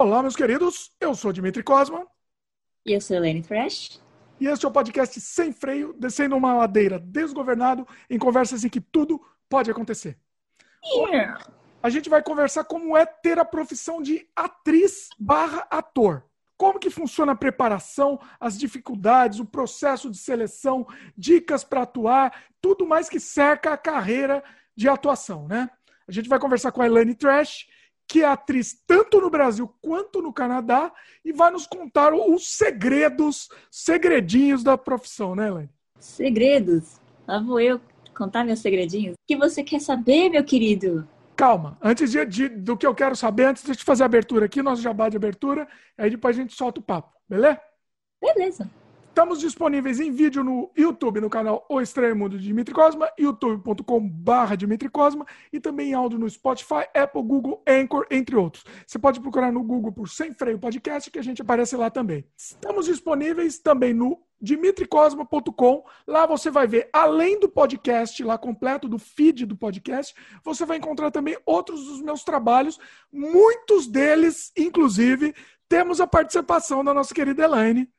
Olá, meus queridos. Eu sou Dimitri Cosma. E eu sou Elaine Trash. E este é o podcast Sem Freio, descendo uma ladeira desgovernado em conversas em que tudo pode acontecer. Yeah. A gente vai conversar como é ter a profissão de atriz barra ator. Como que funciona a preparação, as dificuldades, o processo de seleção, dicas para atuar, tudo mais que cerca a carreira de atuação, né? A gente vai conversar com a Elaine Trash, que é atriz tanto no Brasil quanto no Canadá, e vai nos contar os segredos, segredinhos da profissão, né, Elaine? Segredos? Lá vou eu contar meus segredinhos. O que você quer saber, meu querido? Calma, antes de, de, do que eu quero saber, antes de fazer a abertura aqui, nosso jabá de abertura, aí depois a gente solta o papo, beleza? Beleza. Estamos disponíveis em vídeo no YouTube, no canal O Estranho Mundo de Dimitri Cosma, youtube.com.br Dimitri Cosma, e também em áudio no Spotify, Apple, Google, Anchor, entre outros. Você pode procurar no Google por Sem Freio Podcast, que a gente aparece lá também. Estamos disponíveis também no dimitricosma.com. Lá você vai ver, além do podcast lá completo, do feed do podcast, você vai encontrar também outros dos meus trabalhos. Muitos deles, inclusive, temos a participação da nossa querida Elaine.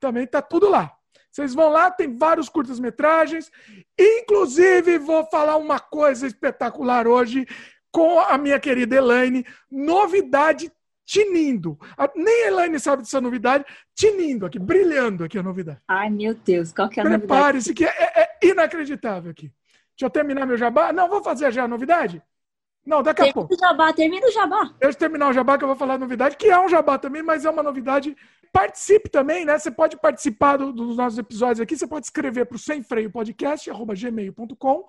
Também tá tudo lá. Vocês vão lá, tem vários curtas-metragens. Inclusive, vou falar uma coisa espetacular hoje com a minha querida Elaine. Novidade tinindo. Nem a Elaine sabe dessa novidade. Tinindo aqui, brilhando aqui a novidade. Ai, meu Deus, qual que é a Prepare-se novidade? que é, é inacreditável aqui. Deixa eu terminar meu jabá. Não, vou fazer já a novidade? Não, daqui a Termina pouco. o jabá, termina o jabá. Deixa eu terminar o jabá que eu vou falar a novidade, que é um jabá também, mas é uma novidade. Participe também, né? Você pode participar do- dos nossos episódios aqui, você pode escrever para o Sem Freio Podcast, arroba gmail.com,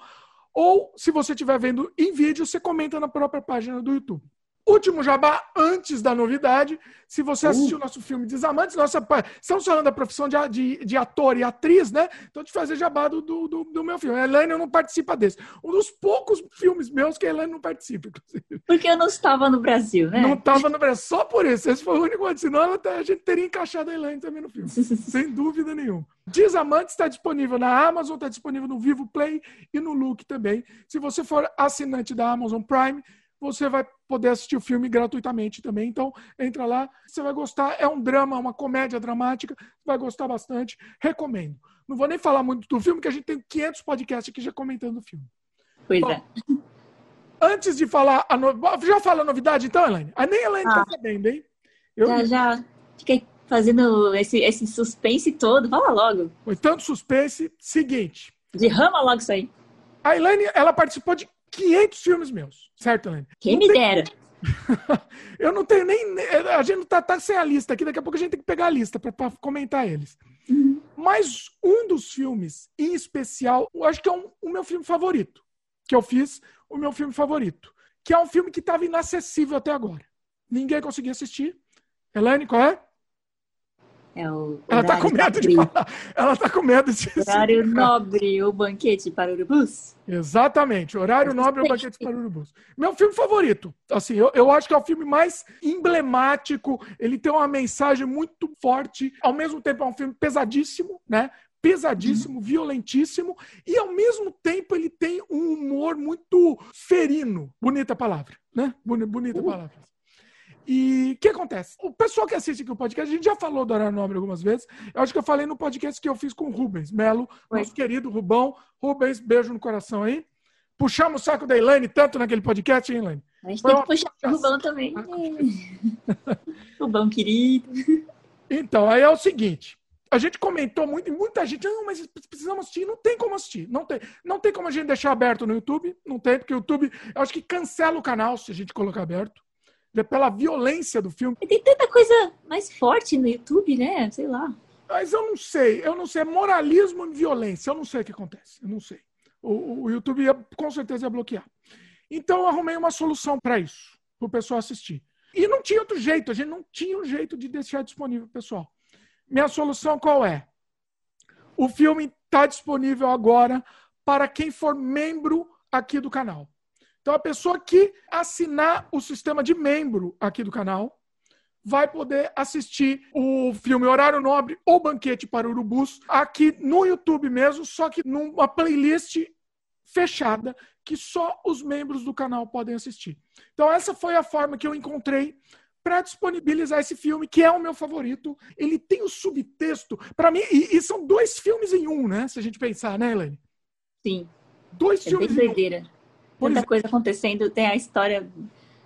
ou se você estiver vendo em vídeo, você comenta na própria página do YouTube. Último jabá antes da novidade. Se você assistiu o nosso filme Desamantes, nossa, estamos falando da profissão de, de, de ator e atriz, né? Então, de fazer jabá do, do, do- do meu filme. A Elaine não participa desse. Um dos poucos filmes meus que a Elaine não participa, inclusive. Porque eu não estava no Brasil, né? Não estava no Brasil. Só por isso. Esse foi o único motivo. Senão ela a gente teria encaixado a Elaine também no filme. Sem dúvida nenhuma. Desamantes está disponível na Amazon, está disponível no Vivo Play e no Look também. Se você for assinante da Amazon Prime, você vai poder assistir o filme gratuitamente também. Então, entra lá, você vai gostar. É um drama, uma comédia dramática, vai gostar bastante. Recomendo. Não vou nem falar muito do filme, porque a gente tem 500 podcasts aqui já comentando o filme. Pois Bom, é. Antes de falar a no... Já fala a novidade, então, Elaine? A nem Elaine Ah. tá sabendo, hein? Eu... Já, já fiquei fazendo esse, esse suspense todo. Fala logo. Foi tanto suspense. Seguinte, Derrama logo isso aí. a Elaine, ela participou de 500 filmes meus, certo, Elaine? Quem Não me tem- dera. Eu não tenho nem. A gente não tá, tá sem a lista aqui, daqui a pouco a gente tem que pegar a lista para comentar eles. Uhum. Mas um dos filmes, em especial, eu acho que é um- o meu filme favorito. Que eu fiz, o meu filme favorito. Que é um filme que estava inacessível até agora. Ninguém conseguia assistir. Elaine, qual é? É o Ela tá horário com medo de falar. Ela tá com medo de Horário nobre, o banquete para urubus. Exatamente, Horário Nobre o Banquete para Urubus. Meu filme favorito. Assim, eu, eu acho que é o filme mais emblemático. Ele tem uma mensagem muito forte. Ao mesmo tempo, é um filme pesadíssimo, né? Pesadíssimo, violentíssimo. E ao mesmo tempo, ele tem um humor muito ferino. Bonita palavra, né? Boni- Bonita Uh. palavra. E o que acontece? O pessoal que assiste aqui o podcast, a gente já falou do Horário Nobre algumas vezes. Eu acho que eu falei no podcast que eu fiz com o Rubens Melo, nosso querido Rubão. Rubens, beijo no coração aí. Puxamos o saco da Elaine tanto naquele podcast, hein, Elaine? A gente Foi tem que puxar o Rubão também. Rubão querido. Então, aí é o seguinte. A gente comentou muito, e muita gente, não, mas precisamos assistir. Não tem como assistir. Não tem, não tem como a gente deixar aberto no YouTube. Não tem, porque o YouTube, eu acho que cancela o canal se a gente colocar aberto. É Pela violência do filme. E tem tanta coisa mais forte no YouTube, né? Sei lá. Mas eu não sei, eu não sei. É Moralismo e violência. Eu não sei o que acontece. Eu não sei. O, o- YouTube ia, com certeza ia bloquear. Então eu arrumei uma solução para isso, para o pessoal assistir. E não tinha outro jeito, a gente não tinha um jeito de deixar disponível pessoal. Minha solução qual é? O filme está disponível agora para quem for membro aqui do canal. Então a pessoa que assinar o sistema de membro aqui do canal vai poder assistir o filme Horário Nobre ou Banquete para Urubus aqui no YouTube mesmo, só que numa playlist fechada que só os membros do canal podem assistir. Então essa foi a forma que eu encontrei para disponibilizar esse filme, que é o meu favorito. Ele tem o subtexto, para mim, e, e, são dois filmes em um, né? Se a gente pensar, né, Elaine? Sim. Dois é filmes bem doideira. em um. Muita é. coisa acontecendo, tem a história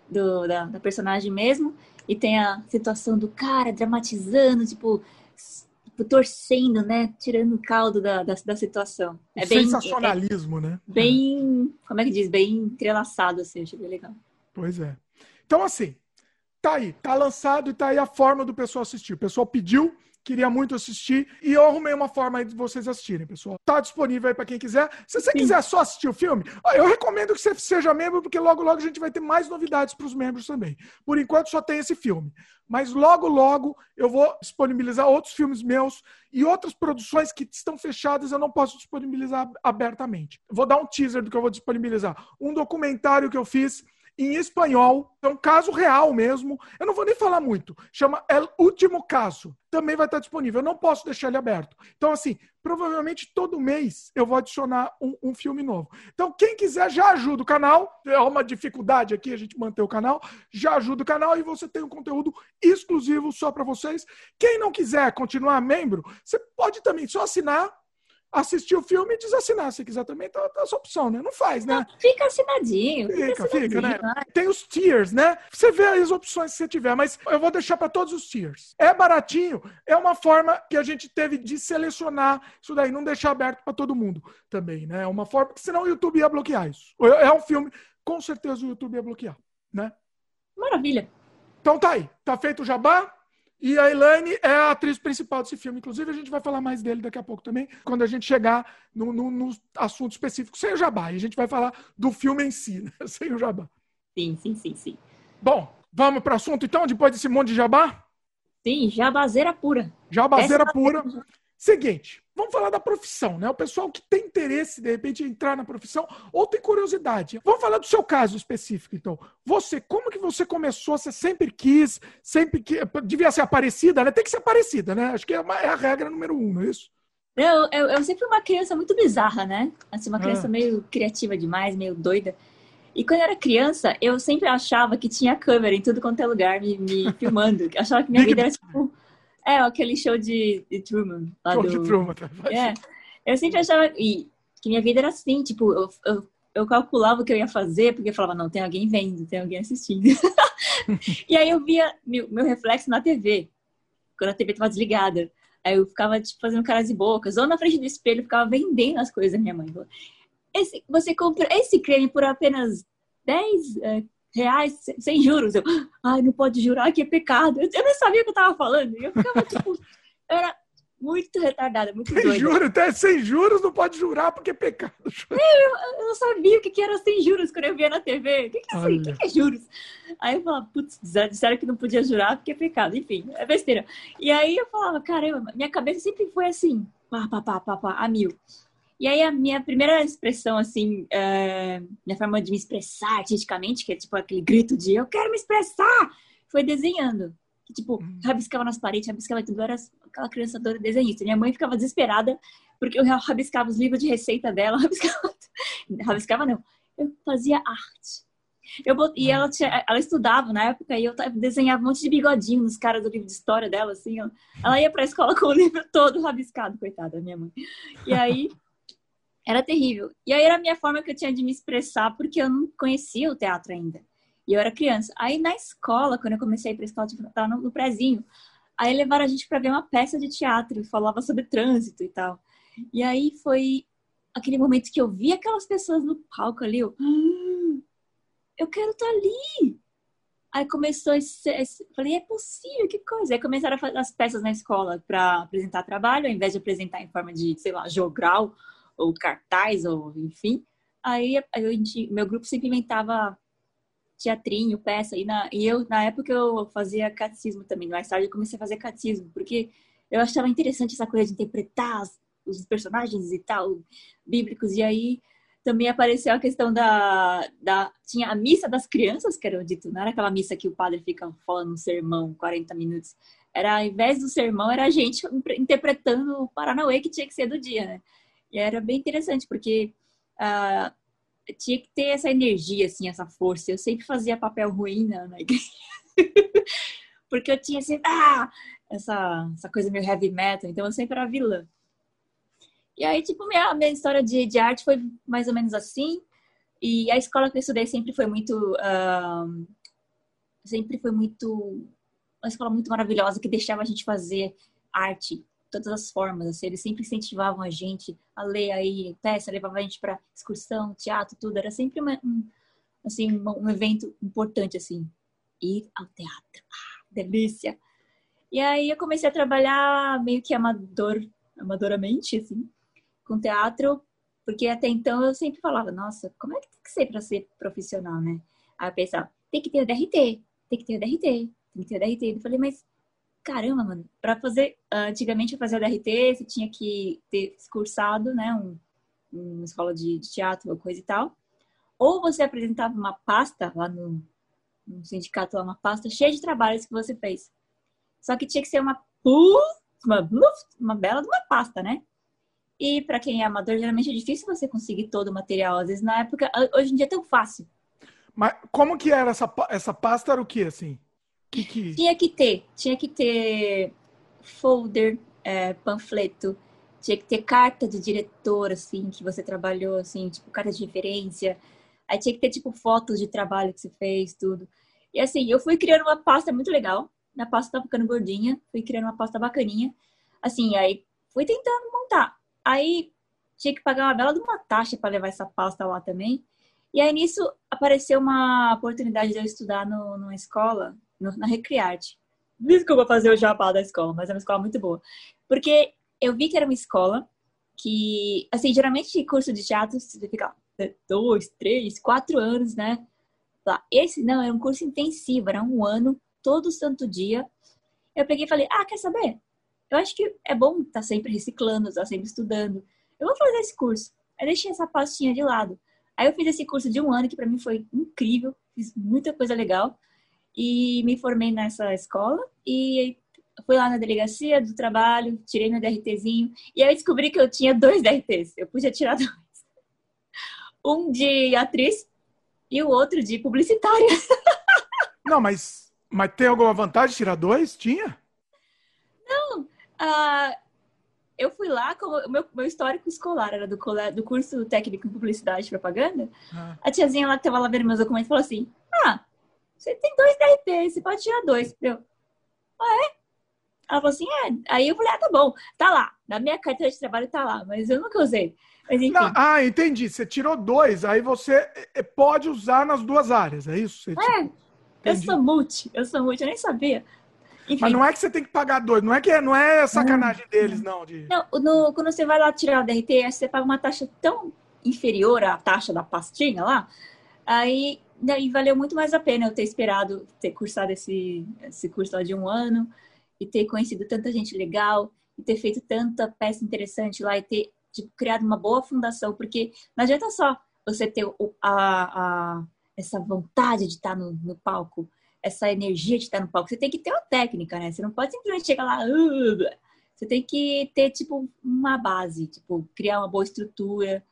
do, da, da personagem mesmo, e tem a situação do cara dramatizando, tipo, tipo, torcendo, né? Tirando o caldo da, da, da situação. É bem, sensacionalismo, é, né? Bem, como é que diz? Bem entrelaçado, assim, achei bem legal. Pois é. Então, assim, tá aí, tá lançado e tá aí a forma do pessoal assistir. O pessoal pediu, queria muito assistir e eu arrumei uma forma aí de vocês assistirem, pessoal. Tá disponível aí para quem quiser. Se você Sim. quiser só assistir o filme, eu recomendo que você seja membro, porque logo, logo a gente vai ter mais novidades para os membros também. Por enquanto só tem esse filme. Mas logo, logo eu vou disponibilizar outros filmes meus e outras produções que estão fechadas eu não posso disponibilizar abertamente. Vou dar um teaser do que eu vou disponibilizar. Um documentário que eu fiz em espanhol. É um caso real mesmo. Eu não vou nem falar muito. Chama El Último Caso. Também vai estar disponível. Eu não posso deixar ele aberto. Então, assim, provavelmente todo mês eu vou adicionar um, um, filme novo. Então, quem quiser já ajuda o canal. É uma dificuldade aqui a gente manter o canal. Já ajuda o canal e você tem um conteúdo exclusivo só para vocês. Quem não quiser continuar membro, você pode também só assinar assistir o filme e desassinar. Se quiser também, tá, tá essa opção, né? Não faz, né? Não, fica assinadinho. Fica, fica, assinadinho, fica né? Vai. Tem os tiers, né? Você vê as opções que você tiver, mas eu vou deixar para todos os tiers. É baratinho, é uma forma que a gente teve de selecionar isso daí, não deixar aberto para todo mundo também, né? É uma forma que senão o YouTube ia bloquear isso. É um filme, com certeza o YouTube ia bloquear, né? Maravilha. Então tá aí, tá feito o jabá. E a Elaine é a atriz principal desse filme. Inclusive, a gente vai falar mais dele daqui a pouco também, quando a gente chegar no, no, no assunto específico, sem o jabá. E a gente vai falar do filme em si, né? sem o jabá. Sim, sim, sim, sim. Bom, vamos para o assunto então, depois desse monte de jabá? Sim, jabazeira pura. Jabazeira Essa pura. Seguinte, vamos falar da profissão, né? O pessoal que tem interesse, de repente, em entrar na profissão ou tem curiosidade. Vamos falar do seu caso específico, então. Você, como que você começou? Você sempre quis, sempre que devia ser aparecida, né? Tem que ser aparecida, né? Acho que é, uma, é a regra número um, não é isso? Eu, eu, eu sempre fui uma criança muito bizarra, né? Assim, uma criança ah. meio criativa demais, meio doida. E quando eu era criança, eu sempre achava que tinha câmera em tudo quanto é lugar me, me filmando. achava que minha vida era tipo é, aquele show de, de Truman. show do... de Truman, tá? É. Eu sempre achava e, que minha vida era assim, tipo, eu, eu, eu calculava o que eu ia fazer, porque eu falava, não, tem alguém vendo, tem alguém assistindo. e aí eu via meu, meu reflexo na TV, quando a TV estava desligada. Aí eu ficava, tipo, fazendo caras e bocas, ou na frente do espelho, ficava vendendo as coisas da minha mãe. Esse, você compra esse creme por apenas 10, reais sem juros. Eu, ai, não pode jurar que é pecado. Eu, eu não sabia o que eu tava falando. Eu ficava, tipo, eu era muito retardada, muito sem doida. Juros, até sem juros não pode jurar porque é pecado. É, eu, eu não sabia o que, que era sem juros quando eu via na TV. O que, que, é, assim, que, que é juros? Aí eu falava, putz, disseram que não podia jurar porque é pecado. Enfim, é besteira. E aí eu falava, caramba, minha cabeça sempre foi assim, pá, pá, pá, pá, pá, a mil. E aí a minha primeira expressão, assim, é, minha forma de me expressar artisticamente, que é tipo aquele grito de eu quero me expressar, foi desenhando. Que, tipo, hum. rabiscava nas paredes, rabiscava tudo, eu era aquela criança toda desenhista. Minha mãe ficava desesperada porque eu rabiscava os livros de receita dela, rabiscava, rabiscava não, eu fazia arte. Eu. E ela, tinha... ela estudava na época e eu desenhava um monte de bigodinho nos caras do livro de história dela, assim. Ela ia pra escola com o livro todo rabiscado, coitada da minha mãe. E aí era terrível. E aí era a minha forma que eu tinha de me expressar, porque eu não conhecia o teatro ainda. E eu era criança. Aí na escola, quando eu comecei a ir pra escola, eu tava no, no prézinho. Aí levaram a gente para ver uma peça de teatro, falava sobre trânsito e tal. E aí foi aquele momento que eu vi aquelas pessoas no palco ali, eu, ah, eu quero estar tá ali. Aí começou esse, esse, falei, é possível, que coisa. Aí começaram a fazer as peças na escola para apresentar trabalho, ao invés de apresentar em forma de, sei lá, jogral ou cartaz, ou enfim. Aí gente, meu grupo sempre inventava teatrinho, peça, e, na, e eu, na época, eu fazia catecismo também. Mais tarde eu comecei a fazer catecismo, porque eu achava interessante essa coisa de interpretar os personagens e tal, bíblicos, e aí também apareceu a questão da, da. Tinha a missa das crianças, que era dito, não era aquela missa que o padre fica falando um sermão 40 minutos. Era, ao invés do sermão, era a gente interpretando o Paranauê que tinha que ser do dia, né? E era bem interessante, porque uh, tinha que ter essa energia, assim, essa força. Eu sempre fazia papel ruim na, na igreja. Porque eu tinha assim, ah, essa, essa coisa meio heavy metal, então eu sempre era vilã. E aí, tipo, minha, minha história de, de arte foi mais ou menos assim. E a escola que eu estudei sempre foi muito. Uh, sempre foi muito. Uma escola muito maravilhosa que deixava a gente fazer arte todas as formas. Assim, eles sempre incentivavam a gente a ler aí peça, levava a gente para excursão, teatro, tudo. Era sempre uma, um, assim, um, evento importante, assim. Ir ao teatro. Ah, delícia! E aí eu comecei a trabalhar meio que amador, amadoramente, assim, com teatro, porque até então eu sempre falava, nossa, como é que tem que ser para ser profissional, né? Aí eu pensava, tem que ter o DRT, tem que ter o DRT, tem que ter o DRT. Eu falei, mas caramba, mano, para fazer, antigamente eu fazia DRT, você tinha que ter cursado, né, um, uma escola de, de teatro ou coisa e tal. Ou você apresentava uma pasta lá no, no sindicato, uma pasta cheia de trabalhos que você fez. Só que tinha que ser uma uma, uma bela de uma pasta, né? E para quem é amador, geralmente é difícil você conseguir todo o material. Às vezes, na época, hoje em dia é tão fácil. Mas como que era essa, essa pasta? Era o que, assim? Que que... Tinha que ter. Tinha que ter folder, é, panfleto. Tinha que ter carta de diretor, assim, que você trabalhou, assim, tipo, carta de referência. Aí tinha que ter, tipo, fotos de trabalho que você fez, tudo. E assim, eu fui criando uma pasta muito legal. Na pasta tava ficando gordinha. Fui criando uma pasta bacaninha. Assim, aí fui tentando montar. Aí tinha que pagar uma bela de uma taxa para levar essa pasta lá também. E aí nisso apareceu uma oportunidade de eu estudar no, numa escola, na Recriarte. Desculpa fazer o jabá da escola, mas é uma escola muito boa. Porque eu vi que era uma escola que, assim, geralmente curso de teatro você fica dois, três, quatro anos, né? Esse não, era um curso intensivo, era um ano, todo santo dia. Eu peguei e falei, ah, quer saber? Eu acho que é bom estar tá sempre reciclando, estar tá sempre estudando. Eu vou fazer esse curso. Aí deixei essa pastinha de lado. Aí eu fiz esse curso de um ano que para mim foi incrível, fiz muita coisa legal e me formei nessa escola e fui lá na delegacia do trabalho, tirei meu DRTzinho e aí descobri que eu tinha dois DRTs. Eu podia tirar dois. Um de atriz e o outro de publicitária. Não, mas, mas tem alguma vantagem tirar dois? Tinha? Não, Uh, eu fui lá, como o meu, meu histórico escolar era do, do curso técnico em publicidade e propaganda. Ah. A tiazinha lá que tava lá vendo meus documentos falou assim: Ah, você tem dois DRT, você pode tirar dois. Eu, ah, é? Ela falou assim: É. Aí eu falei: Ah, tá bom, tá lá. Na minha carteira de trabalho tá lá, mas eu nunca usei. Mas, Não, ah, entendi. Você tirou dois, aí você eh, eh, pode usar nas duas áreas, é isso? Você é. Eu sou multi, eu sou multi, eu nem sabia. Enfim. Mas não é que você tem que pagar dois, não é que é, não é sacanagem deles, não. De... Não, no, quando você vai lá tirar o DRT, você paga uma taxa tão inferior à taxa da pastinha lá, aí daí valeu muito mais a pena eu ter esperado ter cursado esse, esse curso lá de um ano e ter conhecido tanta gente legal e ter feito tanta peça interessante lá e ter tipo, criado uma boa fundação, porque não adianta só você ter o, a, a, essa vontade de estar no, no palco, essa energia de estar no palco. Você tem que ter uma técnica, né? Você não pode simplesmente chegar lá. Você tem que ter, tipo, uma base, tipo, criar uma boa estrutura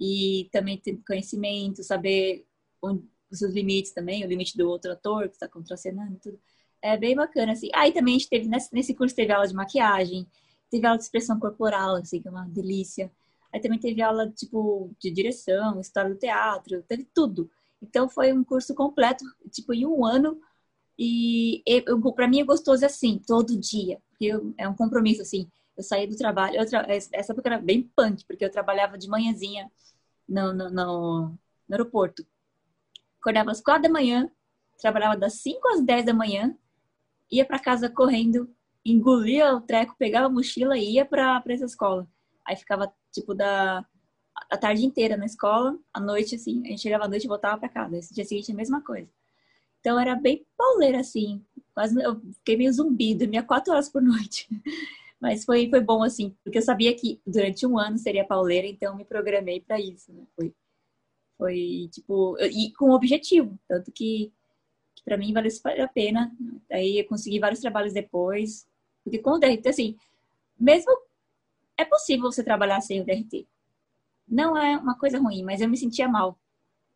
e também ter conhecimento, saber onde, os seus limites também, o limite do outro ator que está contracenando tudo. É bem bacana, assim. Aí ah, também a gente teve, nesse, curso teve aula de maquiagem, teve aula de expressão corporal, assim, que é uma delícia. Aí também teve aula, tipo, de direção, história do teatro, teve tudo. Então foi um curso completo, tipo, em um ano e para mim é gostoso assim, todo dia. Porque eu, é um compromisso, assim. Eu saí do trabalho. Tra... Essa época era bem punk, porque eu trabalhava de manhãzinha no, no, no, no aeroporto. Acordava às quatro da manhã, trabalhava das 5 às 10 da manhã, ia para casa correndo, engolia o treco, pegava a mochila e ia para essa escola. Aí ficava, tipo, da a tarde inteira na escola, à noite, assim, a gente chegava à noite e voltava para casa. Esse dia seguinte, a mesma coisa. Então era bem pauleira, assim. Quase eu fiquei meio zumbi, dormia quatro horas por noite. Mas foi, foi bom, assim, porque eu sabia que durante um ano seria pauleira, então me programei para isso, né? Foi, foi, tipo, e com objetivo, tanto que, que para mim valeu a pena. Aí eu consegui vários trabalhos depois, porque com o DRT, assim, mesmo é possível você trabalhar sem o DRT. Não é uma coisa ruim, mas eu me sentia mal.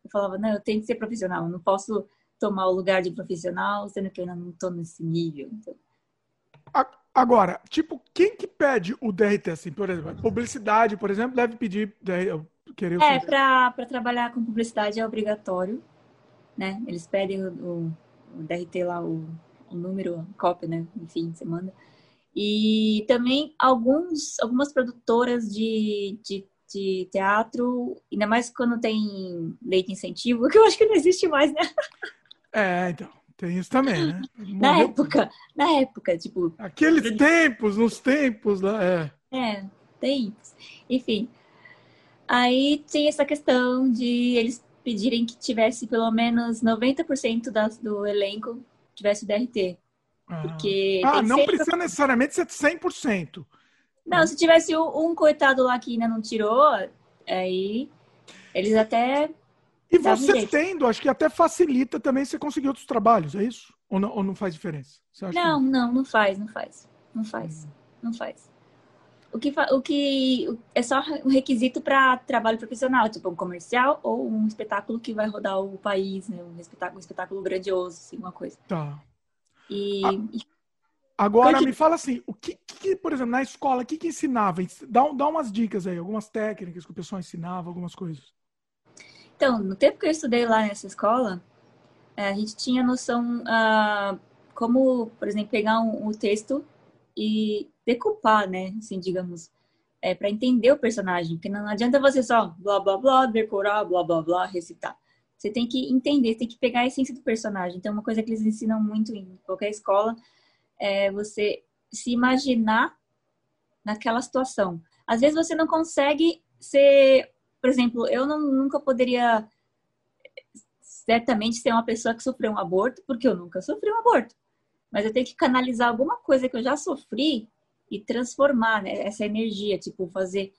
Eu falava, não, eu tenho que ser profissional, não posso tomar o lugar de profissional, sendo que eu ainda não estou nesse nível. Então... Agora, tipo, quem que pede o DRT, assim, por exemplo? Publicidade, por exemplo, deve pedir... Querer é, para trabalhar com publicidade é obrigatório, né? Eles pedem o, o, o DRT lá, o, o número, a cópia, né? Enfim, você manda. E também alguns, algumas produtoras de, de, de teatro, ainda mais quando tem lei de incentivo, que eu acho que não existe mais, né? É, então. Tem isso também, né? na época, na época, tipo. Aqueles tempos, nos tempos lá, é. É, tempos. Enfim. Aí tem essa questão de eles pedirem que tivesse pelo menos 90% das, do elenco tivesse o DRT. Ah. Porque ah, não precisa necessariamente ser 100%. Não, se tivesse um, um coitado lá que ainda não tirou, aí eles até e você tendo, acho que até facilita também você conseguir outros trabalhos, é isso? Ou não, ou não faz diferença? não, que... não, não faz, não faz. Não faz. Não faz. O que, o que é só um requisito para trabalho profissional, tipo um comercial ou um espetáculo que vai rodar o país, né? Um espetáculo, um espetáculo grandioso, assim, uma coisa. Tá. E. Agora me fala assim, o que, que, por exemplo, na escola, o que, que ensinava? Dá, dá umas dicas aí, algumas técnicas que o pessoal ensinava, algumas coisas. Então, no tempo que eu estudei lá nessa escola, é, a gente tinha noção uh, como, por exemplo, pegar um, um, texto e decupar, né? Assim, digamos, é, para entender o personagem. Porque não adianta você só blá blá blá, decorar, blá blá blá, recitar. Você tem que entender, tem que pegar a essência do personagem. Então, uma coisa que eles ensinam muito em qualquer escola é você se imaginar naquela situação. Às vezes você não consegue ser por exemplo, eu não, nunca poderia certamente ser uma pessoa que sofreu um aborto, porque eu nunca sofri um aborto. Mas eu tenho que canalizar alguma coisa que eu já sofri e transformar né, essa energia, tipo, fazer,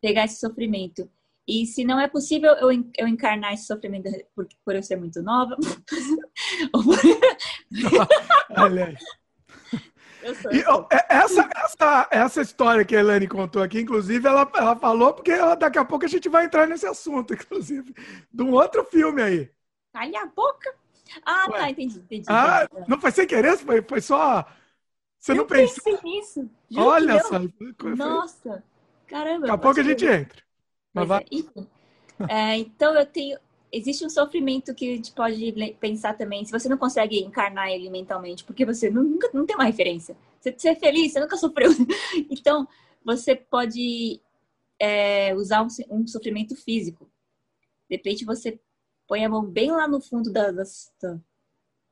pegar esse sofrimento. E se não é possível eu, eu encarnar esse sofrimento por, por eu ser muito nova. Olha. E, é, essa, essa, essa história que a Elane contou aqui, inclusive, ela, ela falou, porque ela, daqui a pouco a gente vai entrar nesse assunto, inclusive, de um outro filme aí. Calha a boca. Ah, Ué. tá, entendi, entendi. Ah, não foi sem querer? Foi, foi só. Você eu não pensou? nisso. Olha só. Nossa, caramba. Daqui a pouco a gente entra. Mas vai... é, é, então eu tenho existe um sofrimento que a gente pode pensar também, se você não consegue encarnar ele mentalmente, porque você nunca não tem uma referência. Você, você é feliz, você nunca sofreu. Então, você pode é, usar um, um, sofrimento físico. De repente, você põe a mão bem lá no fundo da, das,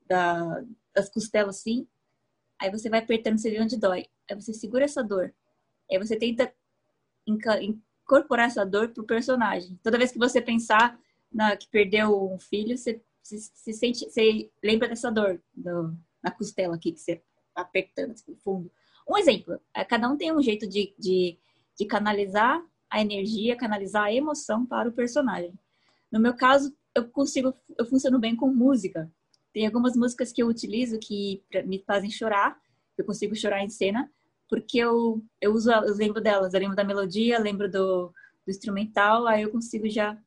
da, das costelas, assim, aí você vai apertando, você vê onde dói. Aí você segura essa dor. Aí você tenta incorporar essa dor pro personagem. Toda vez que você pensar na, que perdeu um filho, você se, se, sente, você lembra dessa dor do, na costela aqui que você apertando assim, no fundo. Um exemplo, é, cada um tem um jeito de, de, de canalizar a energia, canalizar a emoção para o personagem. No meu caso, eu consigo, eu funciono bem com música. Tem algumas músicas que eu utilizo que me fazem chorar, eu consigo chorar em cena, porque eu, eu uso, eu lembro delas, eu lembro da melodia, lembro do, do instrumental, aí eu consigo já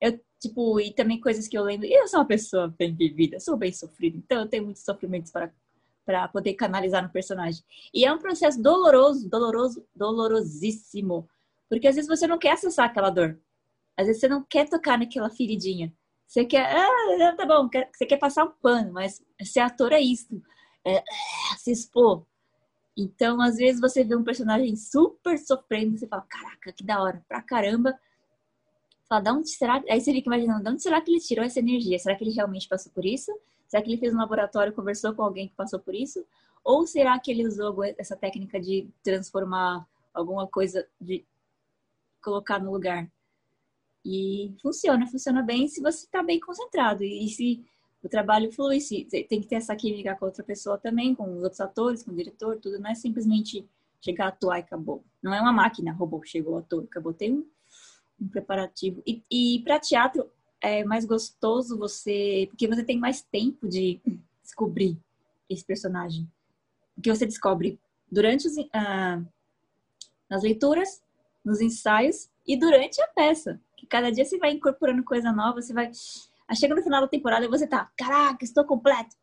eu, tipo, e também coisas que eu lembro. Eu sou uma pessoa bem vivida, sou bem sofrida, então eu tenho muitos sofrimentos para, para poder canalizar no personagem. E é um processo doloroso, doloroso, dolorosíssimo. Porque às vezes você não quer acessar aquela dor. Às vezes você não quer tocar naquela feridinha. Você quer, ah, tá bom, você quer passar um pano, mas ser ator é isso. É, é, se expor. Então, às vezes você vê um personagem super sofrendo, você fala, caraca, que da hora, pra caramba. Fala, de onde será? Aí você fica imaginando, de onde será que ele tirou essa energia? Será que ele realmente passou por isso? Será que ele fez um laboratório, conversou com alguém que passou por isso? Ou será que ele usou essa técnica de transformar alguma coisa, de colocar no lugar? E funciona, funciona bem se você está bem concentrado. E se o trabalho flui, se, tem que ter essa química com outra pessoa também, com os outros atores, com o diretor, tudo. Não é simplesmente chegar, atuar e acabou. Não é uma máquina, robô, chegou, ator, acabou. Tem um, um preparativo. E, e para teatro é mais gostoso você, porque você tem mais tempo de descobrir esse personagem. Porque você descobre durante ah, nas leituras, nos ensaios e durante a peça. Que cada dia você vai incorporando coisa nova, você vai Aí chega no final da temporada e você tá, caraca, estou completo.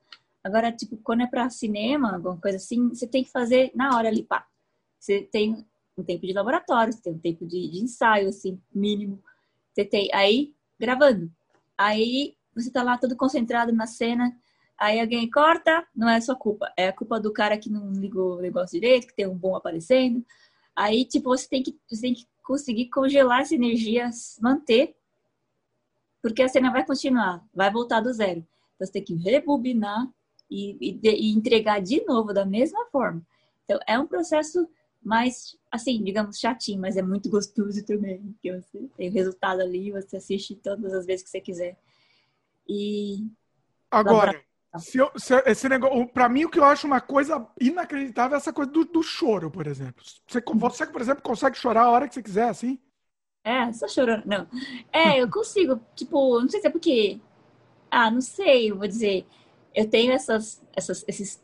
Agora, tipo, quando é pra cinema, alguma coisa assim, você tem que fazer na hora ali, pá. Você tem um tempo de laboratório, você tem um tempo de, de ensaio, assim, mínimo. Você tem aí gravando. Aí você tá lá todo concentrado na cena, aí alguém corta, não é sua culpa, é a culpa do cara que não ligou o negócio direito, que tem um bom aparecendo. Aí, tipo, você tem que, você tem que conseguir congelar essa energia, manter, porque a cena vai continuar, vai voltar do zero. Então, você tem que rebobinar e, e, e entregar de novo da mesma forma. Então, é um processo mais, assim, digamos, chatinho, mas é muito gostoso também, você tem o resultado ali, você assiste todas as vezes que você quiser. E. Agora, se eu, se esse negócio, para mim, o que eu acho uma coisa inacreditável é essa coisa do, do choro, por exemplo. Você, você, por exemplo, consegue chorar a hora que você quiser, assim? É, só chorando. Não. É, eu consigo. tipo, não sei se é porque. Ah, não sei, eu vou dizer. Eu tenho essas, essas, esses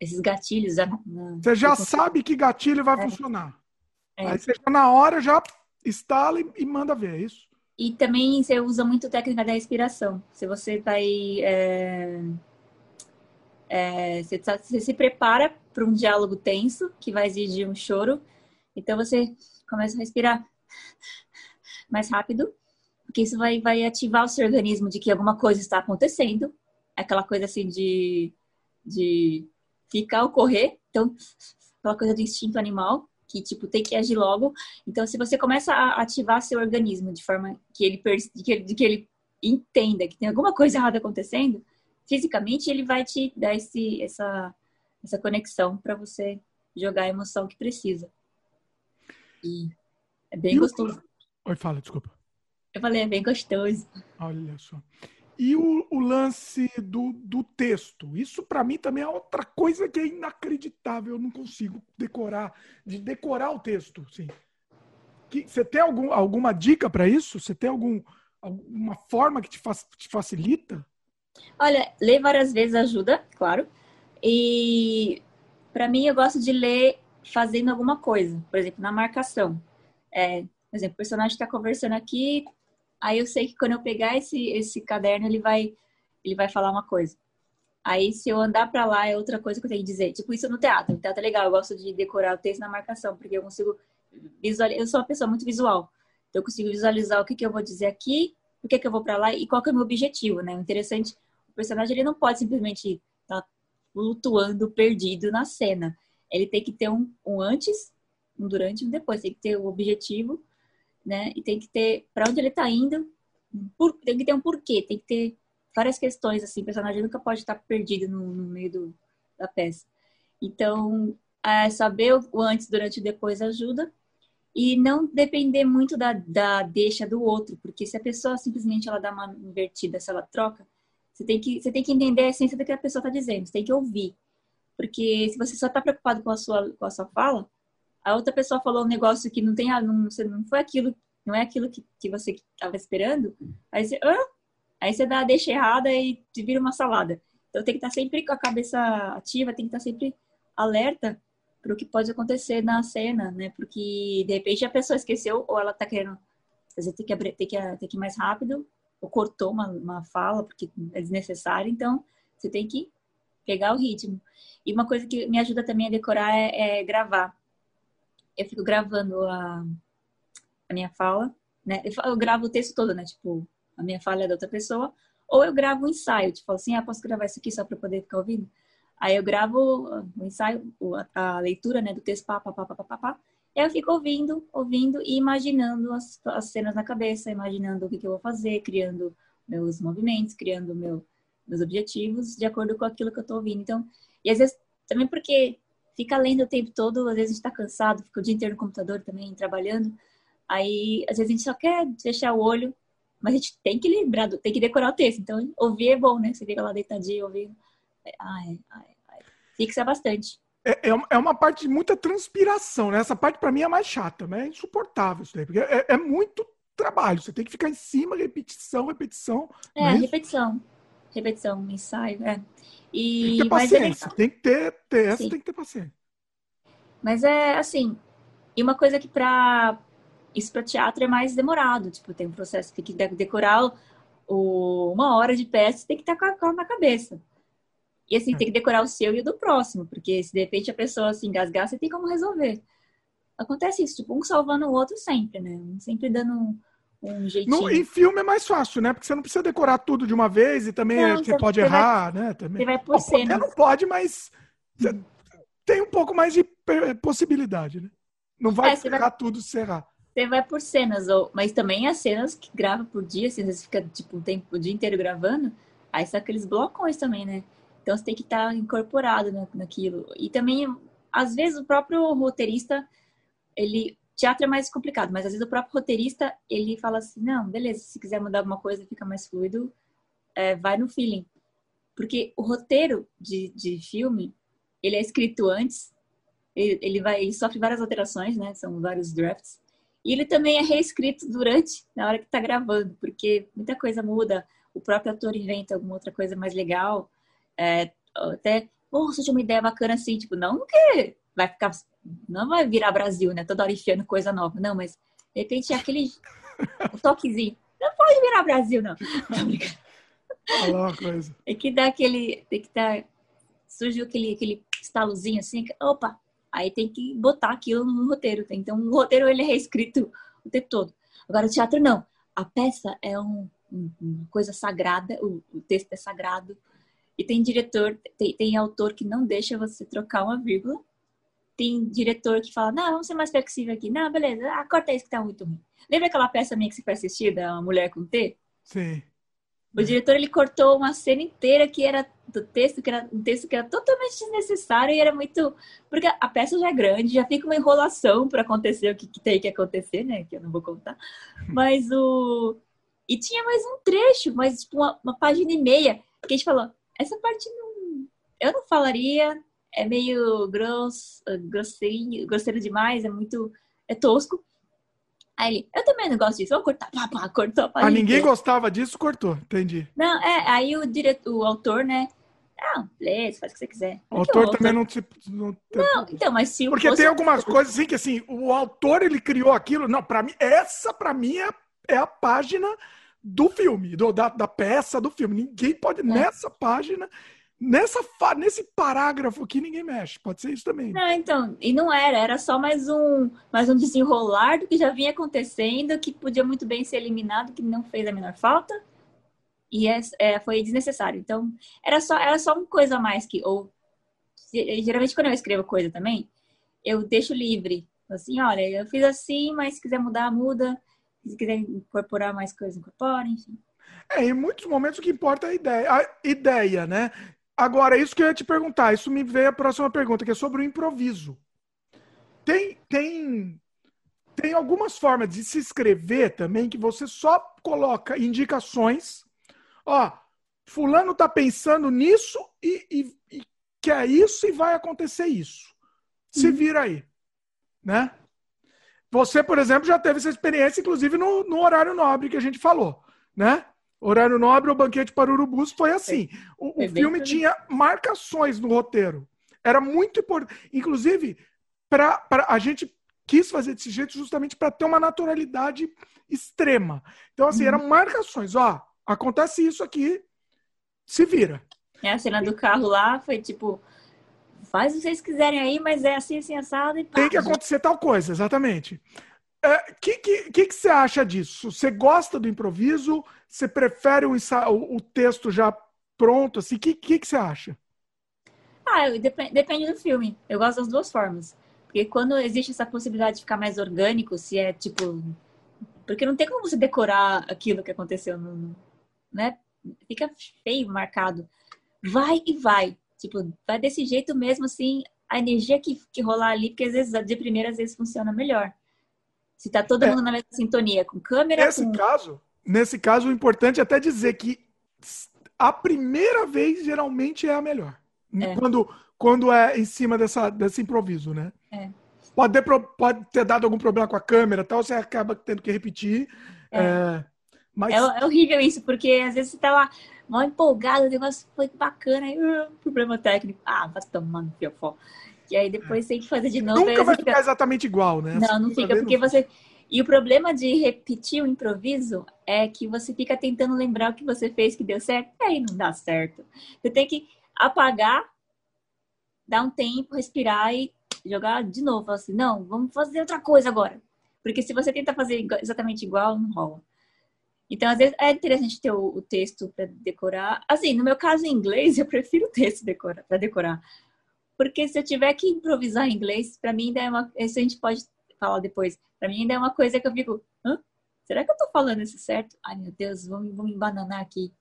esses gatilhos. Na, você já sabe que gatilho vai é. funcionar. É. Aí você já na hora já instala e, e, manda ver, é isso? E também você usa muito a técnica da respiração. Se você vai. É, é, você, tá, você se prepara para um diálogo tenso que vai exigir um choro. Então você começa a respirar mais rápido, porque isso vai, vai ativar o seu organismo de que alguma coisa está acontecendo. Aquela coisa assim de, de ficar ou correr. Então, aquela coisa do instinto animal, que, tipo, tem que agir logo. Então, se você começa a ativar seu organismo de forma que ele, que ele, que ele entenda que tem alguma coisa errada acontecendo, fisicamente ele vai te dar esse, essa, essa conexão para você jogar a emoção que precisa. E é bem e gostoso. O... Oi, fala, desculpa. Eu falei, é bem gostoso. Olha só. E o, o lance do, do texto. Isso para mim também é outra coisa que é inacreditável. Eu não consigo decorar, de decorar o texto. Sim. Que, você tem algum, alguma dica para isso? Você tem algum, alguma forma que te, fa te facilita? Olha, ler várias vezes ajuda, claro. E para mim eu gosto de ler fazendo alguma coisa. Por exemplo, na marcação. É, por exemplo, o personagem está conversando aqui, Aí eu sei que quando eu pegar esse, esse caderno, ele vai, ele vai falar uma coisa. Aí, se eu andar para lá, é outra coisa que eu tenho que dizer. Tipo, isso no teatro. No teatro é legal, eu gosto de decorar o texto na marcação, porque eu consigo visualizar. Eu sou uma pessoa muito visual. Então, eu consigo visualizar o que, que eu vou dizer aqui, o que, que eu vou para lá e qual que é o meu objetivo, né? O interessante, o personagem ele não pode simplesmente estar tá flutuando, perdido na cena. Ele tem que ter um, um antes, um durante e um depois. Tem que ter o um objetivo né? E tem que ter para onde ele está indo, por, tem que ter um porquê, tem que ter várias questões assim. O personagem nunca pode estar perdido no, no meio do, da peça. Então, é, saber o antes, durante e depois ajuda e não depender muito da, da deixa do outro, porque se a pessoa simplesmente ela dá uma invertida, se ela troca, você tem que você tem que entender a essência do que a pessoa está dizendo, você tem que ouvir, porque se você só está preocupado com a sua com a sua fala, a outra pessoa falou um negócio que não tem não, não foi aquilo, não é aquilo que, que você estava esperando, aí você, aí você dá a deixa errada e te vira uma salada. Então tem que estar sempre com a cabeça ativa, tem que estar sempre alerta para o que pode acontecer na cena, né? Porque de repente a pessoa esqueceu ou ela está querendo fazer tem que abrir, tem que ter que ir mais rápido, ou cortou uma, uma fala porque é desnecessário, então você tem que pegar o ritmo. E uma coisa que me ajuda também a decorar é, é gravar eu fico gravando a, a minha fala, né? Eu, eu, gravo o texto todo, né? Tipo, a minha fala é da outra pessoa. Ou eu gravo um ensaio, tipo assim, ah, posso gravar isso aqui só para poder ficar ouvindo? Aí eu gravo o ensaio, a, leitura, né, do texto, pá, pá, pá, pá, pá, pá. E eu fico ouvindo, ouvindo e imaginando as, as cenas na cabeça, imaginando o que, que eu vou fazer, criando meus movimentos, criando meu, meus objetivos de acordo com aquilo que eu tô ouvindo. Então, e às vezes, também porque fica lendo o tempo todo, às vezes a gente tá cansado, fica o dia inteiro no computador também, trabalhando. Aí, às vezes a gente só quer fechar o olho, mas a gente tem que lembrar, tem que decorar o texto. Então, ouvir é bom, né? Você fica lá deitadinho ouvindo. Ai, ai, ai. Fixa bastante. É, é, é uma parte de muita transpiração, né? Essa parte para mim é mais chata, né? É insuportável isso daí, porque é, é, muito trabalho. Você tem que ficar em cima, repetição, repetição. É, é repetição. Repetição, ensaio, é. E, tem que ter paciência, é tem que ter, ter essa tem que ter paciência. Mas é assim, e uma coisa que para isso para teatro é mais demorado, tipo, tem um processo, tem que decorar o, uma hora de peça, tem que estar com a na cabeça. E assim, tem que decorar o seu e o do próximo, porque se de repente a pessoa se engasgar, você tem como resolver. Acontece isso, tipo, um salvando o outro sempre, né? Um sempre dando um, um jeitinho. No, em filme é mais fácil, né? Porque você não precisa decorar tudo de uma vez e também não, você, pode você errar, vai, né? Também. Você vai por Bom, cenas. não pode, mas tem um pouco mais de possibilidade, né? Não vai é, errar vai... tudo se errar. Você vai por cenas, ou... mas também as cenas que grava por dia, assim, você fica tipo um tempo, o dia inteiro gravando, aí são aqueles blocões também, né? Então você tem que estar incorporado na, naquilo. E também, às vezes, o próprio roteirista, ele. Teatro é mais complicado, mas às vezes o próprio roteirista, ele fala assim, não, beleza, se quiser mudar alguma coisa, fica mais fluido, é, vai no feeling. Porque o roteiro de, de filme, ele é escrito antes, ele, ele, vai, ele sofre várias alterações, né? São vários drafts. E ele também é reescrito durante, na hora que está gravando, porque muita coisa muda. O próprio ator inventa alguma outra coisa mais legal. É, até, oh, surgiu uma ideia bacana assim, tipo, não que vai ficar, não vai virar Brasil, né? Toda hora enfiando coisa nova. Não, mas de repente aquele toquezinho. Não pode virar Brasil, não. Falar uma coisa. Tem que dar aquele, tem que dar, surgiu aquele, aquele estalozinho assim, que, opa, Aí tem que botar aquilo no roteiro. Então, o roteiro ele é reescrito o tempo todo. Agora, o teatro não. A peça é um, um, uma coisa sagrada, o, o, texto é sagrado. E tem diretor, tem, tem autor que não deixa você trocar uma vírgula. Tem diretor que fala, não, vamos ser mais flexível aqui. Não, beleza, ah, corta isso que tá muito ruim. Lembra aquela peça minha que você foi assistir, da Mulher com T? Sim. O diretor ele cortou uma cena inteira que era do texto, que era um texto que era totalmente desnecessário e era muito. Porque a peça já é grande, já fica uma enrolação para acontecer o que, que, tem que acontecer, né? Que eu não vou contar. Mas o. E tinha mais um trecho, mais tipo uma, uma página e meia, que a gente falou: essa parte não. Eu não falaria, é meio grosso, grosseiro, grosseiro demais, é muito. É tosco. Aí ele, eu também não gosto disso, vou cortar, pá, pá, cortou. Ah, ninguém gostava disso, cortou, entendi. Não, é, aí o diretor, o autor, né, ah, beleza, faz o que você quiser. O autor, autor também não te. Não, não, então, mas se Porque tem algumas coisas assim que assim, o autor ele criou aquilo. Não, para mim, essa para mim é, é, a página do filme, do, da, da peça do filme. Ninguém pode, é. nessa página, nessa nesse parágrafo aqui ninguém mexe. Pode ser isso também. Não, então, e não era, era só mais um, mais um desenrolar do que já vinha acontecendo, que podia muito bem ser eliminado, que não fez a menor falta. E é, é, foi desnecessário. Então, era só, era só uma coisa a mais que ou geralmente quando eu escrevo coisa também, eu deixo livre. Assim, olha, eu fiz assim, mas se quiser mudar, muda. Se quiser incorporar mais coisas, incorpora, enfim. É, em muitos momentos o que importa é a ideia, a ideia, né? Agora, isso que eu ia te perguntar, isso me veio a próxima pergunta, que é sobre o improviso. Tem, tem, tem algumas formas de se escrever também que você só coloca indicações. Ó, fulano tá pensando nisso e, e, e quer isso e vai acontecer isso. Se uhum. vira aí, né? Você, por exemplo, já teve essa experiência, inclusive no, no horário nobre que a gente falou, né? Horário Nobre, o Banquete para Urubus foi assim. O, o filme tinha marcações no roteiro. Era muito importante. Inclusive, pra, pra, a gente quis fazer desse jeito justamente para ter uma naturalidade extrema. Então, assim, uhum. eram marcações. Ó, acontece isso aqui, se vira. É, a cena do carro lá foi tipo, faz o que vocês quiserem aí, mas é assim, assim, assado e pá. Tem que acontecer tal coisa, exatamente. O é, que, que, que, que você acha disso? Você gosta do improviso? Você prefere o, o texto já pronto? O assim? que, que, que você acha? Ah, depende, depende do filme. Eu gosto das duas formas. Porque quando existe essa possibilidade de ficar mais orgânico, se é tipo. Porque não tem como você decorar aquilo que aconteceu no. Né? Fica feio, marcado. Vai e vai. Tipo, vai desse jeito mesmo, assim, a energia que, que rolar ali, porque às vezes de primeira às vezes funciona melhor. Se tá todo é. mundo na mesma sintonia, com câmera. Nesse com... caso, nesse caso, o importante é até dizer que a primeira vez geralmente é a melhor. É. Quando, quando é em cima dessa, desse improviso, né? É. Pode, ter, pode ter dado algum problema com a câmera tal, você acaba tendo que repetir. É. é mas... É, é, horrível isso, porque às vezes você tá lá mal empolgado, o negócio foi bacana, aí, uh, problema técnico. Ah, vai tomando fiofó. E aí depois tem que fazer de novo. Nunca vai fica... ficar exatamente igual, né? Não, não fica, porque você. E o problema de repetir o improviso é que você fica tentando lembrar o que você fez que deu certo, e aí não dá certo. Você tem que apagar, dar um tempo, respirar e jogar de novo. Assim, não, vamos fazer outra coisa agora. Porque se você tenta fazer exatamente igual, não rola. Então, às vezes, é interessante ter o, o texto para decorar. Assim, no meu caso, em inglês, eu prefiro o texto para decorar. Porque se eu tiver que improvisar em inglês, para mim ainda é uma. Isso a gente pode falar depois. Para mim ainda é uma coisa que eu fico. Hã? Será que eu tô falando isso certo? Ai, meu Deus, vou, vou me embananar aqui.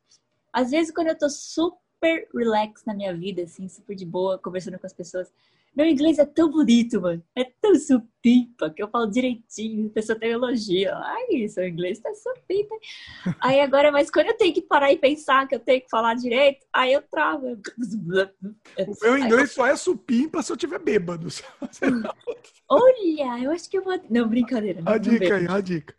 Às vezes, quando eu tô super relax na minha vida, assim, super de boa, conversando com as pessoas, meu inglês é tão bonito, mano. É tão supimpa que eu falo direitinho. A pessoa tem elogio. Ai, seu inglês tá supimpa. Aí agora, mas quando eu tenho que parar e pensar que eu tenho que falar direito, aí eu travo. O meu inglês só é supimpa se eu tiver bêbado. Olha, eu acho que eu vou. Não, brincadeira. Não, a dica aí, a dica.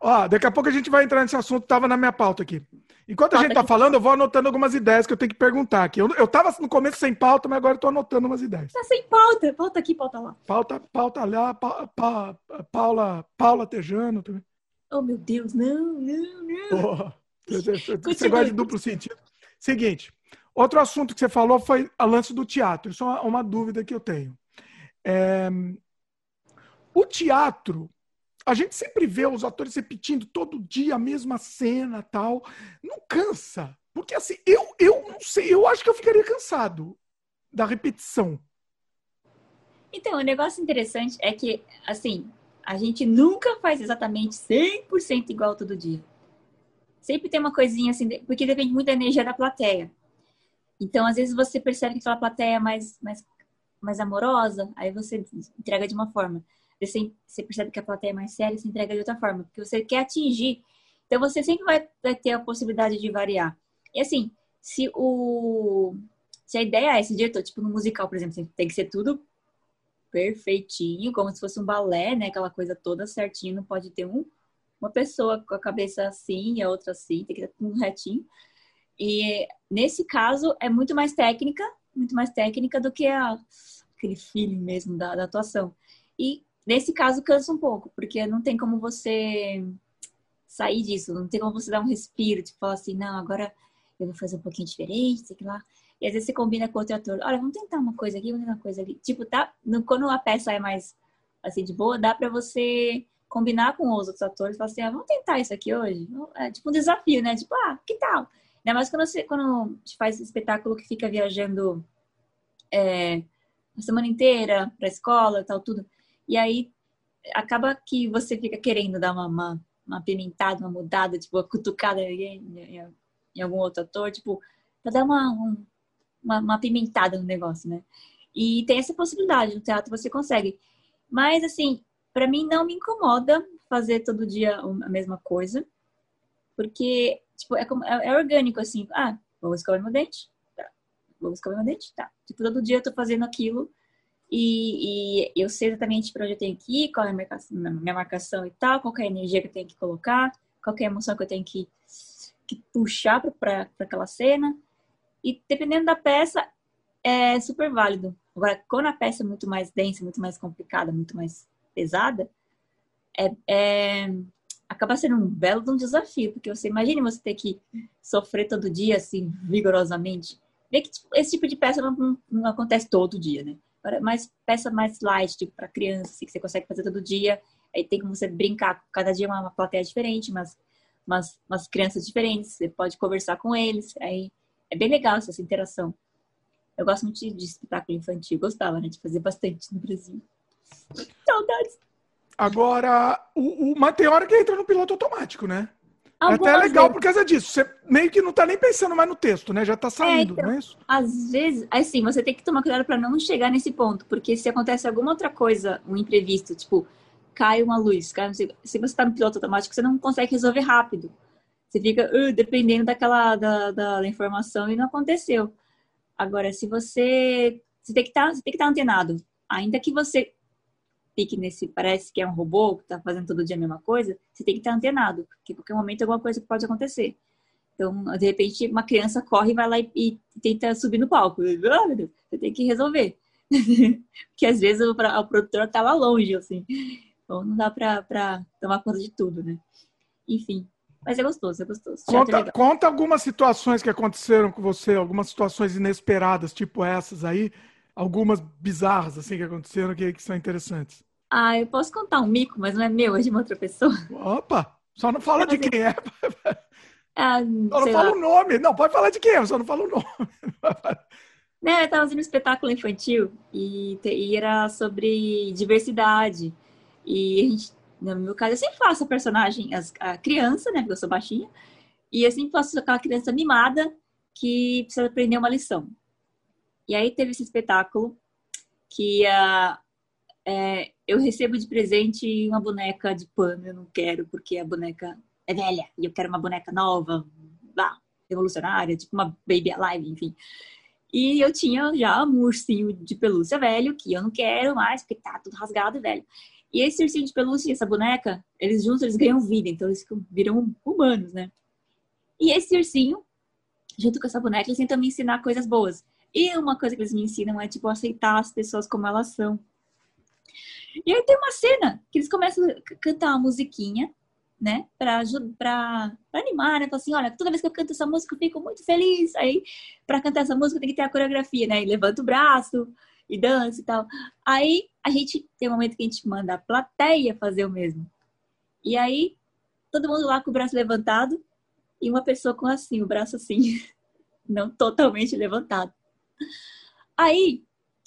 Ó, daqui a pouco a gente vai entrar nesse assunto, tava na minha pauta aqui. Enquanto a gente tá falando, eu vou anotando algumas ideias que eu tenho que perguntar aqui. Eu, eu tava no começo sem pauta, mas agora eu tô anotando umas ideias. Tá sem pauta. Pauta aqui, pauta lá. Pauta, pauta lá, pa, pa, Paula, Paula Tejano também. Oh, meu Deus, não, não, não. Oh, você gosta de duplo sentido. Seguinte, outro assunto que você falou foi a lance do teatro. Isso é uma, uma dúvida que eu tenho. É, o teatro a gente sempre vê os atores repetindo todo dia a mesma cena tal. Não cansa. Porque assim, eu, eu não sei, eu acho que eu ficaria cansado da repetição. Então, o negócio interessante é que, assim, a gente nunca faz exatamente 100% igual todo dia. Sempre tem uma coisinha assim, porque depende muito da energia da plateia. Então, às vezes você percebe que aquela plateia é mais, mais, mais amorosa, aí você entrega de uma forma você, você percebe que a plateia é mais séria, você entrega de outra forma, porque você quer atingir. Então você sempre vai, vai ter a possibilidade de variar. E assim, se o se a ideia é esse diretor, tipo no musical, por exemplo, tem que ser tudo perfeitinho, como se fosse um balé, né? Aquela coisa toda certinho, não pode ter um, uma pessoa com a cabeça assim e a outra assim, tem que ter tudo retinho. E nesse caso é muito mais técnica, muito mais técnica do que a, aquele feeling mesmo da, da atuação. E Nesse caso, cansa um pouco, porque não tem como você sair disso, não tem como você dar um respiro, tipo, falar assim, não, agora eu vou fazer um pouquinho diferente, sei lá. E às vezes você combina com outro ator, olha, vamos tentar uma coisa aqui, vamos tentar uma coisa ali. Tipo, tá, quando a peça é mais, assim, de boa, dá pra você combinar com os outros atores, falar assim, ah, vamos tentar isso aqui hoje. É tipo um desafio, né? Tipo, ah, que tal? Ainda mais quando você quando te faz espetáculo que fica viajando é, a semana inteira pra escola e tal, tudo. E aí acaba que você fica querendo dar uma, uma, uma pimentada, uma mudada, tipo, uma cutucada em, em, em algum outro ator, tipo, pra dar uma, um, uma, uma pimentada no negócio, né? E tem essa possibilidade, no teatro você consegue. Mas, assim, para mim não me incomoda fazer todo dia a mesma coisa, porque, tipo, é, como, é, é orgânico, assim, ah, vou escovar meu dente, tá. Vou escovar meu dente, tá. Tipo, todo dia eu tô fazendo aquilo e, e, eu sei exatamente para onde eu tenho que ir, qual é a minha marcação e tal, qual é a energia que eu tenho que colocar, qual é a emoção que eu tenho que, que puxar para aquela cena. E dependendo da peça, é super válido. Agora, quando a peça é muito mais densa, muito mais complicada, muito mais pesada, é, é, acaba sendo um belo um desafio, porque você imagina você ter que sofrer todo dia, assim, vigorosamente. Vê que tipo, esse tipo de peça não, não acontece todo dia, né? Mais peça mais light, tipo para criança, assim, que você consegue fazer todo dia. Aí tem como você brincar, cada dia uma, uma plateia diferente, mas umas, umas crianças diferentes, você pode conversar com eles. Aí é bem legal essa interação. Eu gosto muito de espetáculo infantil, gostava, né, de fazer bastante no Brasil. Saudades. Agora, o, o, mas tem hora que entra no piloto automático, né? É até legal vezes. por causa disso. Você meio que não tá nem pensando mais no texto, né? Já tá saindo, é, então, não é isso? Às vezes, assim, você tem que tomar cuidado para não chegar nesse ponto, porque se acontece alguma outra coisa, um imprevisto, tipo, cai uma luz, cai, se você tá no piloto automático, você não consegue resolver rápido. Você fica uh, dependendo daquela da, da, informação e não aconteceu. Agora, se você, você tem que tá, estar tá antenado, ainda que você fique nesse, parece que é um robô que está fazendo todo dia a mesma coisa, você tem que estar antenado, porque em qualquer momento alguma coisa pode acontecer. Então, de repente, uma criança corre e vai lá e, e tenta subir no palco. Ah, você tem que resolver. porque às vezes o, o produtor está lá longe, assim. Então não dá pra tomar conta de tudo, né? Enfim. Mas é gostoso, é gostoso. Conta, é conta algumas situações que aconteceram com você, algumas situações inesperadas, tipo essas aí, algumas bizarras assim que aconteceram que, que são interessantes. Ah, eu posso contar um mico, mas não é meu, é de uma outra pessoa. Opa! Só não fala de quem é. Ah, só não fala o nome. Não, pode falar de quem é, só não fala o nome. Né, eu estava fazendo um espetáculo infantil e, e, era sobre diversidade. E a gente, no meu caso, eu sempre faço a personagem, a criança, né, porque eu sou baixinha, e eu sempre faço aquela criança mimada que precisa aprender uma lição. E aí teve esse espetáculo que uh, é, eu recebo de presente uma boneca de pano, eu não quero, porque a boneca é velha e eu quero uma boneca nova, lá, revolucionária, tipo uma Baby Alive, enfim. E eu tinha já um ursinho de pelúcia velho, que eu não quero mais, porque tá tudo rasgado e velho. E esse ursinho de pelúcia e essa boneca, eles juntos, eles ganham vida, então eles viram humanos, né? E esse ursinho, junto com essa boneca, eles tentam me ensinar coisas boas. E uma coisa que eles me ensinam é, tipo, aceitar as pessoas como elas são. E aí tem uma cena que eles começam a cantar uma musiquinha, né? Pra, pra, pra animar, né? Falar assim, olha, toda vez que eu canto essa música eu fico muito feliz. Aí, pra cantar essa música tem que ter a coreografia, né? E levanta o braço e dança e tal. Aí, a gente tem um momento que a gente manda a plateia fazer o mesmo. E aí, todo mundo lá com o braço levantado e uma pessoa com assim, o braço assim, não totalmente levantado. Aí,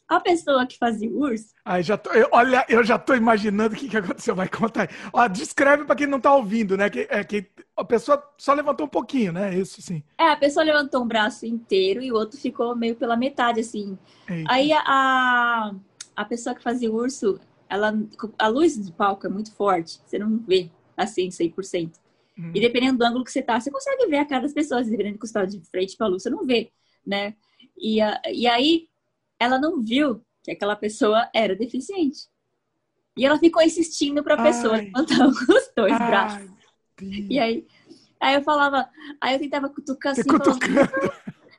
a pessoa que fazia o urso. Ai, já tô, eu, olha, eu já tô imaginando o que, que aconteceu. Vai contar. Ó, descreve para quem não tá ouvindo, né? Que, é, que a pessoa só levantou um pouquinho, né? Isso sim. É, a pessoa levantou um braço inteiro e o outro ficou meio pela metade, assim. Eita. Aí a, a pessoa que fazia o urso, ela, a luz do palco é muito forte. Você não vê assim 100%. Hum. E dependendo do ângulo que você tá, você consegue ver a cara das pessoas. Dependendo que você tá de frente pra luz, você não vê, né? E, e aí ela não viu que aquela pessoa era deficiente. E ela ficou insistindo para a pessoa levantar os dois ai, braços. Deus. E aí, aí eu falava, aí eu tentava cutucar assim. Falava,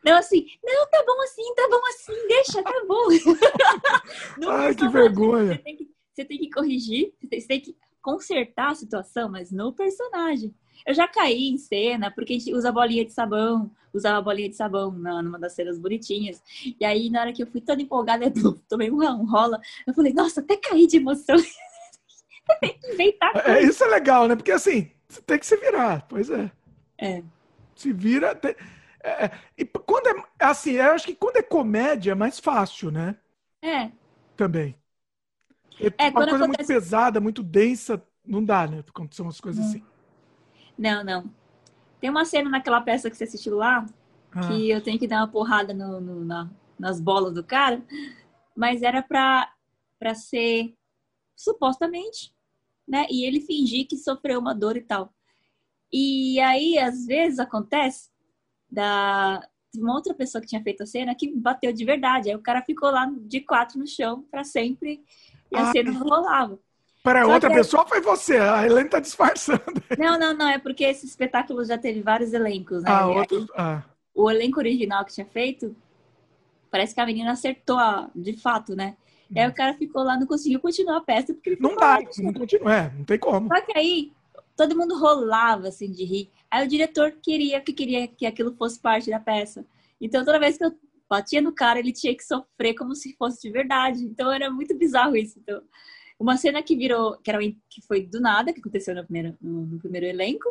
não, assim, não, tá bom assim, tá bom assim, deixa, tá bom. ai, que vergonha. Você tem que, você tem que corrigir, você tem que consertar a situação, mas no personagem. Eu já caí em cena, porque a gente usa bolinha de sabão, usava bolinha de sabão na, numa das cenas bonitinhas. E aí, na hora que eu fui toda empolgada, eu tomei um, rola. Eu falei, nossa, até caí de emoção. tem que inventar é, é, Isso é legal, né? Porque assim, você tem que se virar, pois é. É. Se vira. Tem... É, é e quando é assim, eu acho que quando é comédia é mais fácil, né? É. Também. É, uma coisa acontece... muito pesada, muito densa, não dá, né? Quando são as coisas assim. Não, não. Tem uma cena naquela peça que você assistiu lá, ah. que eu tenho que dar uma porrada no, no, na, nas bolas do cara, mas era pra, pra ser supostamente, né? E ele fingir que sofreu uma dor e tal. E aí, às vezes, acontece da uma outra pessoa que tinha feito a cena que bateu de verdade. Aí o cara ficou lá de quatro no chão para sempre e a ah. cena não rolava. Para outra que... pessoa foi você, a Helene tá disfarçando. Não, não, não, é porque esse espetáculo já teve vários elencos, né? Ah, outro... ah. O elenco original que tinha feito, parece que a menina acertou de fato, né? E aí o cara ficou lá, não conseguiu continuar a peça porque Não dá, não continua, é, não tem como. Só que aí todo mundo rolava assim de rir. Aí o diretor queria que queria que aquilo fosse parte da peça. Então toda vez que eu batia no cara, ele tinha que sofrer como se fosse de verdade. Então era muito bizarro isso. Então, uma cena que virou, que, era, que foi do nada, que aconteceu no primeiro, no, no primeiro elenco,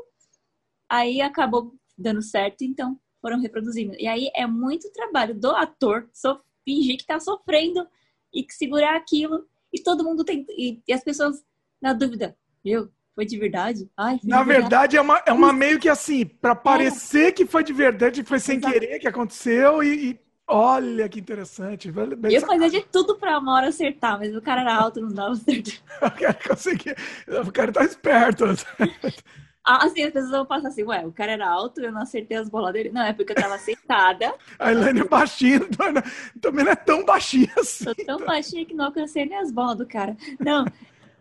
aí acabou dando certo, então foram reproduzindo. E aí é muito trabalho do ator so, fingir que tá sofrendo e que segurar aquilo. E todo mundo tem. E, e as pessoas na dúvida, viu? Foi de verdade? Ai, na de verdade, verdade, é uma, é uma meio que assim, para parecer é. que foi de verdade, que foi sem Exato. querer que aconteceu e, e Olha que interessante. Bem eu fazia de tudo pra uma hora acertar, mas o cara era alto, não dava certo. o cara conseguia. O cara tá esperto. Ah, assim, as pessoas vão passar assim, ué, o cara era alto, eu não acertei as bolas dele. Não, é porque eu tava sentada. A Elaine é baixinha, também não é tão baixinha assim. Tô tão baixinha que não alcancei nem as bolas do cara. Não,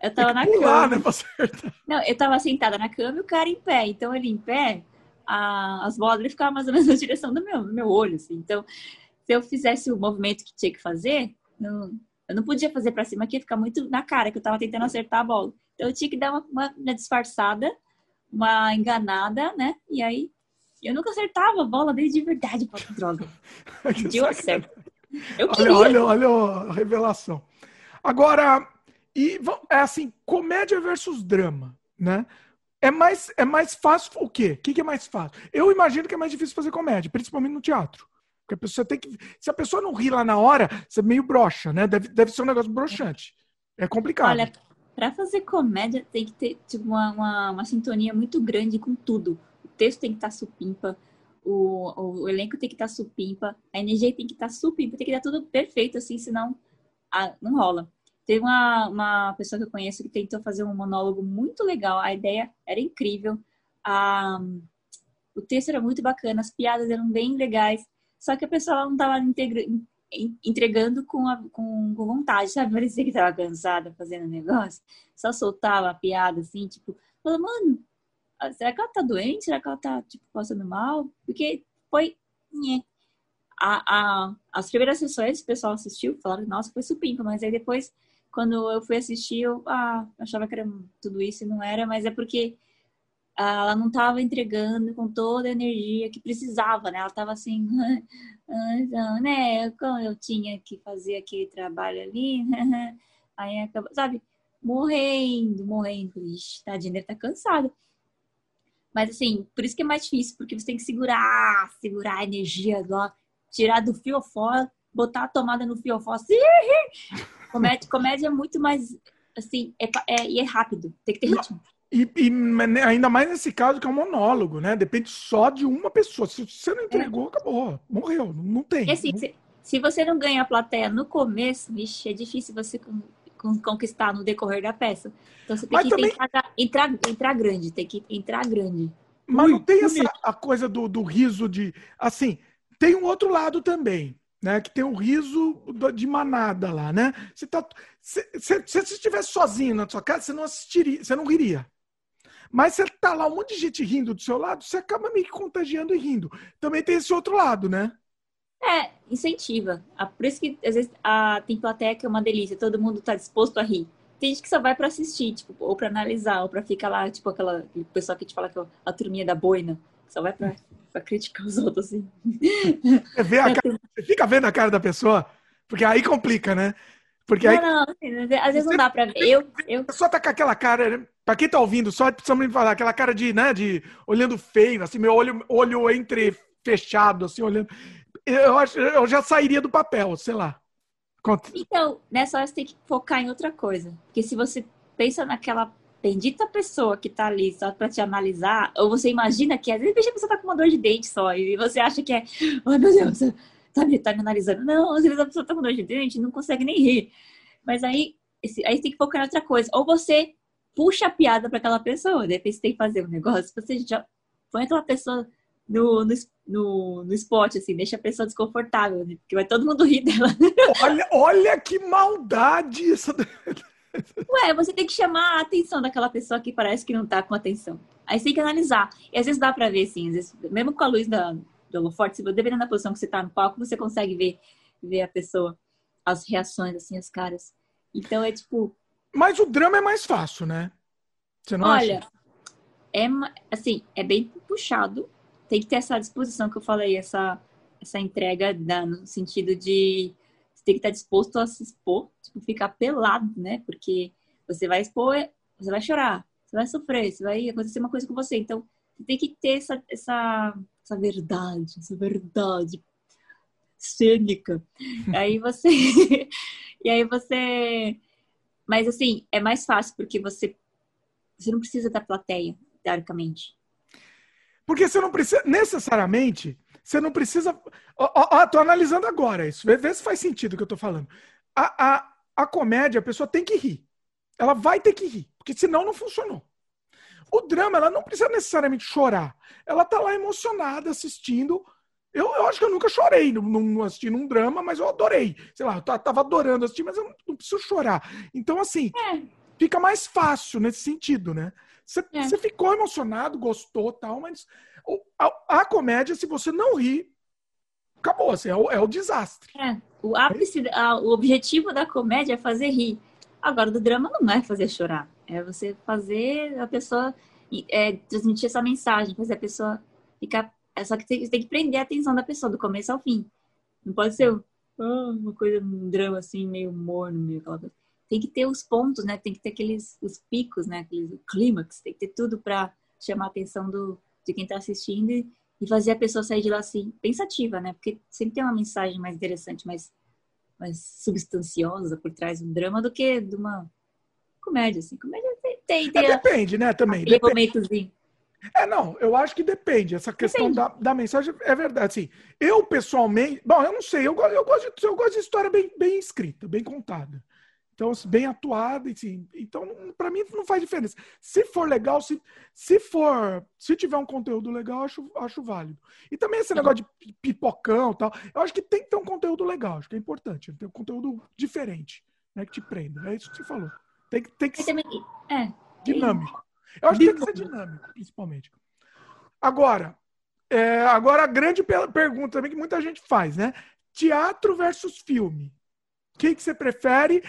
eu tava na pular, cama. Né, pra acertar. Não, eu tava sentada na cama e o cara em pé. Então ele em pé, a, as bolas dele ficavam mais ou menos na direção do meu, do meu olho, assim. Então se eu fizesse o movimento que tinha que fazer, não, eu não podia fazer para cima aqui, ia ficar muito na cara, que eu tava tentando acertar a bola. Então eu tinha que dar uma, uma, uma disfarçada, uma enganada, né? E aí eu nunca acertava a bola dele de verdade para droga. Deu certo. Eu olha, olha, olha a revelação. Agora, e é assim, comédia versus drama, né? É mais, é mais fácil o quê? O que, que é mais fácil? Eu imagino que é mais difícil fazer comédia, principalmente no teatro. Porque a pessoa tem que. Se a pessoa não ri lá na hora, você é meio broxa, né? Deve, deve ser um negócio broxante. É complicado. Olha, para fazer comédia tem que ter tipo, uma, uma, uma, sintonia muito grande com tudo. O texto tem que estar tá supimpa, o, o, o, elenco tem que estar tá supimpa, a energia tem que estar tá supimpa, tem que dar tudo perfeito, assim, senão não rola. Teve uma, uma pessoa que eu conheço que tentou fazer um monólogo muito legal, a ideia era incrível, a, o texto era muito bacana, as piadas eram bem legais, só que a pessoa não estava entregando com, a, com, com, vontade, sabe? Parecia que estava cansada fazendo negócio. Só soltava a piada, assim, tipo, falando, mano, será que ela tá doente? Será que ela tá, tipo, passando mal? Porque foi. Nhê. A, a, as primeiras sessões, o pessoal assistiu, falaram, nossa, foi supimpa, mas aí depois, quando eu fui assistir, eu ah, achava que era tudo isso e não era, mas é porque ela não estava entregando com toda a energia que precisava, né? Ela estava assim, então, né? Como eu tinha que fazer aquele trabalho ali, aí acabou, sabe? Morrendo, morrendo. Ixi, tadinha, deve estar tá cansado. Mas assim, por isso que é mais difícil, porque você tem que segurar, segurar a energia lá, tirar do fiofó, botar a tomada no fiofó, assim. Comédia, comédia é muito mais, assim, é, é, é rápido, tem que ter ritmo. E, e, ainda mais nesse caso que é um monólogo, né? Depende só de uma pessoa. Se você não entregou, é. acabou. Morreu. Não tem. E assim, não... Se, se, você não ganha a plateia no começo, vixe, é difícil você conquistar no decorrer da peça. Então você tem Mas que também... entrar, entrar, entrar grande, tem que entrar grande. Mas não tem essa a coisa do, do riso de. Assim, tem um outro lado também. Né, que tem o riso de manada lá, né? Você tá, se, se, se você estivesse sozinho na sua casa, você não assistiria, você não riria. Mas você tá lá um monte de gente rindo do seu lado, você acaba meio que contagiando e rindo. Também tem esse outro lado, né? É, incentiva. Ah, por isso que às vezes a, tem plateia que é uma delícia, todo mundo tá disposto a rir. Tem gente que só vai para assistir, tipo, ou para analisar, ou para ficar lá, tipo, aquela aquele pessoal que te fala que é a turminha da boina, só vai pra, pra criticar os outros, assim. Você, vê a cara, você fica vendo a cara da pessoa, porque aí complica, né? Porque aí. Não, não, assim, às vezes não dá pra ver. Eu, eu... A pessoa tá com aquela cara, né? Pra quem tá ouvindo, só precisamos falar, aquela cara de, né, de olhando feio, assim, meu olho, olho entre fechado, assim, olhando. Eu, acho, eu já sairia do papel, sei lá. Conta. Então, nessa hora você tem que focar em outra coisa. Porque se você pensa naquela bendita pessoa que tá ali só pra te analisar, ou você imagina que às vezes a pessoa tá com uma dor de dente só, e você acha que é, ai meu Deus, tá me, tá me analisando. Não, às vezes a pessoa tá com dor de dente não consegue nem rir. Mas aí, esse, aí tem que focar em outra coisa. Ou você puxa a piada para aquela pessoa. De repente você tem que fazer um negócio, você já põe aquela pessoa no, no, no, no spot, assim, deixa a pessoa desconfortável, né? porque vai todo mundo rir dela. Olha, olha que maldade isso. Ué, você tem que chamar a atenção daquela pessoa que parece que não tá com atenção. Aí você tem que analisar. E às vezes dá pra ver, assim, às vezes, mesmo com a luz da, do holoforte, dependendo da posição que você tá no palco, você consegue ver, ver a pessoa, as reações, assim, as caras. Então é tipo, mas o drama é mais fácil, né? Você não Olha, acha? é assim, é bem puxado. Tem que ter essa disposição que eu falei, essa, essa entrega da, no sentido de você tem que estar disposto a se expor, tipo, ficar pelado, né? Porque você vai expor, você vai chorar, você vai sofrer, você vai acontecer uma coisa com você. Então, você tem que ter essa, essa, essa verdade, essa verdade cênica. aí você. e aí você mas assim, é mais fácil porque você, você não precisa da plateia, teoricamente. Porque você não precisa, necessariamente, você não precisa. Ó, tô analisando agora isso. Vê, vê, se faz sentido o que eu tô falando. A, a, a comédia, a pessoa tem que rir. Ela vai ter que rir, porque senão não funcionou. O drama, ela não precisa necessariamente chorar. Ela tá lá emocionada assistindo eu, eu acho que eu nunca chorei no, assistindo um drama, mas eu adorei. Sei lá, eu tava adorando assistir, mas eu não, não preciso chorar. Então, assim, é. fica mais fácil nesse sentido, né? Você é. ficou emocionado, gostou tal, mas a, a, comédia, se você não rir, acabou, assim, é, o, é o desastre. É. O ápice, o objetivo da comédia é fazer rir. Agora, do drama não é fazer chorar. É você fazer a pessoa é, transmitir essa mensagem, fazer a pessoa ficar. É só que tem, tem que prender a atenção da pessoa do começo ao fim. Não pode ser ah, uma coisa, um drama assim, meio morno, meio aquela coisa. Tem que ter os pontos, né? Tem que ter aqueles os picos, né? Aqueles clímax, tem que ter tudo para chamar a atenção do, de quem está assistindo e, e fazer a pessoa sair de lá assim, pensativa, né? Porque sempre tem uma mensagem mais interessante, mais, mais substanciosa por trás do drama do que de uma comédia, assim. Comédia tem, tem, tem é, depende, né, também. Depende. momentozinho. É, não, eu acho que depende. Essa questão da, da mensagem é verdade. Assim, eu, pessoalmente, bom, eu não sei, eu, eu, gosto, de, eu gosto de história bem, bem escrita, bem contada. Então, assim, bem atuada, assim, então, para mim não faz diferença. Se for legal, se, se for, se tiver um conteúdo legal, acho, acho válido. E também esse negócio de pipocão e tal, eu acho que tem que ter um conteúdo legal, acho que é importante, ter um conteúdo diferente, né, que te prenda. É isso que você falou. Tem, tem que ser é, dinâmico. Eu acho que tem que ser dinâmico, principalmente. Agora, é, agora a grande pergunta também que muita gente faz, né? Teatro versus filme. O que, você prefere?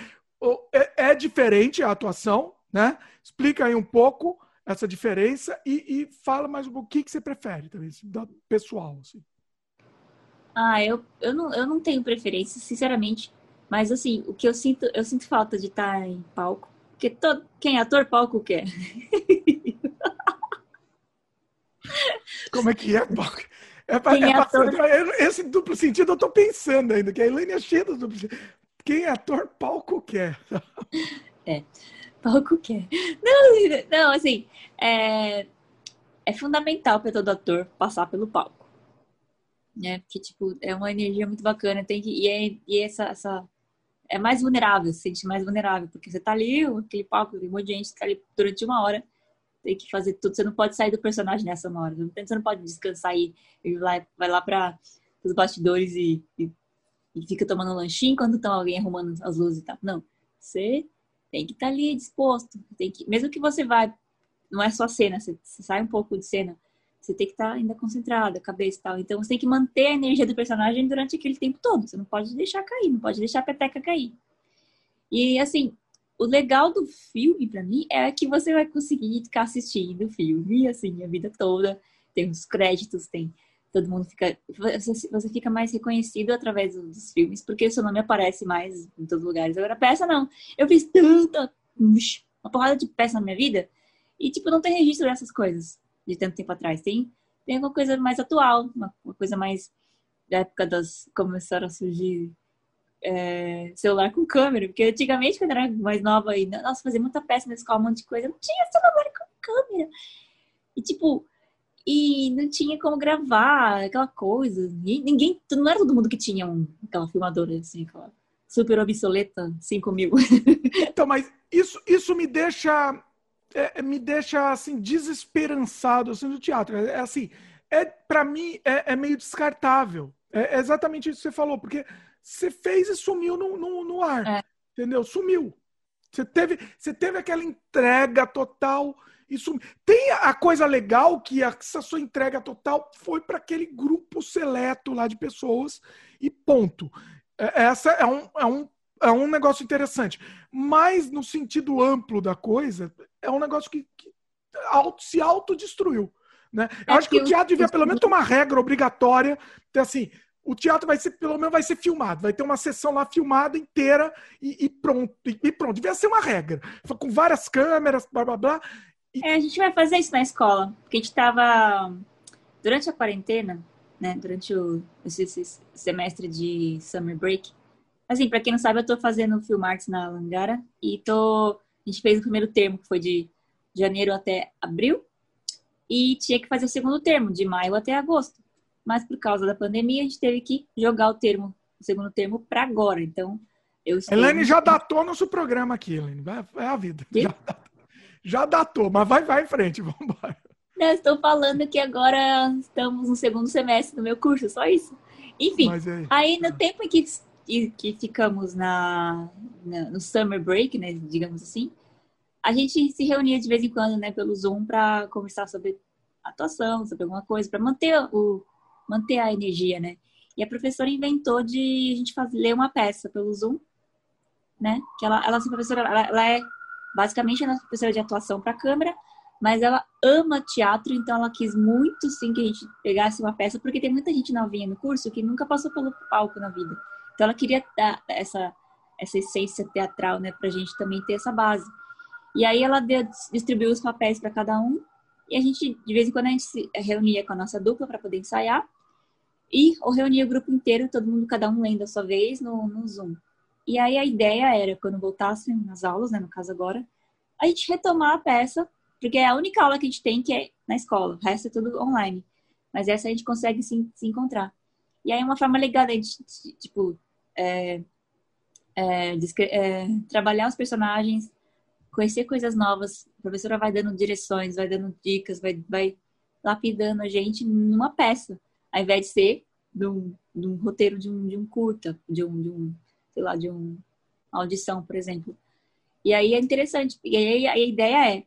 é, é diferente a atuação, né? Explica aí um pouco essa diferença e, e fala mais um pouco o que, que você prefere também, assim, pessoal. Assim. Ah, eu, eu, não, eu não tenho preferência, sinceramente. Mas assim, o que eu sinto, eu sinto falta de estar em palco. Porque todo, quem é ator, palco quer. Como é que é, palco? É, pra, é, é ator... esse duplo sentido eu tô pensando ainda, que a Elaine é cheia do duplo sentido. Quem é ator, palco quer. É, palco quer. Não, não assim, é, é fundamental para todo ator passar pelo palco. Né? Porque, tipo, é uma energia muito bacana. Tem que, e é, e essa, essa. É mais vulnerável, se sente mais vulnerável, porque você tá ali, aquele palco, um monte de gente, tá ali durante uma hora, tem que fazer tudo. Você não pode sair do personagem nessa hora. Você não pode descansar e, e vai, vai lá para os bastidores e, e e fica tomando um lanchinho enquanto estão alguém arrumando as luzes e tal. Não. Você tem que estar tá ali disposto. Tem que, mesmo que você vá, não é só cena, você, você sai um pouco de cena, você tem que estar tá ainda concentrado, cabeça e tal. Então você tem que manter a energia do personagem durante aquele tempo todo. Você não pode deixar cair, não pode deixar a peteca cair. E assim, o legal do filme para mim é que você vai conseguir ficar assistindo o filme assim a vida toda. Tem os créditos, tem todo mundo fica. Você, fica mais reconhecido através dos filmes, porque seu nome aparece mais em todos os lugares. Agora, peça não. Eu fiz tanta. Uma porrada de peça na minha vida e, tipo, não tem registro dessas coisas de tanto tempo atrás. Tem, tem alguma coisa mais atual, uma, uma coisa mais da época das. começaram a surgir é, celular com câmera, porque antigamente, quando eu era mais nova, e, nossa, fazia muita peça na escola, um monte de coisa, não tinha celular com câmera. E, tipo, e não tinha como gravar aquela coisa. Ninguém, não era todo mundo que tinha um, aquela filmadora assim, aquela super obsoleta 5 mil. Então, mas isso, isso me deixa é, me deixa assim desesperançado assim do teatro. É, é assim, é para mim é, é, meio descartável. É, é, exatamente isso que você falou, porque você fez e sumiu no, no, no ar, é. entendeu? Sumiu. Você teve, você teve aquela entrega total isso tem a coisa legal que essa sua entrega total foi para aquele grupo seleto lá de pessoas e ponto. É, essa é um, é um, é um negócio interessante. Mas no sentido amplo da coisa, é um negócio que, que auto, se autodestruiu. Né? Eu é acho que, que o teatro devia pelo menos ter uma regra obrigatória, ter assim, o teatro vai ser, pelo menos vai ser filmado, vai ter uma sessão lá filmada inteira e, e pronto. E, e, pronto, devia ser uma regra. Com várias câmeras, blá blá blá, é, a gente vai fazer isso na escola, porque a gente estava durante a quarentena, né, durante o esse, esse semestre de summer break. Assim, para quem não sabe, eu estou fazendo Film Arts na Langara e tô a gente fez o primeiro termo, que foi de janeiro até abril, e tinha que fazer o segundo termo, de maio até agosto. Mas por causa da pandemia, a gente teve que jogar o termo, o segundo termo para agora. Então, eu estou... Elaine já datou nosso programa aqui, Elaine. É a vida. Já datou já datou, mas vai, vai em frente, vamos embora. Não, estou falando que agora estamos no segundo semestre do meu curso, só isso. Enfim, aí, aí, no tempo em que, que ficamos na, na, no summer break, né, digamos assim, a gente se reunia de vez em quando, né, pelo Zoom para conversar sobre atuação, sobre alguma coisa, para manter o manter a energia, né? E a professora inventou de a gente fazer ler uma peça pelo Zoom, né? Que ela, ela, essa professora, ela, ela é basicamente ela é professora de atuação para câmera, mas ela ama teatro, então ela quis muito sim que a gente pegasse uma peça, porque tem muita gente novinha no curso que nunca passou pelo palco na vida. Então ela queria dar essa essa essência teatral, né, pra gente também ter essa base. E aí ela deu, distribuiu os papéis para cada um, e a gente de vez em quando a gente se reunia com a nossa dupla para poder ensaiar. E ou reunia o grupo inteiro, todo mundo, cada um lendo a sua vez no, no Zoom. E aí a ideia era, quando voltassem nas aulas, né, no caso agora, a gente retomar a peça, porque é a única aula que a gente tem que é na escola, o resto é tudo online. Mas essa a gente consegue se, se encontrar. E aí uma forma legal gente, tipo, é, é, é, trabalhar os personagens, conhecer coisas novas. A professora vai dando direções, vai dando dicas, vai, vai lapidando a gente numa peça ao invés de ser de um, de um roteiro de um, de um curta, de um, de um, sei lá, de uma audição, por exemplo. E aí é interessante, e aí a ideia é,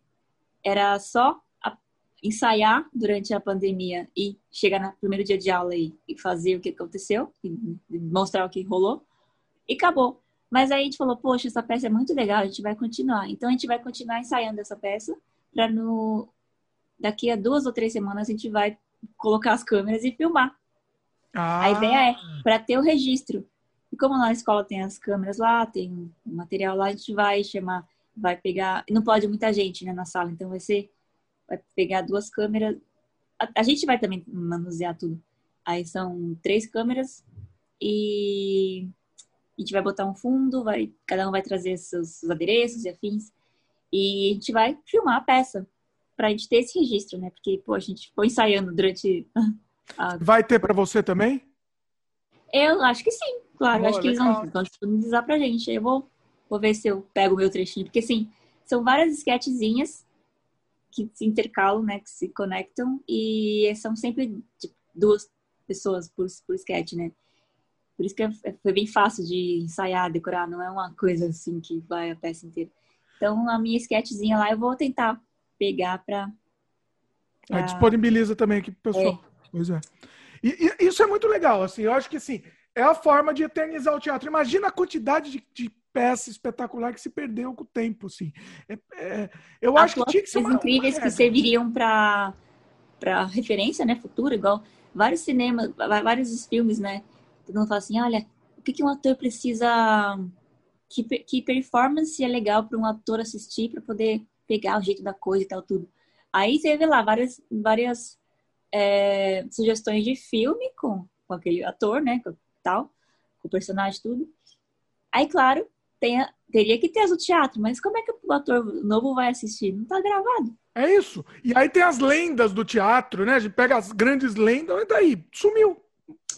era só ensaiar durante a pandemia e chegar no primeiro dia de aula e, e fazer o que aconteceu, e mostrar o que rolou, e acabou. Mas aí a gente falou, poxa, essa peça é muito legal, a gente vai continuar. Então a gente vai continuar ensaiando essa peça para no daqui a duas ou três semanas a gente vai colocar as câmeras e filmar. Ah. A ideia é para ter o registro. E como lá na escola tem as câmeras lá, tem o material lá, a gente vai chamar, vai pegar. Não pode muita gente né, na sala, então vai ser. Vai pegar duas câmeras. A, a gente vai também manusear tudo. Aí são três câmeras e a gente vai botar um fundo, vai, cada um vai trazer seus, seus adereços e afins. E a gente vai filmar a peça para a gente ter esse registro, né? Porque, pô, a gente ficou ensaiando durante. A... Vai ter para você também? Eu acho que sim, claro. Pô, acho que eles vão, vão disponibilizar pra gente. Eu vou, vou ver se eu pego o meu trechinho. Porque, assim, são várias sketchzinhas que se intercalam, né? Que se conectam. E são sempre tipo, duas pessoas por, por sketch, né? Por isso que é, foi bem fácil de ensaiar, decorar. Não é uma coisa assim que vai a peça inteira. Então, a minha sketchzinha lá, eu vou tentar pegar para. Pra... disponibiliza também aqui pro pessoal. É. Pois é. E, e, isso é muito legal, assim, eu acho que assim, é a forma de eternizar o teatro. Imagina a quantidade de, de peça espetacular que se perdeu com o tempo, assim. É, é, eu acho que tinha que ser uma, incríveis uma que serviriam para para referência, né, futura, igual vários cinemas, vários filmes, né? Todo mundo fala assim, olha, o que, que um ator precisa que, que performance é legal para um ator assistir para poder pegar o jeito da coisa e tal, tudo. Aí vê lá várias, várias é, sugestões de filme com, com aquele ator, né? Com, tal, com o personagem, tudo. Aí, claro, tem teria que ter as do teatro, mas como é que o ator novo vai assistir? Não tá gravado. É isso. E aí tem as lendas do teatro, né? A gente pega as grandes lendas, e daí? Sumiu.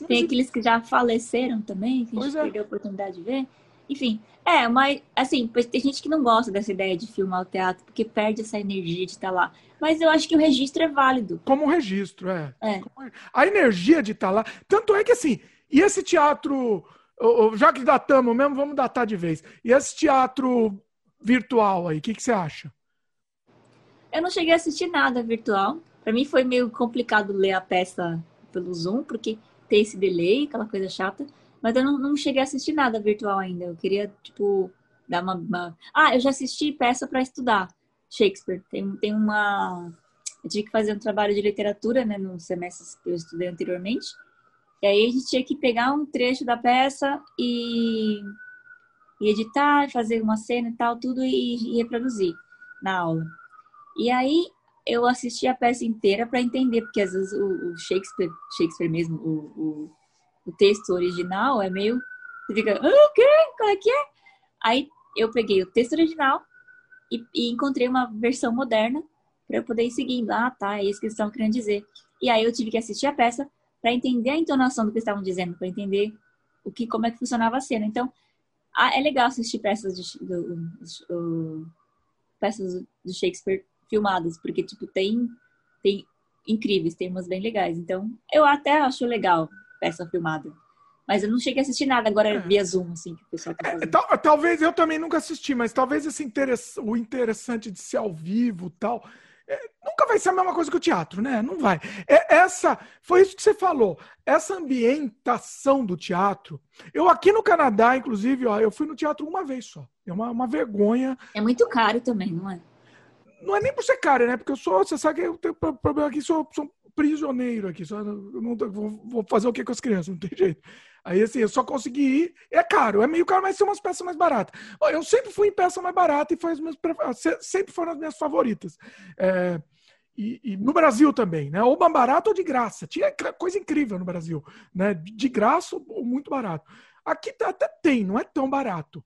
Tem aqueles que já faleceram também, que a gente é. perdeu a oportunidade de ver. Enfim, é, mas assim, tem gente que não gosta dessa ideia de filmar o teatro, porque perde essa energia de estar lá. Mas eu acho que o registro é válido. Como um registro, é. é. A energia de estar lá. Tanto é que assim, e esse teatro, já que datamos mesmo, vamos datar de vez. E esse teatro virtual aí, o que, que você acha? Eu não cheguei a assistir nada virtual. Para mim foi meio complicado ler a peça pelo Zoom, porque tem esse delay, aquela coisa chata. Mas eu não, não cheguei a assistir nada virtual ainda. Eu queria, tipo, dar uma. uma... Ah, eu já assisti peça para estudar Shakespeare. Tem, tem uma. Eu tive que fazer um trabalho de literatura, né, no semestre que eu estudei anteriormente. E aí a gente tinha que pegar um trecho da peça e, e editar, fazer uma cena e tal, tudo e, e reproduzir na aula. E aí eu assisti a peça inteira para entender, porque às vezes o, Shakespeare, Shakespeare mesmo, o, o o texto original é meio. Você fica, ah, o quê? Qual é que é? Aí eu peguei o texto original e, e encontrei uma versão moderna para eu poder ir seguindo. Ah, tá, é isso que eles estavam querendo dizer. E aí eu tive que assistir a peça para entender a entonação do que estavam dizendo, para entender o que, como é que funcionava a cena. Então, ah, é legal assistir peças de, do, do, peças do Shakespeare filmadas, porque tipo tem tem incríveis, tem umas bem legais. Então, eu até acho legal peça filmada. Mas eu não cheguei a assistir nada agora é. via Zoom, assim, que o pessoal tá fazendo. É, tal, talvez eu também nunca assisti, mas talvez esse interess, o interessante de ser ao vivo tal. É, nunca vai ser a mesma coisa que o teatro, né? Não vai. É, essa foi isso que você falou. Essa ambientação do teatro. Eu aqui no Canadá, inclusive, ó, eu fui no teatro uma vez só. É uma, uma vergonha. É muito caro também, não é? Não é nem por ser caro, né? Porque eu sou, você sabe que eu tenho problema aqui, sou, sou prisioneiro aqui. Só, não, vou, vou fazer o que com as crianças? Não tem jeito. Aí, assim, eu só consegui ir. É caro, é meio caro, mas são umas peças mais baratas. Eu sempre fui em peça mais barata e foi as minhas, sempre foram as minhas favoritas. É, e, e, no Brasil também, né? Ou mais barato ou de graça. Tinha coisa incrível no Brasil, né? De graça ou muito barato. Aqui até tem, não é tão barato.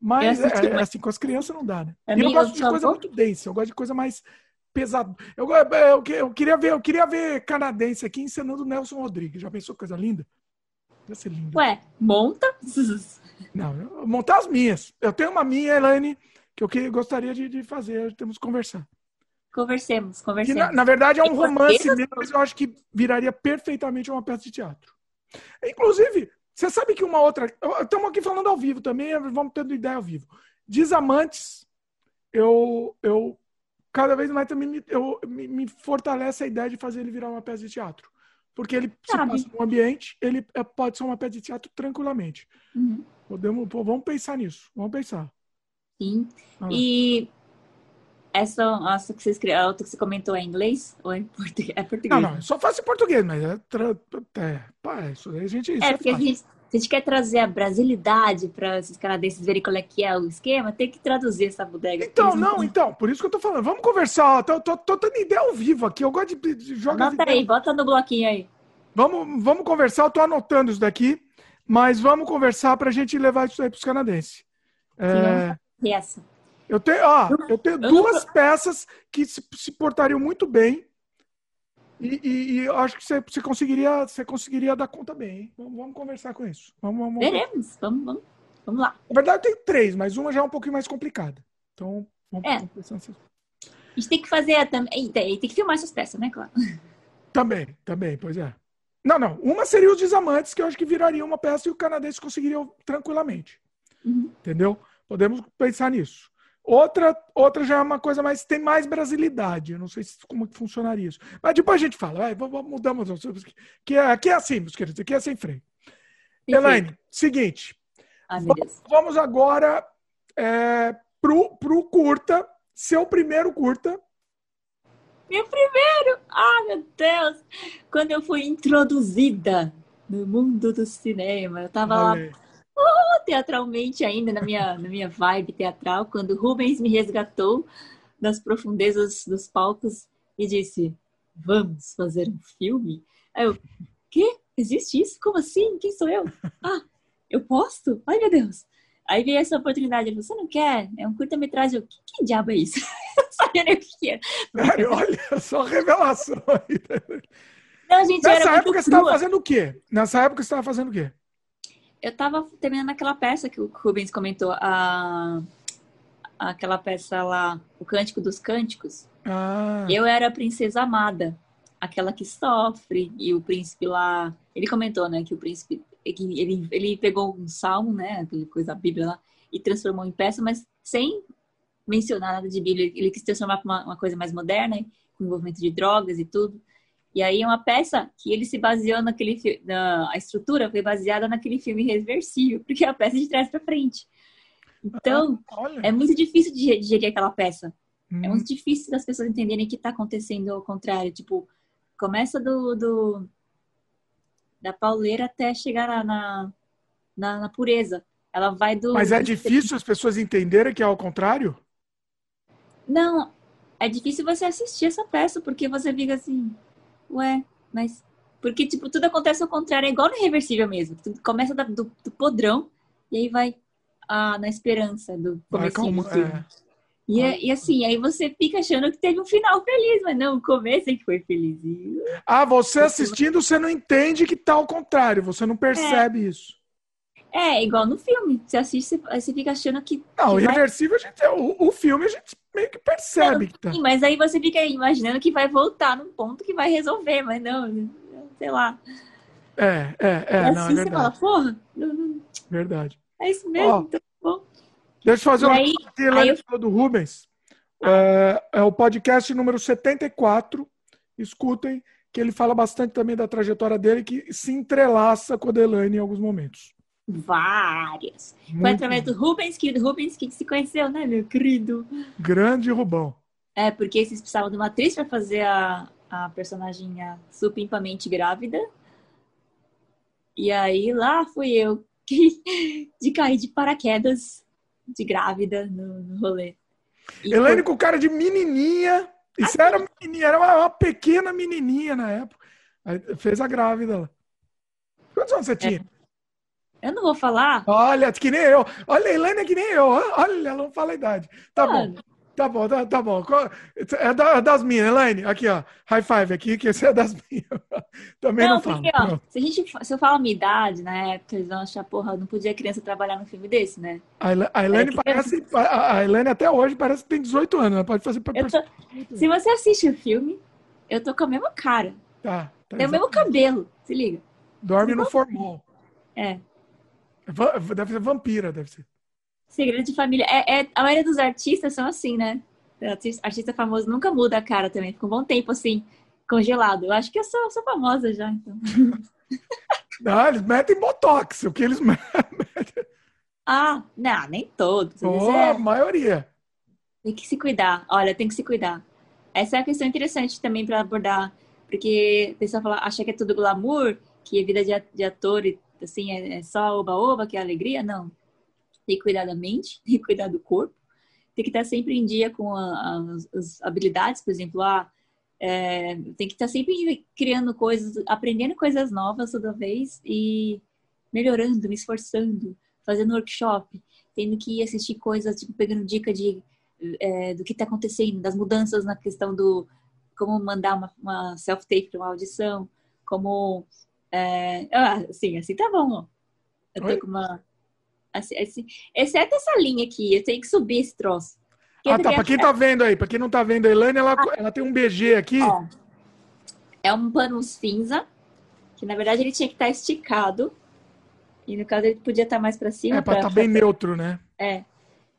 Mas é, é, é assim, com as crianças não dá, né? É e eu gosto de coisa muito densa, eu gosto de coisa mais pesada. Eu, eu, eu, queria ver, eu queria ver canadense aqui ensinando Nelson Rodrigues. Já pensou coisa linda? Ia ser lindo. Ué, monta? Não, montar as minhas. Eu tenho uma minha, Elaine, que eu que, gostaria de, de fazer. Temos que conversar. Conversemos, conversemos. Na, na, verdade é um romance mesmo, mas eu acho que viraria perfeitamente uma peça de teatro. Inclusive, você sabe que uma outra. Estamos aqui falando ao vivo também, vamos tendo ideia ao vivo. Desamantes, eu, eu cada vez mais também eu, me, me fortalece a ideia de fazer ele virar uma peça de teatro. Porque ele se passa num ambiente, ele é, pode ser uma peça de teatro tranquilamente. Uhum. Podemos, vamos pensar nisso, vamos pensar. Sim. Ah. E essa, essa que você a outra que você comentou é em inglês ou é em português? É português? Não, não, só faço em português, mas é, é, pá, isso a gente. é, é porque a gente, se a gente quer trazer a brasilidade para esses canadenses verem qual é que é o esquema, tem que traduzir essa bodega. Então, não, não, então, por isso que eu tô falando. Vamos conversar, tô, tô, tô dando ideia ao vivo aqui. Eu gosto de, de jogar. Anota aí, bota no bloquinho aí. Vamos, vamos conversar, eu tô anotando isso daqui, mas vamos conversar para a gente levar isso aí para os canadenses. É... Essa. Eu tenho, ó, eu tenho duas peças que se, se portariam muito bem. E, e, e, eu acho que você, você, conseguiria, você conseguiria dar conta bem. Vamos, vamos, conversar com isso. Vamos, vamos, Veremos. Vamos, vamos, vamos lá. Na verdade, eu tenho três, mas uma já é um pouquinho mais complicada. Então, vamos é. A gente tem que fazer também. Tem que filmar essas peças, né, claro? Também, também, pois é. Não, não. Uma seria os desamantes, que eu acho que viraria uma peça e o canadense conseguiria tranquilamente. Uhum. Entendeu? Podemos pensar nisso. Outra, outra já é uma coisa mais. tem mais brasilidade. Eu não sei se, como que funcionaria isso. Mas depois a gente fala. Vamos, mudamos. Que é, aqui é assim, meus queridos. Aqui é sem freio. Sim, Elaine, seguinte. Ah, vamos agora é, pro, pro curta. Seu primeiro curta. Meu primeiro! Ah, meu Deus! Quando eu fui introduzida no mundo do cinema, eu tava lá uh, teatralmente ainda, na minha, na minha vibe teatral, quando Rubens me resgatou das profundezas dos palcos e disse: Vamos fazer um filme? Aí eu, quê? Existe isso? Como assim? Quem sou eu? Ah, eu posso? Ai, meu Deus! Aí veio essa oportunidade, você não quer? É um curta-metragem. Eu, que, que diabo é isso? eu não sabia nem o que era. Sério, olha só revelação aí. Não, gente, Nessa época você estava fazendo o quê? Nessa época você estava fazendo o quê? Eu estava terminando aquela peça que o Rubens comentou, a... aquela peça lá, O Cântico dos Cânticos. Ah. Eu era a princesa amada, aquela que sofre, e o príncipe lá. Ele comentou, né, que o príncipe ele, ele pegou um salmo, né, aquela coisa da Bíblia lá, e transformou em peça, mas sem mencionar nada de Bíblia. Ele quis transformar para uma, uma, coisa mais moderna, com envolvimento de drogas e tudo. E aí é uma peça que ele se baseou naquele na, a estrutura foi baseada naquele filme reversível, porque é a peça de trás para frente. Então, ah, é muito difícil de digerir aquela peça. Hum. É muito hum. difícil das pessoas entenderem que está acontecendo ao contrário. Tipo, começa do, do da pauleira até chegar na, na, na pureza. Ela vai do. Mas é difícil as pessoas entenderem que é ao contrário? Não, é difícil você assistir essa peça, porque você fica assim, ué, mas. Porque, tipo, tudo acontece ao contrário, é igual no Irreversível mesmo. Tudo começa do, do podrão e aí vai ah, na esperança do começo do filme. É. E, e, assim, aí você fica achando que teve um final feliz, mas não, o começo é que foi feliz. Ah, você assistindo, você não entende que tá ao contrário, você não percebe é. isso. É, igual no filme. Você assiste, você fica achando que. Não, o irreversível, vai... a gente, o, o filme a gente meio que percebe não, que tá. Sim, mas aí você fica imaginando que vai voltar num ponto que vai resolver, mas não, sei lá. É, é, é. E não, assim é você fala, porra. Não, não... Verdade. É isso mesmo, Ó, então bom. Deixa eu fazer uma aí, aí eu... do Rubens. É, é, o podcast número 74. Escutem, que ele fala bastante também da trajetória dele, que se entrelaça com a Delane em alguns momentos. Várias. Muito Foi através do Rubens que o Rubens que se conheceu, né, meu querido? Grande Rubão. É, porque eles precisavam de uma atriz para fazer a, a personagem supimamente grávida. E aí lá fui eu que de cair de paraquedas de grávida no, no rolê. E Elaine foi... com cara de menininha. Isso era menininha, era uma, uma, pequena menininha na época. Aí fez a grávida lá. Quantos anos você tinha? É. Eu não vou falar. Olha, que nem eu. Olha, a Elaine é que nem eu. Olha, ela não fala a idade. Tá Mano, bom. Tá bom, tá, tá bom. É das minhas, Elaine. Aqui, ó. High five aqui, que esse é das minhas. Também não, não porque, falo. Ó, se, a gente, se eu falar a minha idade, né, eles vão achar, porra, não podia criança trabalhar num filme desse, né? A Elaine é, parece. A Elaine até hoje parece que tem 18 anos. Ela pode fazer pra tô, Se você assiste o filme, eu tô com a mesma cara. Tá. tá tem o mesmo cabelo, se liga. Dorme no formol. É. Deve ser vampira, deve ser. Segredo de família. É, é, a maioria dos artistas são assim, né? Artista, artista famoso nunca muda a cara também. Fica um bom tempo assim, congelado. Eu acho que eu sou, sou famosa já, então. Não, eles metem botox. O que eles metem. Ah, não, nem todos. Oh, é... A maioria. Tem que se cuidar. Olha, tem que se cuidar. Essa é uma questão interessante também para abordar. Porque a pessoa fala, acha que é tudo glamour, que a vida de ator assim, é, é só oba-oba, que é alegria. Não tem que cuidar da mente, tem que cuidar do corpo, tem que estar sempre em dia com a, a, as habilidades, por exemplo, ah, é, tem que estar sempre criando coisas, aprendendo coisas novas toda vez e melhorando, me esforçando, fazendo workshop, tendo que assistir coisas, tipo, pegando dica de, é, do que está acontecendo, das mudanças na questão do como mandar uma, uma self-tape para uma audição, como. É, assim, assim tá bom. Eu tô Oi? com uma Assim, assim, exceto essa linha aqui, eu tenho que subir esse troço. ah, tá. Pra quem tá vendo aí, pra quem não tá vendo a Elaine, ela, ah. ela tem um BG aqui. Ó, é um pano cinza, que na verdade ele tinha que estar tá esticado. E no caso ele podia estar tá mais para cima. É, pra estar tá bem neutro, né? É.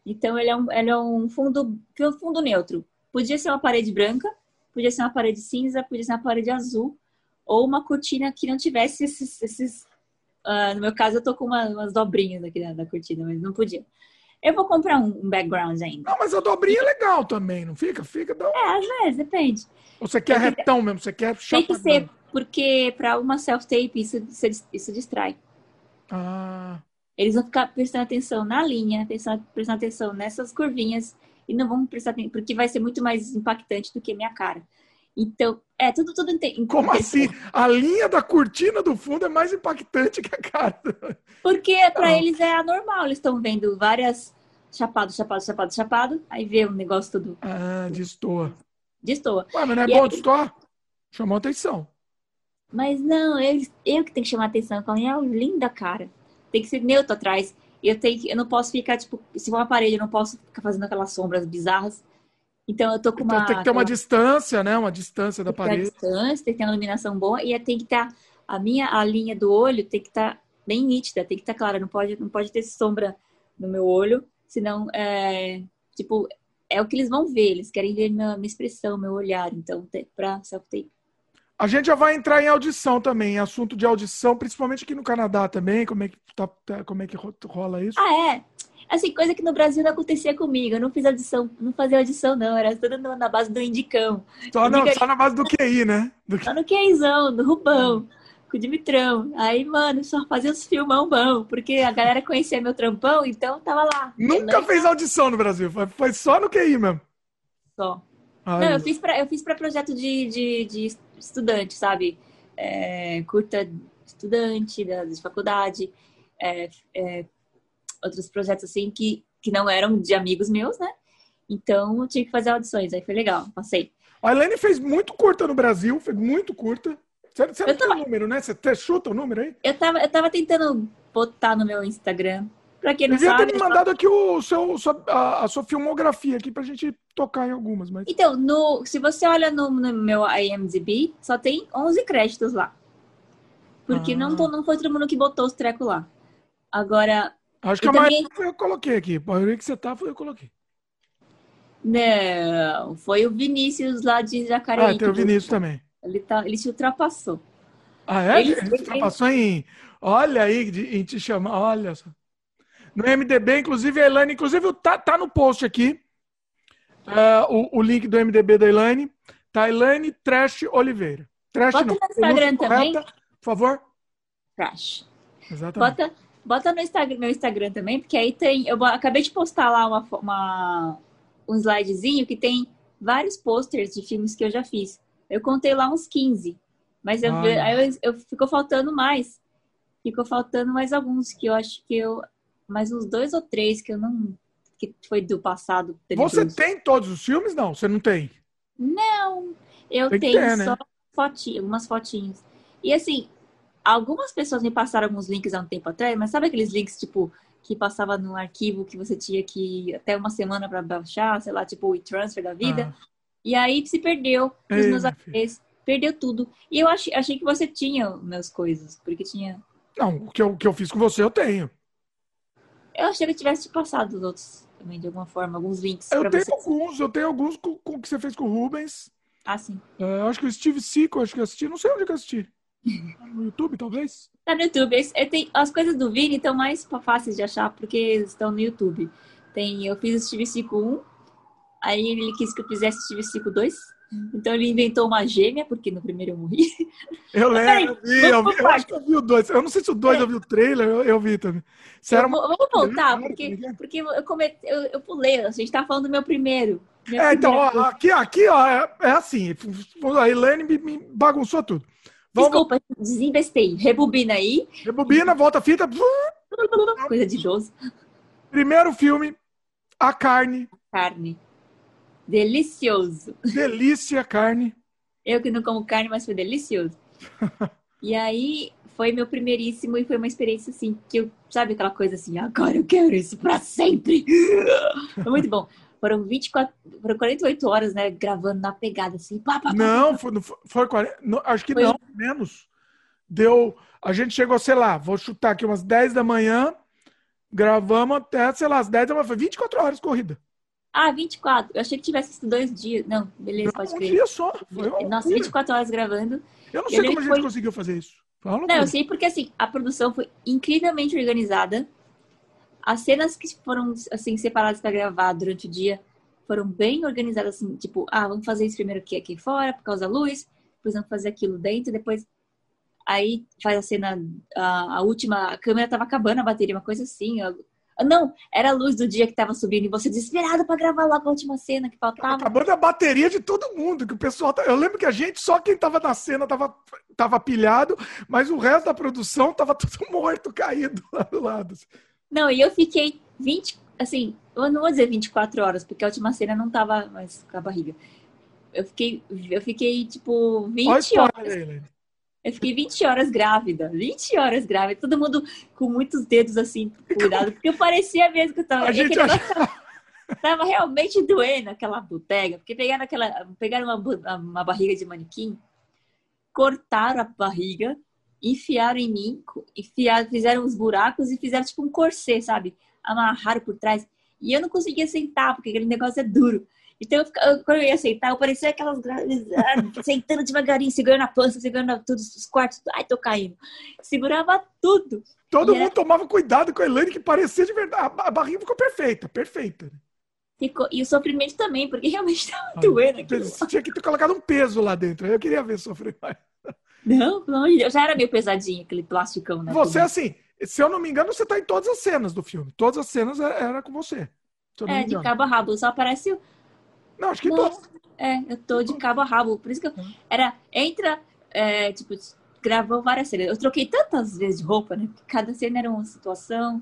Então ele é um, ele é um fundo, um fundo neutro. Podia ser uma parede branca, podia ser uma parede cinza, podia ser uma parede azul, ou uma cortina que não tivesse esses, esses Uh, no meu caso, eu tô com uma, umas dobrinhas aqui da cortina, mas não podia. Eu vou comprar um, um, background ainda. Não, mas a dobrinha é legal também, não fica? Fica. Dá... É, às vezes, depende. Ou você quer retão mesmo? Você quer chapadão? Tem que ser, porque para uma self-tape isso, isso, isso, distrai. Ah. Eles vão ficar prestando atenção na linha, prestando, prestando atenção nessas curvinhas e não vão prestar atenção, porque vai ser muito mais impactante do que minha cara. Então, é tudo, tudo tem. Como assim? A linha da cortina do fundo é mais impactante que a cara. Porque para eles é anormal, eles estão vendo várias chapado, chapado, chapado, chapado, aí vê o negócio tudo. Ah, destoa. Destoa. Ué, mas não é e bom é... destoar? Chamou atenção. Mas não, eu, eu que tenho que chamar atenção. Com a linha linda, cara. Tem que ser neutro atrás. Eu, tenho que, eu não posso ficar, tipo, se for uma parede, eu não posso ficar fazendo aquelas sombras bizarras. Então eu tô com então, uma. Tem que ter uma distância, né? Uma distância da parede. Tem distância, tem que ter uma iluminação boa e tem que estar. Tá, a minha a linha do olho tem que estar tá bem nítida, tem que estar tá clara, não pode, não pode ter sombra no meu olho, senão é, tipo, é o que eles vão ver, eles querem ver minha, minha expressão, meu olhar, então para self-tape. A gente já vai entrar em audição também, assunto de audição, principalmente aqui no Canadá também, como é que tá, tá como é que rola isso? Ah, é. Assim, coisa que no Brasil não acontecia comigo. Eu não fiz audição, não fazia audição, não. Era tudo na base do indicão. Só, não, só na base do QI, né? Do... Só no QIzão, do Rubão, com o Dimitrão. Aí, mano, só fazia os filmão bom, porque a galera conhecia meu trampão, então tava lá. Nunca fez audição no Brasil, foi, foi só no QI mesmo. Só. Ai, não, eu fiz, pra, eu fiz pra projeto de, de, de estudante, sabe? É, curta estudante da, de faculdade. É, é, outros projetos assim que, que não eram de amigos meus, né? Então eu tinha que fazer audições, aí foi legal, passei. A Elaine fez muito curta no Brasil, foi muito curta. Você, você não tava... tem o número, né? Você chuta o número aí? Eu tava, eu tava tentando botar no meu Instagram. Pra quem não Devia sabe. ter me mandado aqui o seu, a, a, sua filmografia aqui pra gente tocar em algumas. Mas... Então, no, se você olha no, no meu IMDb, só tem 11 créditos lá. Porque ah. não, não foi todo mundo que botou os trecos lá. Agora, Acho que a também... maioria eu coloquei aqui. A maioria que você tá, foi eu coloquei. Não, foi o Vinícius lá de Jacareí. Ah, tem o Vinícius também. Ele, tá, ele se ultrapassou. Ah, é? Ele- Ele, ultrapassou em. Olha aí, de- em te chamar. Olha só. No MDB, inclusive, a Elaine, inclusive, tá, tá no post aqui. ah, o, o link do MDB da Elaine. Tá Elaine Trash Oliveira. Trash Bota não. no Instagram também. correta, Por favor. Crash. Exatamente. Bota, bota no Instagram, meu Instagram também, porque aí tem. Eu acabei de postar lá uma, uma- um slidezinho que tem vários posters de filmes que eu já fiz. Eu contei lá uns 15. Mas eu, aí eu, eu- ficou faltando mais. Ficou faltando mais alguns que eu acho que eu. Mais uns dois ou três que eu não. Que foi do passado. Você tem todos os filmes? Não, você não tem. Não, eu Tem tenho ter, né? só fotinho, algumas fotinhas. E assim, algumas pessoas me passaram alguns links há um tempo atrás, mas sabe aqueles links, tipo, que passava no arquivo que você tinha que ir até uma semana para baixar, sei lá, tipo o e-transfer da vida. E aí se perdeu nos Ei, meus. APs, perdeu tudo. E eu achei, achei que você tinha meus coisas, porque tinha. Não, o que eu, o que eu fiz com você eu tenho. Eu achei que eu tivesse te passado os outros também, de alguma forma, alguns links Eu tenho você. alguns, eu tenho alguns com, com o que você fez com o Rubens. Ah, sim. É, eu acho que o Steve Seco, acho que eu assisti. Não sei onde que eu assisti. No YouTube, talvez? Tá no YouTube. Tenho- as coisas do Vini estão mais fáceis de achar porque estão no YouTube. Tem, eu fiz o Steve Cico 1, aí ele quis que eu fizesse o Steve Cico 2. Então ele inventou uma gêmea, porque no primeiro eu morri. Eu lembro, eu vi, eu, vi, eu acho que eu vi o dois. Eu não sei se o dois É. eu vi o trailer, eu, eu vi também. Era uma... Vamos voltar, é porque, que é? porque eu, cometi, eu, eu pulei. A gente tá falando do meu primeiro. Meu É, então, ó, aqui, aqui, ó, é, é assim. A Elaine me, me bagunçou tudo. Vamos, Desculpa, desinvestei. Rebobina aí. rebobina, volta a fita. Coisa de idoso. Primeiro filme, A Carne. Carne. Delicioso. Delícia Carne. Eu que não como carne, mas foi delicioso. e aí foi meu primeiríssimo e foi uma experiência assim que eu, sabe aquela coisa assim, agora eu quero isso pra sempre. Foi muito bom. Foram 24, foram 48 horas, né, gravando na pegada assim, pá, pá, pá. Não, foi, foi, foi 40, não, acho que Foi- não, menos. Deu. A gente chegou, sei lá, vou chutar aqui umas 10 da manhã, gravamos até, sei lá, as 10 da manhã, foi 24 horas corrida. Ah, 24. Eu achei que tivesse sido dois dias. Não, beleza, Não, pode um crer. dia só. Foi Nossa, loucura. 24 horas gravando. Eu não eu sei como lembro a gente foi- conseguiu fazer isso. Uma Não, eu sei porque assim, a produção foi incrivelmente organizada. As cenas que foram assim separadas para gravar durante o dia foram bem organizadas assim, tipo, ah, vamos fazer isso primeiro aqui aqui fora por causa da luz, depois vamos fazer aquilo dentro, depois aí faz a cena a, a última, a câmera tava acabando a bateria, uma coisa assim. Não, era a luz do dia que tava subindo e você desesperado para gravar logo a última cena que faltava. Acabando a bateria de todo mundo, que o pessoal. tá- Eu lembro que a gente, só quem tava na cena tava, tava pilhado, mas o resto da produção tava tudo morto, caído lá do lado. Não, e eu fiquei 20, assim, eu não vou dizer 24 horas, porque a última cena não tava mais com a barriga. Eu fiquei, eu fiquei, tipo, 20 Olha o spoiler horas. Eu fiquei 20 horas grávida. 20 horas grávida. Todo mundo com muitos dedos, assim, cuidado. Porque parecia mesmo que eu tava... A gente aquele acha- tava, tava realmente doendo, aquela botega. Porque pegaram, aquela, pegaram uma, uma barriga de manequim, cortaram a barriga, enfiaram em mim, enfiaram, fizeram uns buracos e fizeram tipo um corset, sabe? Amarraram por trás. E eu não conseguia sentar, porque aquele negócio é duro. Então, eu quando eu ia sentar, eu parecia aquelas ah, sentando devagarinho, segurando a pança, segurando tudo, os quartos. Ai, tô caindo. Segurava tudo. Todo E era- mundo tomava cuidado com a Elaine, que parecia de verdade. A barriga ficou perfeita, perfeita. Ficou... E o sofrimento também, porque realmente tava doendo aquilo. Você tinha que ter colocado um peso lá dentro. Eu queria ver sofrer mais. Não, pelo amor de Deus. Já era meio pesadinho aquele plasticão, né? Você, assim, se eu não me engano, você tá em todas as cenas do filme. Todas as cenas é- era com você. Eu não É, de cabo a rabo. Só aparece. Não, acho que Não. todas. É, eu tô de cabo a rabo. Por isso que eu. Era. Entra. É, tipo, gravou várias cenas. Eu troquei tantas vezes de roupa, né? Porque cada cena era uma situação.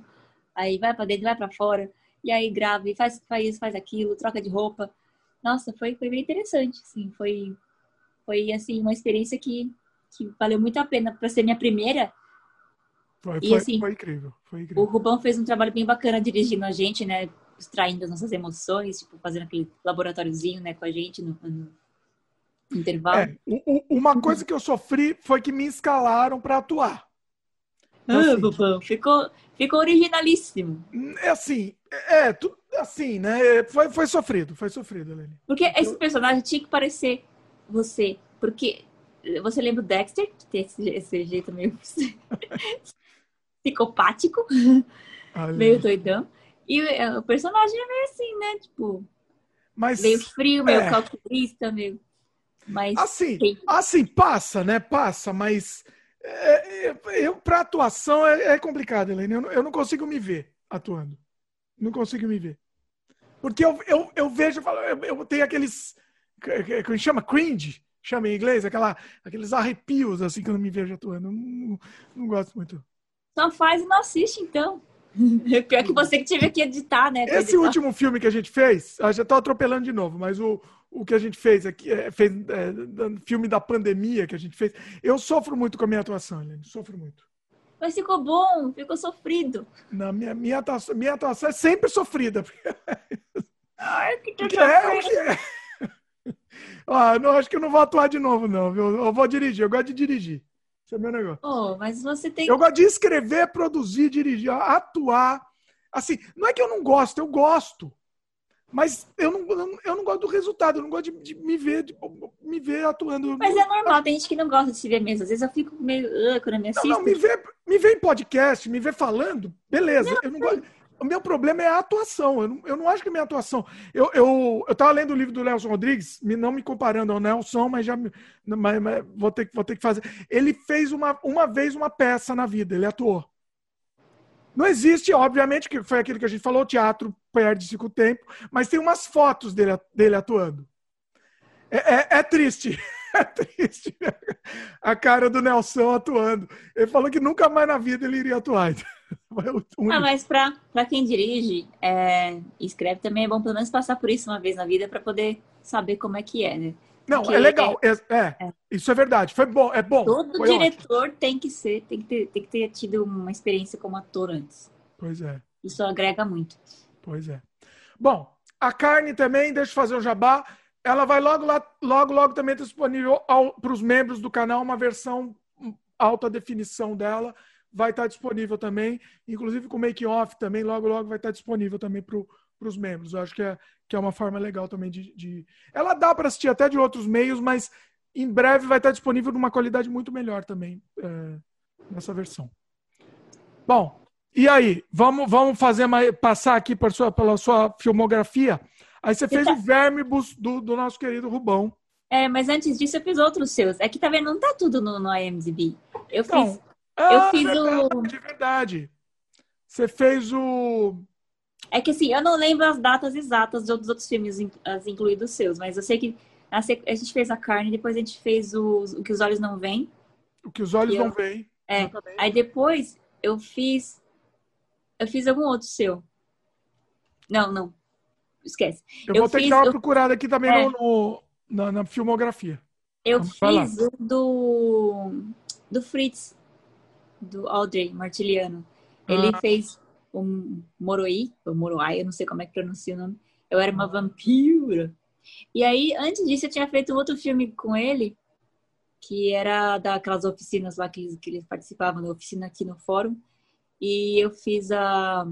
Aí vai pra dentro, vai pra fora. E aí grava e faz, faz isso, faz aquilo, troca de roupa. Nossa, foi, foi bem interessante, assim. Foi, foi assim, uma experiência que, que valeu muito a pena. Pra ser minha primeira, Foi, E foi- assim, foi incrível. Foi o incrível. Rubão fez um trabalho bem bacana dirigindo a gente, né? Extraindo as nossas emoções, tipo, fazendo aquele laboratóriozinho, né, com a gente no, no intervalo. É, o- o- uma coisa que eu sofri foi que me escalaram pra atuar. Ah, assim, Rubão, ficou, ficou originalíssimo. É assim, é, tu- assim, né? Foi, foi sofrido, foi sofrido, Helene. Porque esse personagem tinha que parecer você. Porque você lembra o Dexter, que tem esse, esse jeito meio psicopático, Olha. meio doidão. E é, o personagem é meio assim, né? Tipo, Mas, meio frio, meio é. calculista, meio. Mas, assim, assim, passa, né? Passa, mas é, é eu, pra atuação é, é complicado, Helene. Eu, eu não consigo me ver atuando. Não consigo me ver. Porque eu, eu, eu vejo, eu, eu tenho aqueles. que chama cringe, chama em inglês, aquela, aqueles arrepios assim que eu não me vejo atuando. Não, não, gosto muito. Só faz e não assiste, então. Pior que você que tive que editar, né? Esse editar. último filme que a gente fez, eu já tô atropelando de novo, mas o, o que a gente fez aqui, é, fez é, filme da pandemia que a gente fez, eu sofro muito com a minha atuação, Helene, sofro muito. Mas ficou bom, ficou sofrido. Não, minha, minha, atuação, minha atuação é sempre sofrida. Ai, que porque é, é. Ah, não, acho que eu não vou atuar de novo, não, viu? Eu vou dirigir, eu gosto de dirigir. Esse é meu negócio. Oh, mas você tem. Eu gosto de escrever, produzir, dirigir, atuar. Assim, não é que eu não gosto, eu gosto. Mas eu não, eu não gosto do resultado, eu não gosto de, de me ver, de, me ver atuando. Mas é normal, tem gente que não gosta de se ver mesmo. Às vezes eu fico meio uh, quando eu me assisto. Não, não, me ver, me ver em podcast, me ver falando, beleza. Não, eu não gosto. O meu problema é a atuação. Eu não, eu não acho que a minha atuação. Eu, eu, eu tava lendo o livro do Nelson Rodrigues, não me comparando ao Nelson, mas já mas, mas vou, ter, vou ter que fazer. Ele fez uma, uma vez uma peça na vida, ele atuou. Não existe, obviamente, que foi aquilo que a gente falou, o teatro perde-se com o tempo, mas tem umas fotos dele, dele atuando. É, é, é, triste. É triste. A cara do Nelson atuando. Ele falou que nunca mais na vida ele iria atuar. ah, mas para quem dirige é, escreve também é bom pelo menos passar por isso uma vez na vida para poder saber como é que é, né? Não, Porque é legal. É, é, é, isso é verdade. Foi bom, é bom. Todo diretor ótimo. tem que ser, tem que, ter, tem que ter tido uma experiência como ator antes. Pois é. Isso agrega muito. Pois é. Bom, a carne também, deixa eu fazer o jabá. Ela vai logo lá, logo, logo também estar disponível para os membros do canal uma versão alta definição dela. Vai estar disponível também, inclusive com make off também, logo, logo vai estar disponível também para os membros. Eu acho que é, que é uma forma legal também de. de... Ela dá para assistir até de outros meios, mas em breve vai estar disponível numa qualidade muito melhor também é, nessa versão. Bom, e aí? Vamos, vamos fazer passar aqui por sua, pela sua filmografia. Aí você fez tá... o Vermibus do, do nosso querido Rubão. É, mas antes disso eu fiz outros seus. É que tá vendo, não tá tudo no, no IMDb. Eu então, fiz. Ah, eu fiz o. De verdade. Você fez o. É que assim, eu não lembro as datas exatas dos outros filmes, incluídos seus, mas eu sei que a gente fez a carne, depois a gente fez o, o que os olhos não veem. O que os olhos não veem. É. Aí depois eu fiz. Eu fiz algum outro seu. Não, não. Esquece. Eu, eu vou ter fiz, que dar uma eu... procurada aqui também é. no, no na, na, filmografia. Eu Vamos fiz o do. do Fritz, do Audrey Martiliano. Ele ah. fez o Moroi, o Moroai, eu não sei como é que pronuncia o nome. Eu era uma vampira. E aí, antes disso, eu tinha feito um outro filme com ele, que era daquelas oficinas lá que eles, que eles participavam, da oficina aqui no fórum. E eu fiz a.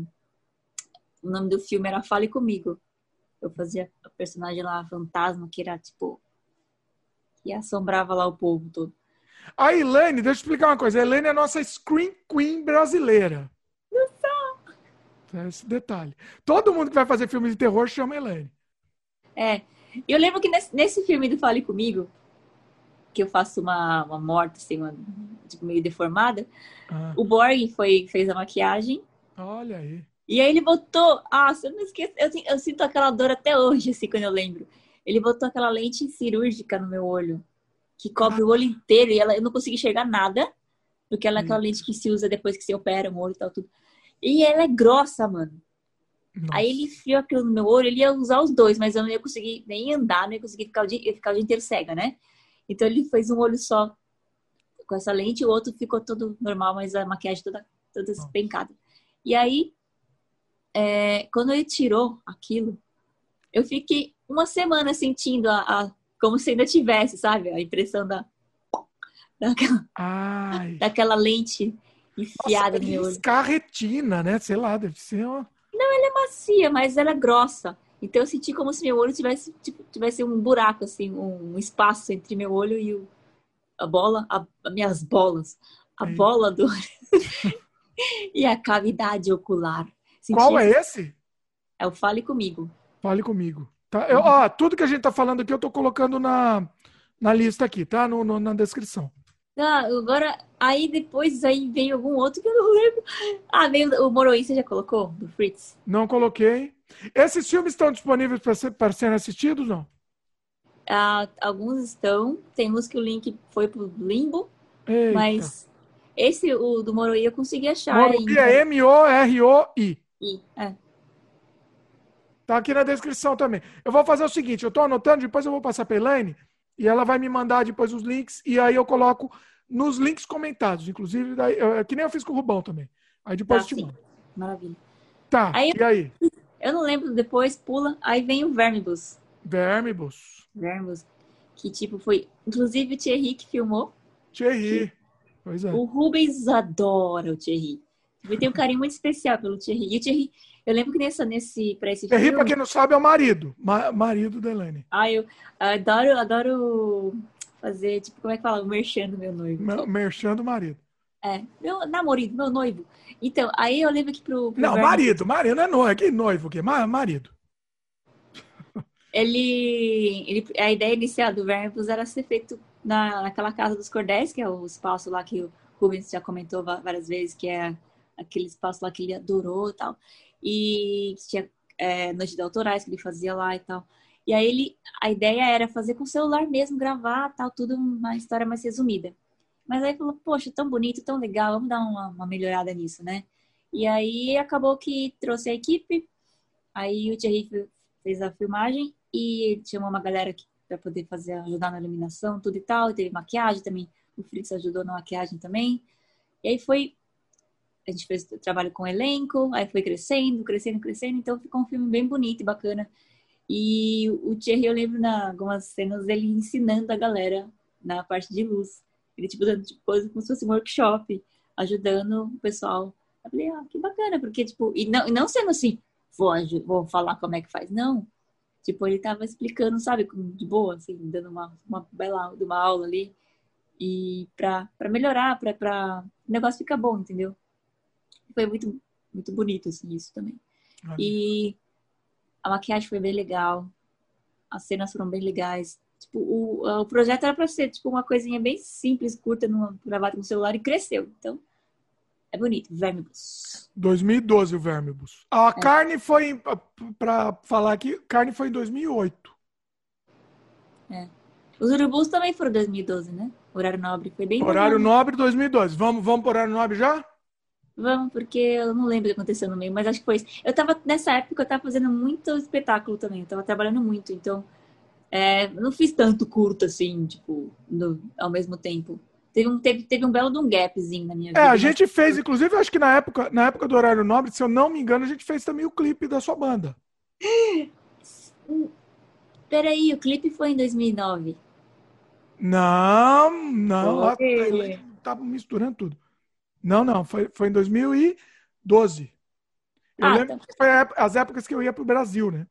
O nome do filme era Fale Comigo. Eu fazia a personagem lá, fantasma, que era tipo. que assombrava lá o povo todo. A Elaine, deixa eu explicar uma coisa. A Elaine é a nossa Screen Queen brasileira. É esse detalhe. Todo mundo que vai fazer filme de terror chama Elaine. É. Eu lembro que nesse, nesse filme do Fale Comigo, que eu faço uma, uma morte, assim, uma, tipo, meio deformada, ah. o Borg foi, fez a maquiagem. Olha aí. E aí ele botou. Ah, eu não esqueço. Eu, eu sinto aquela dor até hoje, assim, quando eu lembro. Ele botou aquela lente cirúrgica no meu olho, que cobre o olho inteiro, e ela, eu não consegui enxergar nada, porque ela é aquela lente que se usa depois que se opera o olho e tal, tudo. E ela é grossa, mano. Nossa. Aí ele enfiou aquilo no meu olho, ele ia usar os dois, mas eu não ia conseguir nem andar, não ia conseguir ficar o dia, ia ficar o dia inteiro cega, né? Então ele fez um olho só com essa lente, o outro ficou todo normal, mas a maquiagem toda, toda espencada. E aí, é, quando ele tirou aquilo, eu fiquei uma semana sentindo a, a como se ainda tivesse, sabe? A impressão da, daquela, daquela lente enfiada Nossa, no meu olho. retina, né? Sei lá, deve ser uma... Não, ela é macia, mas ela é grossa. Então eu senti como se meu olho tivesse, tipo, tivesse um buraco, assim, um espaço entre meu olho e o, a bola, a, as minhas bolas. A bola do. e a cavidade ocular. Senti Qual é esse? É o Fale Comigo. Fale Comigo. Tá? Eu, ó, tudo que a gente tá falando aqui eu tô colocando na, na lista aqui, tá? No, no, na descrição. Ah, agora, aí depois aí veio algum outro que eu não lembro. Ah, veio o Moroi, você já colocou? Do Fritz? Não coloquei. Esses filmes estão disponíveis para ser, serem assistidos, não? Ah, alguns estão. Temos que o link foi pro Limbo. Eita. Mas esse, o do Moroi, eu consegui achar. Moroi é M-O-R-O-I. I, é. Tá aqui na descrição também. Eu vou fazer o seguinte, eu tô anotando, depois eu vou passar pra Elaine e ela vai me mandar depois os links e aí eu coloco nos links comentados, inclusive, daí, que nem eu fiz com o Rubão também. Aí depois tá, eu te mando. Maravilha. Tá, aí, e aí? Eu não lembro, depois pula, aí vem o Vermibus. Vermibus. Vermibus. Que tipo foi, inclusive o Thierry que filmou. Thierry. Pois é. O Rubens adora o Thierry. Ele tem um carinho muito especial pelo Thierry. E o Thierry, eu lembro que nessa, nesse, pra esse Thierry, filme... pra quem não sabe, é o marido. Ma marido da Elaine. Ah, eu adoro, adoro fazer, tipo, como é que fala? O merchan do meu noivo. Meu, merchan do marido. É, meu namorado, meu noivo. Então, aí eu lembro que pro. pro não, marido, marido, não é noivo, que noivo, o quê? Marido. Ele, ele. A ideia inicial do Verbos era ser feito na, naquela casa dos cordéis, que é o espaço lá que o Rubens já comentou várias vezes, que é aquele espaço lá que ele adorou e tal. E tinha é, noite de autorais que ele fazia lá e tal. E aí ele, a ideia era fazer com o celular mesmo, gravar, tal, tudo uma história mais resumida. Mas aí falou, poxa, tão bonito, tão legal, vamos dar uma, uma melhorada nisso, né? E aí acabou que trouxe a equipe, aí o Thierry fez a filmagem e chamou uma galera para poder fazer, ajudar na iluminação, tudo e tal, e teve maquiagem também, o Fritz ajudou na maquiagem também. E aí foi a gente fez trabalho com elenco, aí foi crescendo, crescendo, crescendo, então ficou um filme bem bonito e bacana. E o Thierry, eu lembro na algumas cenas dele ensinando a galera na parte de luz. Ele, tipo, dando tipo, como se fosse um workshop, ajudando o pessoal. Eu falei, ah, que bacana, porque, tipo, e não, não sendo assim, vou, vou falar como é que faz, não. Tipo, ele tava explicando, sabe, de boa, assim, dando uma, uma bela uma aula ali. E pra, pra melhorar, pra, pra o negócio ficar bom, entendeu? Foi muito, muito bonito, assim, isso também. E a maquiagem foi bem legal. As cenas foram bem legais. Tipo, o, o projeto era para ser tipo uma coisinha bem simples, curta, numa, gravada no celular e cresceu. Então, é bonito. Vermibus. 2012 o Vermibus. A é. carne foi, para falar aqui, carne foi em 2008. É. Os urubus também foram 2012, né? Horário nobre foi bem Horário nobre 2012. Vamos, vamos por horário nobre já? Vamos, porque eu não lembro o que aconteceu no meio, mas acho que foi isso. Eu tava, nessa época, eu tava fazendo muito espetáculo também, eu tava trabalhando muito, então é, não fiz tanto curto assim, tipo, no, ao mesmo tempo. Teve um, teve, teve um belo de um gapzinho na minha vida. É, a gente mas... fez, inclusive, acho que na época, na época do Horário Nobre, se eu não me engano, a gente fez também o clipe da sua banda. Peraí, o clipe foi em 2009. Não, não. Foi. Tá misturando tudo. Não, não, foi, foi em 2012. Eu ah, lembro tá. que foi as épocas que eu ia pro Brasil, né?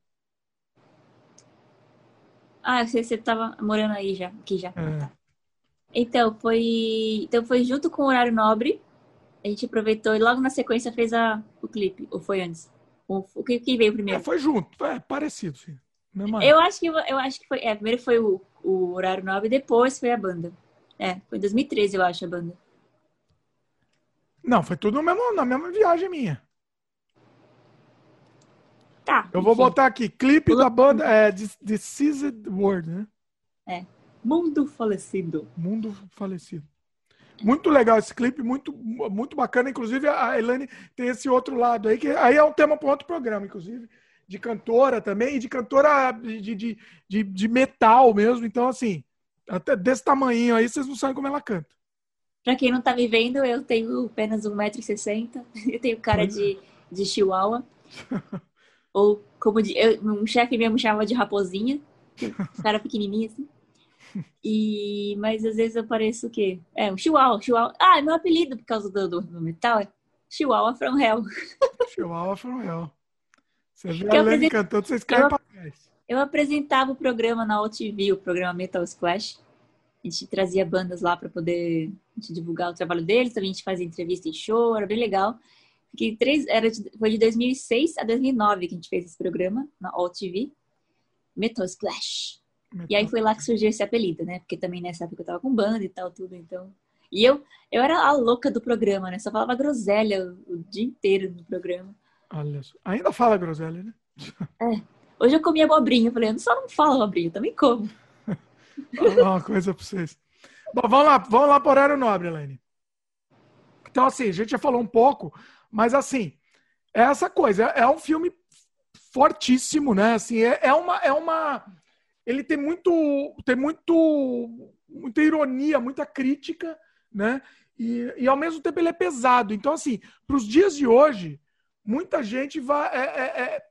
Ah, você, você tava morando aí já, aqui já. É. Então, foi. Então foi junto com o horário nobre. A gente aproveitou e logo na sequência fez a, o clipe. Ou foi antes? O, o que, que veio primeiro? É, foi junto, é parecido, sim. Eu acho que eu acho que foi. É, primeiro foi o, o horário nobre, depois foi a banda. É, foi em 2013, eu acho, a banda. Não, foi tudo no mesmo, na mesma viagem minha. Tá. Eu vou botar aqui, clipe da banda é Deceased World, né? É. Mundo Falecido. Mundo Falecido. Muito legal esse clipe, muito, muito bacana. Inclusive, a Elaine tem esse outro lado aí, que aí é um tema para outro programa, inclusive, de cantora também, e de cantora de, de, de, de metal mesmo. Então, assim, até desse tamanho aí, vocês não sabem como ela canta. Pra quem não tá me vendo, eu tenho apenas 1,60m. Eu tenho cara de, de chihuahua. Ou como de, eu, um chefe mesmo chamava de raposinha. Cara pequenininho assim. E, mas às vezes eu pareço o quê? É, um chihuahua. chihuahua. Ah, é meu apelido por causa do, do, do metal é Chihuahua from Hell. Chihuahua from Hell. Você vê a apresent... cantando, vocês caem eu, pra trás. Eu apresentava o programa na OTV, o programa Metal Squash. A gente trazia bandas lá para poder divulgar o trabalho deles, também a gente fazia entrevista em show, era bem legal. Fiquei três, era de, foi de 2006 a 2009 que a gente fez esse programa na All TV, Metal Splash. Metal. E aí foi lá que surgiu esse apelido, né? Porque também nessa época eu tava com banda e tal, tudo, então. E eu, eu era a louca do programa, né? Só falava groselha o, o dia inteiro no programa. Olha só. Ainda fala groselha, né? É. Hoje eu comi abobrinha. Eu falei, eu só não falo abobrinha, também como. Uma coisa pra vocês. Bom, vamos lá, vamos lá para o horário nobre, Elaine. Então, assim, a gente já falou um pouco, mas assim, é essa coisa, é, é um filme fortíssimo, né? Assim, é, é, uma, é uma. Ele tem muito. Tem muito. muita ironia, muita crítica, né? E, e ao mesmo tempo ele é pesado. Então, assim, para os dias de hoje, muita gente vai. É, é, é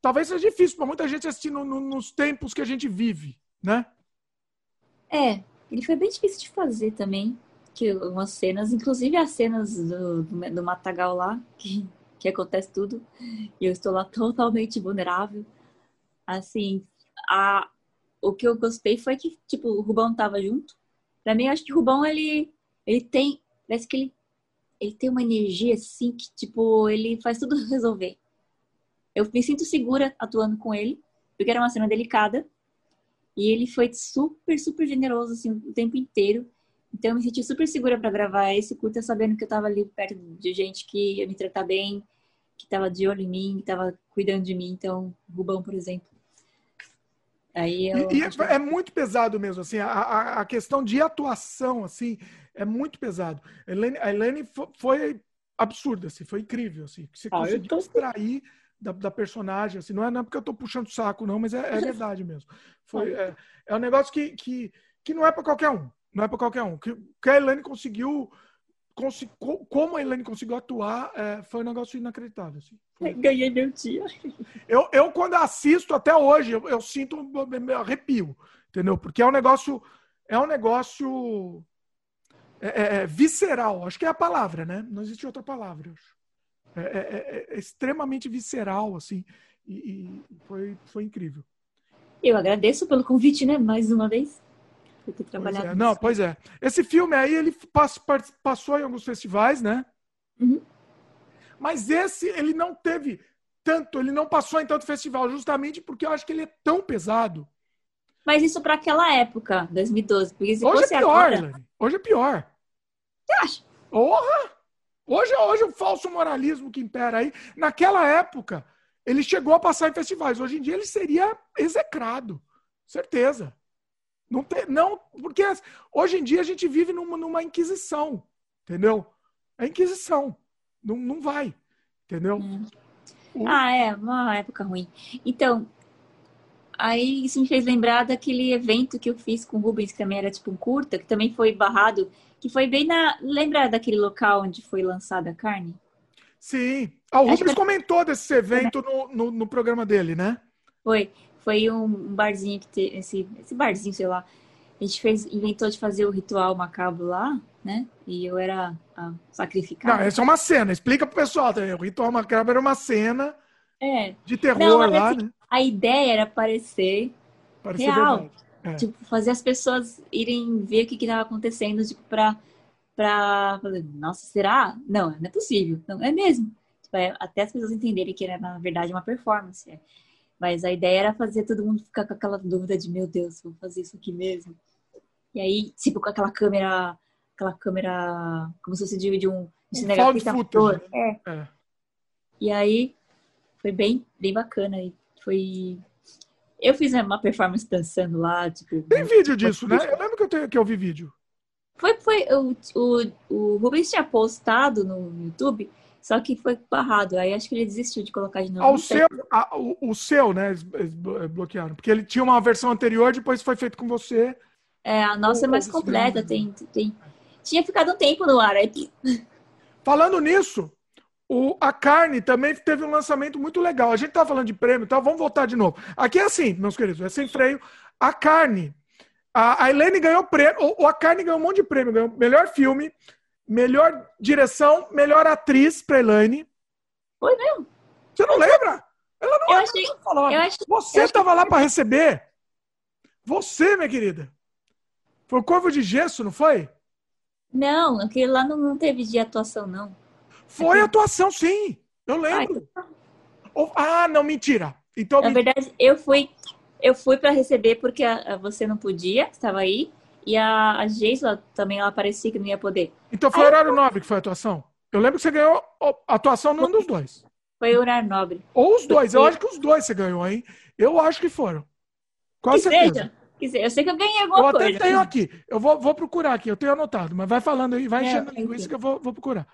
talvez seja difícil para muita gente assistir no, no, nos tempos que a gente vive, né? É, ele foi bem difícil de fazer também. Que umas cenas, inclusive as cenas do, do, do Matagal lá, que, que acontece tudo. E eu estou lá totalmente vulnerável. Assim, a, o que eu gostei foi que, tipo, o Rubão tava junto. Pra mim, eu acho que o Rubão, ele, ele tem. Parece que ele, ele tem uma energia assim que, tipo, ele faz tudo resolver. Eu me sinto segura atuando com ele, porque era uma cena delicada. E ele foi super, super generoso assim, o tempo inteiro. Então eu me senti super segura para gravar esse curta, sabendo que eu estava ali perto de gente que ia me tratar bem, que estava de olho em mim, que estava cuidando de mim. Então, Rubão, por exemplo. Aí eu, e, e é, que... é, muito pesado mesmo, assim, a, a, questão de atuação, assim, é muito pesado. A Helene, a Helene foi absurda, assim, foi incrível, assim, que você ah, conseguiu tô... extrair da, da, personagem, assim, não é, não é porque eu tô puxando saco, não, mas é, é verdade mesmo. Foi, é, é um negócio que, que, que não é para qualquer um. Não é para qualquer um. Que, que a Elaine conseguiu. Consegui, como a Elaine conseguiu atuar, é, foi um negócio inacreditável. Assim. Foi... Ganhei meu dia. Eu, eu, quando assisto até hoje, eu, eu sinto um arrepio, entendeu? Porque é um negócio. É um negócio. É, é, é, visceral, acho que é a palavra, né? Não existe outra palavra. É, é, é, é, extremamente visceral, assim, e, e, foi, foi incrível. Eu agradeço pelo convite, né? Mais uma vez. Por ter trabalhado. Pois é. Não, pois é. Esse filme aí, ele passou em alguns festivais, né? Uhum. Mas esse, ele não teve tanto, ele não passou em tanto festival, justamente porque eu acho que ele é tão pesado. Mas isso para aquela época, 2012. Porque se Hoje é pior, agora... Hoje é pior. Você acha? Porra! Hoje, hoje o falso moralismo que impera aí. Naquela época, ele chegou a passar em festivais. Hoje em dia ele seria execrado. Certeza. Não, tem, não porque hoje em dia a gente vive numa, numa inquisição. Entendeu? É inquisição. Não, não vai. Entendeu? Hum. Ah, é, uma época ruim. Então, aí isso me fez lembrar daquele evento que eu fiz com o Rubens, que também era tipo um curta, que também foi barrado que foi bem na. Lembra daquele local onde foi lançada a carne? Sim. Ah, o Rubens que... comentou desse evento no, no, no, programa dele, né? Foi. Foi um, barzinho que teve. Esse, esse barzinho, sei lá. A gente fez, inventou de fazer o ritual macabro lá, né? E eu era a sacrificada. Não, essa é uma cena. Explica pro pessoal também. O ritual macabro era uma cena é. de terror Não, lá, assim, né? A ideia era parecer, parecer real. Verdade. É. Tipo, fazer as pessoas irem ver o que estava acontecendo, tipo, pra, pra nossa, será? Não, não é possível. Não, é mesmo. Tipo, é, até as pessoas entenderem que era, na verdade, uma performance. É. Mas a ideia era fazer todo mundo ficar com aquela dúvida de, meu Deus, vou fazer isso aqui mesmo. E aí, tipo, com aquela câmera, aquela câmera, como se fosse de, de um, de um cinegrafista. É. é. E aí, foi bem, bem bacana. E foi eu fiz uma performance dançando lá, tipo. Tem vídeo disso, né? Eu lembro que eu, tenho, que eu vi vídeo. Foi, foi. O, o, o Rubens tinha postado no YouTube, só que foi barrado. Aí acho que ele desistiu de colocar de novo. Ah, o, seu, a, o, o, seu, né? Eles bloquearam. Porque ele tinha uma versão anterior, depois foi feito com você. É, a nossa é mais completa. Tem, tem. Tinha ficado um tempo no ar aí. Falando nisso, o, a carne também teve um lançamento muito legal. A gente tá falando de prêmio, tá? Vamos voltar de novo. Aqui é assim, meus queridos, é sem freio. A carne, a, a Helene ganhou prêmio, ou, a carne ganhou um monte de prêmio. Ganhou melhor filme, melhor direção, melhor atriz pra Elaine. Foi mesmo? Você não lembra? Ela não Eu achei- falar. eu achei- Você estava lá para receber. Você, minha querida. Foi o Corvo de Gesso, não foi? Não, aquele lá não, não teve de atuação, não. Foi atuação, sim. Eu Ah, lembro. Ah, não, mentira. Então, Na verdade, eu fui, eu fui para receber porque a- a- você não podia, estava aí, e a, a Geisla também ela parecia que não ia poder. então foi horário nobre que foi a atuação. Eu lembro que você ganhou atuação num dos dois. Foi o horário nobre. Ou os dois. Eu acho que os dois você ganhou, hein? Eu acho que foram. Com Que certeza. seja. Que seja. Eu sei que eu ganhei Eu alguma até coisa. tenho aqui. Eu vou, vou procurar aqui. Eu tenho anotado. Mas vai falando aí. Vai É, enchendo a linguiça que- que eu vou, vou procurar.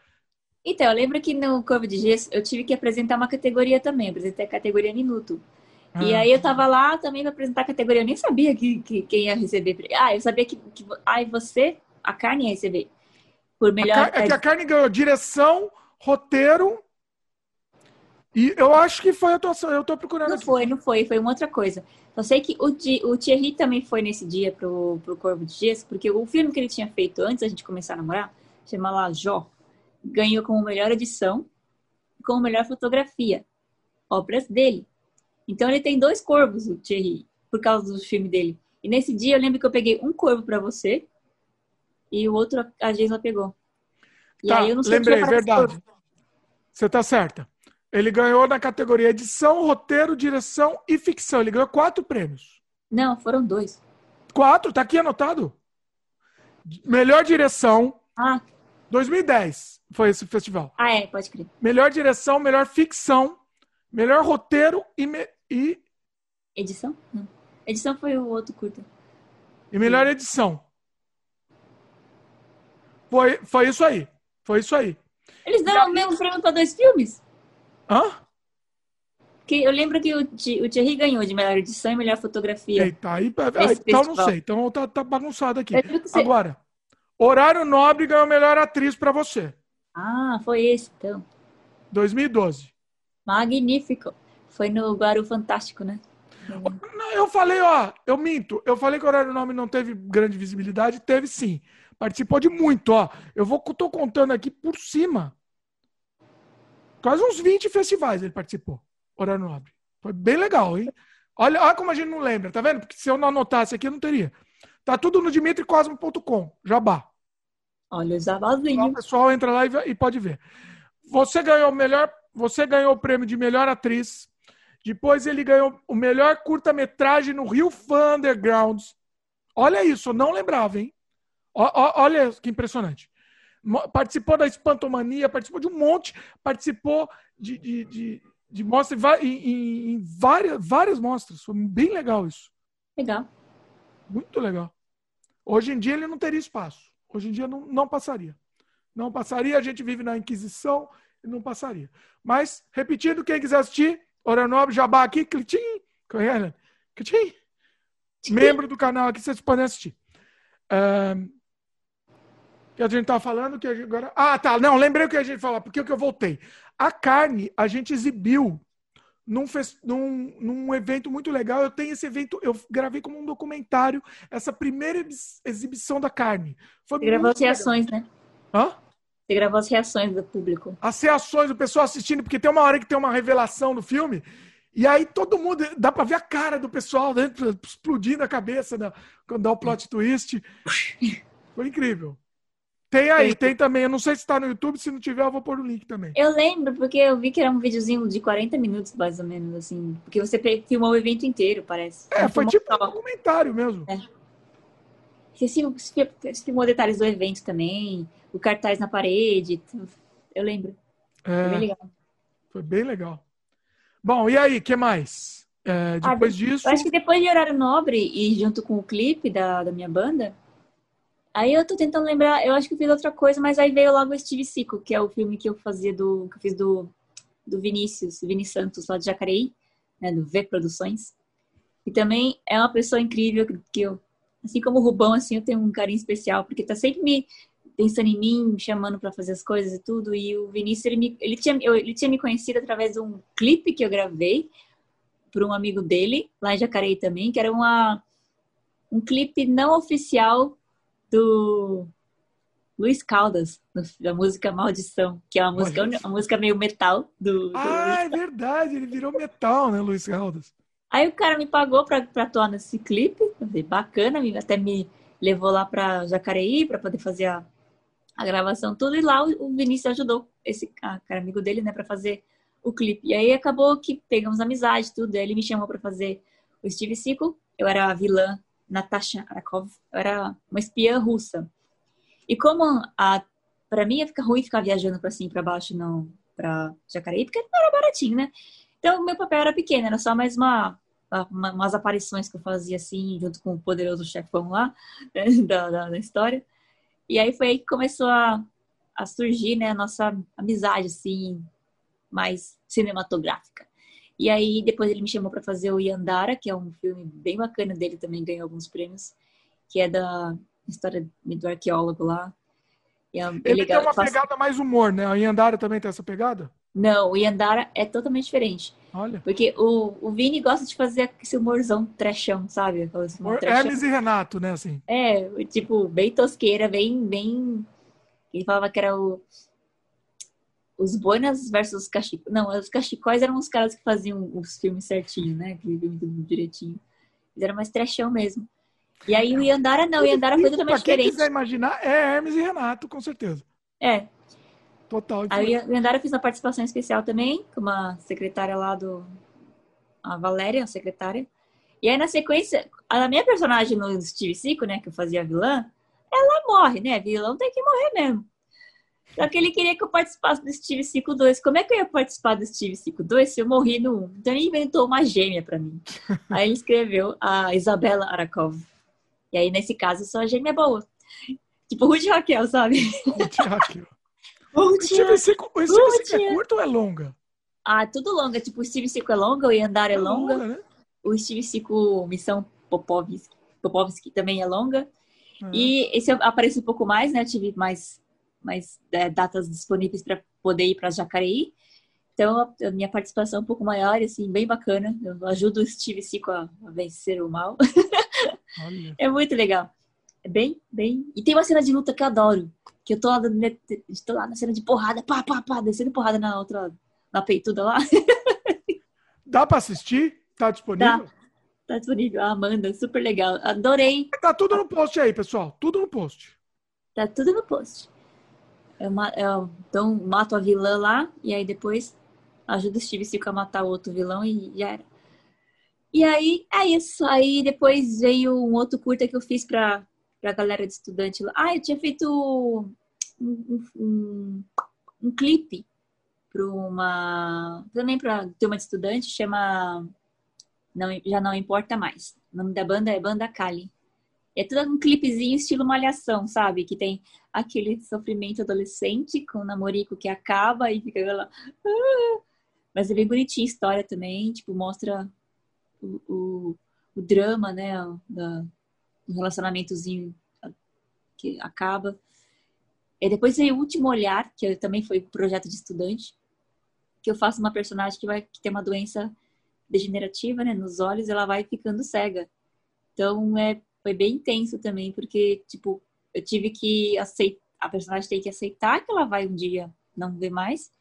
Então, eu lembro que no Corvo de Gesso eu tive que apresentar uma categoria também. Eu apresentei a categoria Minuto. E Ah. aí eu tava lá também para apresentar a categoria. Eu nem sabia que, que quem ia receber. Ah, eu sabia que, que e você, a carne ia receber. Por A melhor. Car- É que a carne ganhou direção, roteiro. E eu acho que foi atuação. Eu tô procurando Não aqui. foi, não foi, foi uma outra coisa. Só sei que o, o Thierry também foi nesse dia pro, pro Corvo de Gesso, porque o filme que ele tinha feito antes da gente começar a namorar, chama lá Jó, ganhou como melhor edição e como melhor fotografia. Obras dele. Então ele tem dois corvos, o Thierry, por causa do filme dele. E nesse dia eu lembro que eu peguei um corvo pra você e o outro a Geisla pegou. E Tá, aí eu não sei lembrei, verdade. Você tá certa. Ele ganhou na categoria edição, roteiro, direção e ficção. Ele ganhou quatro prêmios. Não, foram dois. Quatro, tá aqui anotado. Melhor direção, Ah, 2010 foi esse festival. ah é, pode crer. Melhor direção, melhor ficção, melhor roteiro e, me- e, Edição? Não. Edição foi o outro curta. e melhor edição. Foi, foi isso aí. Foi isso aí. Eles deram o mesmo prêmio para dois filmes? Hã? Que eu lembro que o, o Thierry ganhou de melhor edição e melhor fotografia. Eita, aí, aí, Esse então não sei. Então tá, tá bagunçado aqui. Agora, Horário Nobre ganhou melhor atriz pra você. Ah, foi esse, então. 2012. Magnífico. Foi no Guaru Fantástico, né? Não, eu falei, ó, eu minto. Eu falei que o Horário Nobre não teve grande visibilidade. Teve sim. Participou de muito, ó. Eu vou, tô contando aqui por cima. Quase uns 20 festivais ele participou. Horário Nobre. Foi bem legal, hein? Olha, olha como a gente não lembra, tá vendo? Porque se eu não anotasse aqui, eu não teria. Tá tudo no dimitricosmo.com, jabá. Olha o Então, Zabazinho. o pessoal entra lá e, e pode ver. Você ganhou o melhor, você ganhou o prêmio de melhor atriz. Depois ele ganhou o melhor curta-metragem no Rio Fan Undergrounds. Olha isso, eu não lembrava, hein? Ó- ó- olha que impressionante. Participou da Espantomania, participou de um monte, participou de, de, de, de mostra em- em- em várias, várias mostras. Foi bem legal isso. Legal. Muito legal. Hoje em dia ele não teria espaço. Hoje em dia não, não passaria. Não passaria, a gente vive na Inquisição e não passaria. Mas, repetindo, quem quiser assistir, Hora Nobre, Jabá aqui, clitim, correndo, clitim. Membro do canal aqui, vocês podem assistir. Ahn, que a gente estava falando que agora. Ah, tá. Não, lembrei o que a gente falou, porque que eu voltei. A carne a gente exibiu num, num, num evento muito legal. Eu tenho esse evento, eu gravei como um documentário essa primeira ex- exibição da carne. Foi Você gravou as reações, né? legal. Hã? Você gravou as reações do público. As reações do pessoal assistindo, porque tem uma hora que tem uma revelação no filme. E aí todo mundo, dá pra ver a cara do pessoal dentro, explodindo a cabeça da- quando dá o plot twist. Foi incrível. Tem aí, tem também. Eu não sei se tá no YouTube, se não tiver, eu vou pôr o link também. Eu lembro, porque eu vi que era um videozinho de 40 minutos, mais ou menos, assim. Porque você filmou o evento inteiro, parece. É, foi tipo um documentário mesmo. Você sim- você filmou detalhes do evento também, o cartaz na parede. Eu lembro. Foi bem É, legal. foi bem legal. Bom, e aí, que mais? É, Ah, depois disso. Eu acho que depois de Horário Nobre e junto com o clipe da, da minha banda, aí eu tô tentando lembrar, eu acho que eu fiz outra coisa, mas aí veio logo o Steve Cico, que é o filme que eu fazia do, que eu fiz do, do Vinícius, Vini Santos, lá de Jacareí, né, do V Produções. E também é uma pessoa incrível que- eu, assim como o Rubão, assim, eu tenho um carinho especial, porque tá sempre me pensando em mim, me chamando para fazer as coisas e tudo. E o Vinícius, ele, me, ele, tinha, eu- ele tinha me conhecido através de um clipe que eu gravei por um amigo dele, lá em Jacareí também, que era uma, um clipe não oficial do, Luiz Caldas, da música Maldição, que é uma música, uma música meio metal do. do ah, é verdade, ele virou metal, né, Luiz Caldas? Aí o cara me pagou pra, pra atuar nesse clipe, bacana, até me levou lá pra Jacareí pra poder fazer a, a gravação, tudo, e lá o, o Vinícius ajudou, esse cara amigo dele, né, pra fazer o clipe. E aí acabou que pegamos amizade, tudo, aí ele me chamou pra fazer o Steve Seagal, eu era a vilã Natasha Arakov, era uma espiã russa. E como a para mim ia ficar ruim ficar viajando para e para baixo não para Jacareí, porque não era baratinho, né? Então meu papel era pequeno, era só mais uma, uma umas aparições que eu fazia assim junto com o poderoso chefão lá né, da, da, da, história. E aí foi aí que começou a, a surgir, né, a nossa amizade assim mais cinematográfica. E aí depois ele me chamou para fazer o Yandara, que é um filme bem bacana dele também ganhou alguns prêmios, que é da história do arqueólogo lá. É, ele legal. tem uma pegada mais humor, né? O Yandara também tem essa pegada? Não, o Yandara é totalmente diferente. Olha. Porque o, o Vini gosta de fazer esse humorzão trechão, sabe? Humor Hermes e Renato, né? Assim. É, tipo, bem tosqueira, bem, bem. Ele falava que era o. Os Boinas versus os Cachicóis. Não, os Cachicóis eram os caras que faziam os filmes certinho, né? Que viviam tudo direitinho. Eles eram mais trechão mesmo. E aí o Yandara não, o Yandara foi totalmente diferente. Quem quiser imaginar, é Hermes e Renato, com certeza. É. Total. Aí o Yandara fez uma participação especial também, com uma secretária lá do... A Valéria, a secretária. E aí, na sequência, a minha personagem no Steve Cico, né, que eu fazia vilã, ela morre, né? Vilão tem que morrer mesmo. Só que ele queria que eu participasse do Steve Cico 2. Como é que eu ia participar do Steve Cico 2 se eu morri no 1? Então ele inventou uma gêmea para mim. Aí ele escreveu a Isabela Arakov. E aí, nesse caso, só a gêmea é boa. Tipo, Ruth Raquel, sabe? Ruth Raquel. o Steve Seco, o Steve é curto ou é longa? Ah, tudo longa. Tipo, o Steve Seco é longa, o Yandar é, é longa. longa né? O Steve Seco Missão Popovski, Popovski também é longa. Uhum. E esse aparece um pouco mais, né? Eu tive mais, mais é, datas disponíveis para poder ir para Jacareí. Então, a minha participação é um pouco maior, assim, bem bacana. Eu ajudo o Steve Seco a, a vencer o mal. É muito legal. É bem, bem. E tem uma cena de luta que eu adoro. Que eu tô lá, tô lá na cena de porrada, pá, pá, pá, descendo porrada na outra, na peituda lá. Dá pra assistir? Tá disponível? Tá, tá disponível. A Amanda, super legal. Adorei. Tá tudo no post aí, pessoal. Tudo no post. Tá tudo no post. Eu, eu, então, mato a vilã lá e aí depois ajuda o Steve Silca a matar o outro vilão e já era. E aí, é isso. Aí depois veio um outro curta que eu fiz pra, pra galera de estudante lá. Ah, eu tinha feito um, um, um clipe para uma. Também para turma de estudante, chama. Não, já não importa mais. O nome da banda é Banda Kali. É tudo um clipezinho estilo malhação, sabe? Que tem aquele sofrimento adolescente com o namorico que acaba e fica lá. Ah! Mas é bem bonitinha a história também, tipo, mostra o, o, o drama, né, da, relacionamentozinho que acaba. E depois veio o Último Olhar, que também foi projeto de estudante, que eu faço uma personagem que vai que tem uma doença degenerativa, né, nos olhos, ela vai ficando cega. Então, é, foi bem intenso também, porque, tipo, eu tive que aceitar, a personagem tem que aceitar que ela vai um dia não ver mais,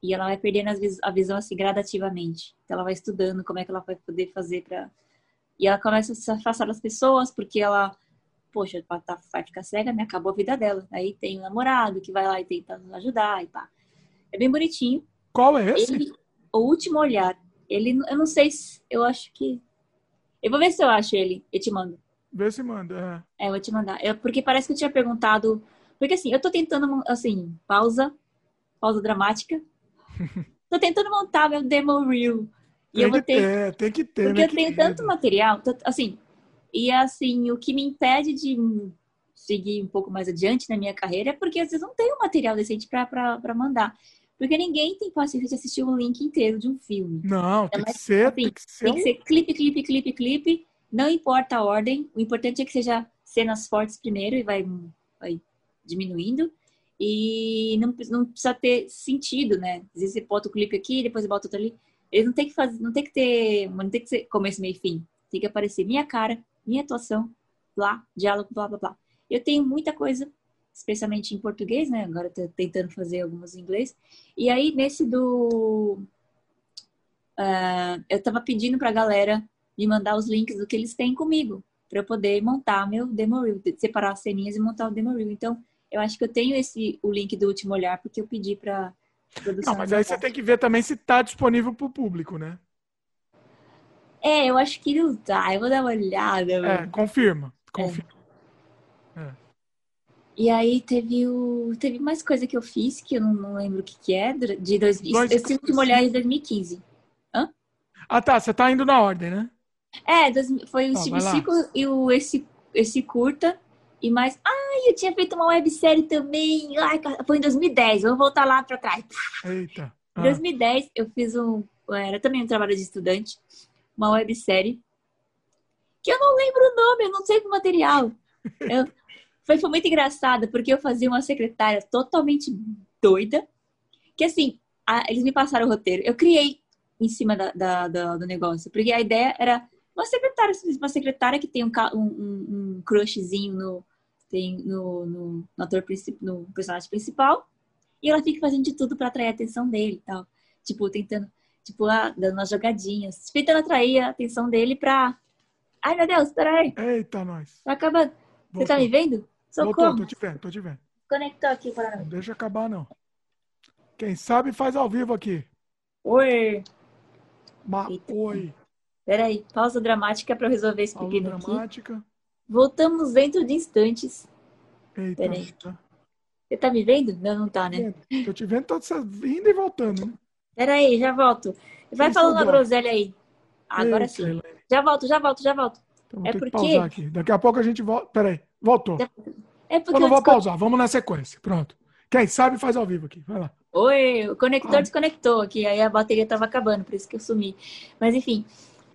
e ela vai perdendo a visão assim gradativamente. Então ela vai estudando como é que ela vai poder fazer para e ela começa a se afastar das pessoas porque ela poxa, tá, vai ficar cega, né? Acabou a vida dela. Aí tem um namorado que vai lá e tenta ajudar e pá. É bem bonitinho. Qual é esse? Ele, o último olhar. Ele, eu não sei se, eu acho que eu vou ver se eu acho ele. Eu te mando. Vê se manda. É, é eu vou te mandar. Eu, porque parece que eu tinha perguntado. Porque assim, eu tô tentando, assim, pausa, pausa dramática. Tô tentando montar meu demo reel. E tem eu vou ter, ter, tem que ter. Porque né, eu tenho tanto material, assim, e assim, o que me impede de seguir um pouco mais adiante na minha carreira é porque às vezes não tenho material decente para mandar. Porque ninguém tem paciência de assistir um link inteiro de um filme. Não, é tem, mais, que ser, assim, tem que ser. Tem que ser clipe, clipe, clipe, clipe. Não importa a ordem. O importante é que seja cenas fortes primeiro e vai, vai diminuindo. E não, não precisa ter sentido, né? Às vezes você bota o clipe aqui, depois bota outro ali. Ele não tem que fazer, não tem que ter, não tem que ser começo, meio e fim. Tem que aparecer minha cara, minha atuação, blá, diálogo, blá, blá, blá. Eu tenho muita coisa especialmente em português, né? Agora tô tentando fazer algumas em inglês. E aí, nesse do. Uh, eu tava pedindo pra galera me mandar os links do que eles têm comigo, para eu poder montar meu demo reel, separar as ceninhas e montar o demo reel. Então, eu acho que eu tenho esse o link do último olhar, porque eu pedi pra. Não, mas aí você tem que ver também se tá disponível pro público, né? É, eu acho que não tá. Eu vou dar uma olhada. É, confirma. Confirma. É. É. E aí teve o. Teve mais coisa que eu fiz, que eu não, não lembro o que, que é, de dois, dois esse último olhar de 2015. Hã? Ah, tá. Você tá indo na ordem, né? É, dois, foi o ah, Steve Ciclo e o, esse, esse curta. E mais. Ai, eu tinha feito uma websérie também. Ai, foi em 2010. Vou voltar lá pra trás. Eita. Ah. Em 2010, eu fiz um. Era também um trabalho de estudante. Uma websérie. Que eu não lembro o nome, eu não sei o material. Eu, foi, foi muito engraçado, porque eu fazia uma secretária totalmente doida. Que assim, a, eles me passaram o roteiro. Eu criei em cima da, da, da, do negócio. Porque a ideia era uma secretária, uma secretária que tem um, um, um crushzinho no, tem no, no, no, ator, no personagem principal. E ela fica fazendo de tudo para atrair a atenção dele e tal. Tipo, tentando, tipo, ah, dando umas jogadinhas. Tentando atrair a atenção dele pra. Ai, meu Deus, peraí. Eita, nós. Tá acabando. Você tá me vendo? Socorro. Voltou, tô te vendo, tô te vendo. Conectou aqui para Não deixa acabar, não. Quem sabe faz ao vivo aqui. Oi. Ma oi. Peraí, pausa dramática para resolver esse pausa pepino dramática. aqui. Voltamos dentro de instantes. Eita. Peraí. Tá. Você tá me vendo? Não, não tá, né? Tô te vendo, tô indo e voltando, né? Peraí, já volto. Vai falando a groselha aí. Agora Eita, sim. Helene. Já volto, já volto, já volto. Então, é porque... Daqui a pouco a gente volta. Peraí. Voltou. É porque eu não vou pausar, vamos na sequência. Pronto. Quem sabe faz ao vivo aqui. Vai lá. Oi, o conector ah. desconectou aqui, aí a bateria estava acabando, por isso que eu sumi. Mas enfim,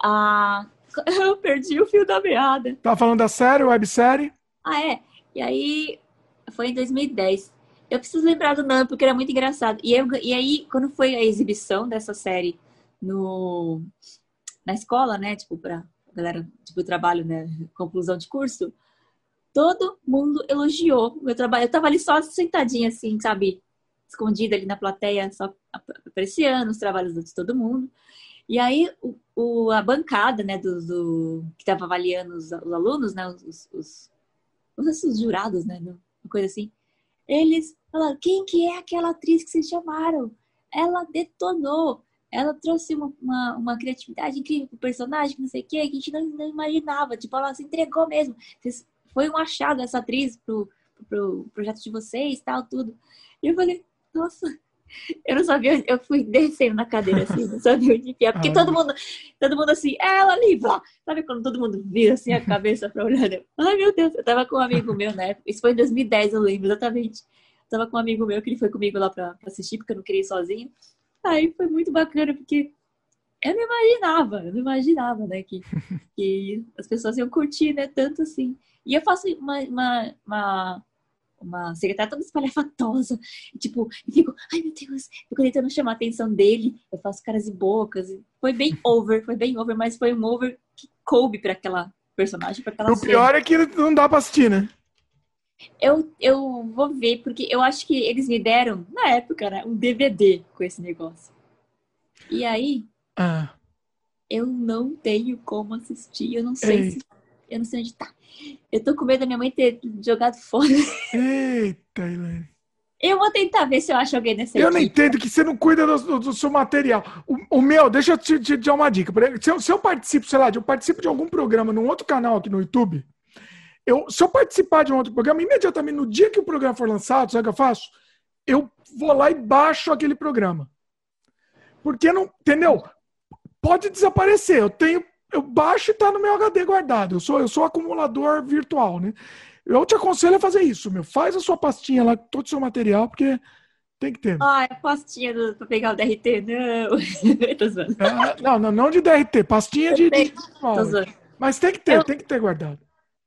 a... eu perdi o fio da meada. Tá falando da série, websérie? Ah, é. E aí, foi em 2010. Eu preciso lembrar do nome, porque era muito engraçado. E, eu, e aí, quando foi a exibição dessa série no, na escola, né, tipo, pra galera, tipo, trabalho, né, conclusão de curso, todo mundo elogiou o meu trabalho. Eu tava ali só sentadinha, assim, sabe? Escondida ali na plateia, só apreciando os trabalhos de todo mundo. E aí, o, o a bancada, né, do, do que tava avaliando os, os alunos, né, os, os, os, os jurados, né, uma coisa assim, eles falaram, quem que é aquela atriz que vocês chamaram? Ela detonou ela trouxe uma, uma, uma, criatividade incrível pro personagem, não sei o que, que a gente não, não, imaginava. Tipo, ela se entregou mesmo. Foi um achado essa atriz pro, pro projeto de vocês, tal, tudo. E eu falei, nossa, eu não sabia, eu fui descendo na cadeira assim, não sabia onde enfiar, porque ah, todo mundo, todo mundo assim, é ela blá. Sabe quando todo mundo vira assim a cabeça pra olhar? Eu, Ai meu Deus, eu tava com um amigo meu na época, isso foi em 2010, eu lembro exatamente. Eu tava com um amigo meu que ele foi comigo lá pra, pra assistir, porque eu não queria ir sozinho. Aí foi muito bacana, porque eu não imaginava, eu não imaginava, né, que, que as pessoas iam curtir, né, tanto assim. E eu faço uma, uma, uma, uma secretária toda espalhafatosa, e, tipo, e fico, ai meu Deus, fico tentando chamar a atenção dele, eu faço caras e bocas. E foi bem over, foi bem over, mas foi um over que coube para aquela personagem, para aquela O cena. pior é que não dá pra assistir, né? Eu, eu vou ver, porque eu acho que eles me deram, na época, né, um DVD com esse negócio. E aí, ah. eu não tenho como assistir, eu não sei Ei. se. Eu não sei onde tá. Eu tô com medo da minha mãe ter jogado fora. Eita, Elaine. Eu vou tentar ver se eu acho alguém nessa Eu equipe. não entendo que você não cuida do, do, do seu material. O, o, meu, deixa eu te, te, te dar uma dica. Se eu, se eu participo, sei lá, eu participo de algum programa num outro canal aqui no YouTube, eu, se eu participar de um outro programa, imediatamente no dia que o programa for lançado, sabe o que eu faço? Eu vou lá e baixo aquele programa. Porque não, entendeu? Pode desaparecer. Eu tenho, eu baixo e tá no meu HD guardado. Eu sou, eu sou acumulador virtual, né? Eu te aconselho a fazer isso, meu. Faz a sua pastinha lá, todo o seu material, porque tem que ter. Ah, é pastinha do, pra pegar o DRT? Não. Zoando. É, não, não, não de DRT, pastinha de, de, de... Mas tem que ter, eu... tem que ter guardado.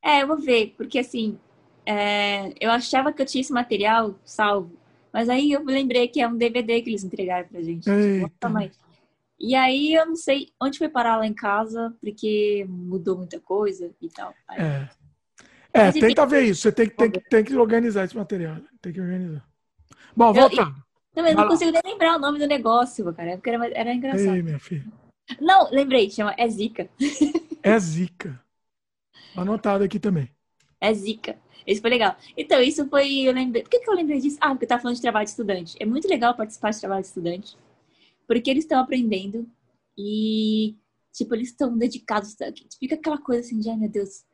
É, eu vou ver, porque assim, é, eu achava que eu tinha esse material salvo, mas aí eu lembrei que é um DVD que eles entregaram pra gente. E aí eu não sei onde foi parar lá em casa, porque mudou muita coisa e tal. Aí... É. É, tenta ver isso. Você tem, que- tem, tem que organizar esse material. Tem que organizar. Bom, Eu- voltando. Não, eu não consigo nem lembrar o nome do negócio, cara. Porque era, era engraçado. Ei, minha filha. Não, lembrei, chama É Zica. É zica. Anotado aqui também. É Zica. Esse foi legal. Então, isso foi. Eu lembrei. Por que, que eu lembrei disso? Ah, porque eu tava falando de trabalho de estudante. É muito legal participar de trabalho de estudante. Porque eles estão aprendendo e, tipo, eles estão dedicados. Fica aquela coisa assim de, ai meu Deus,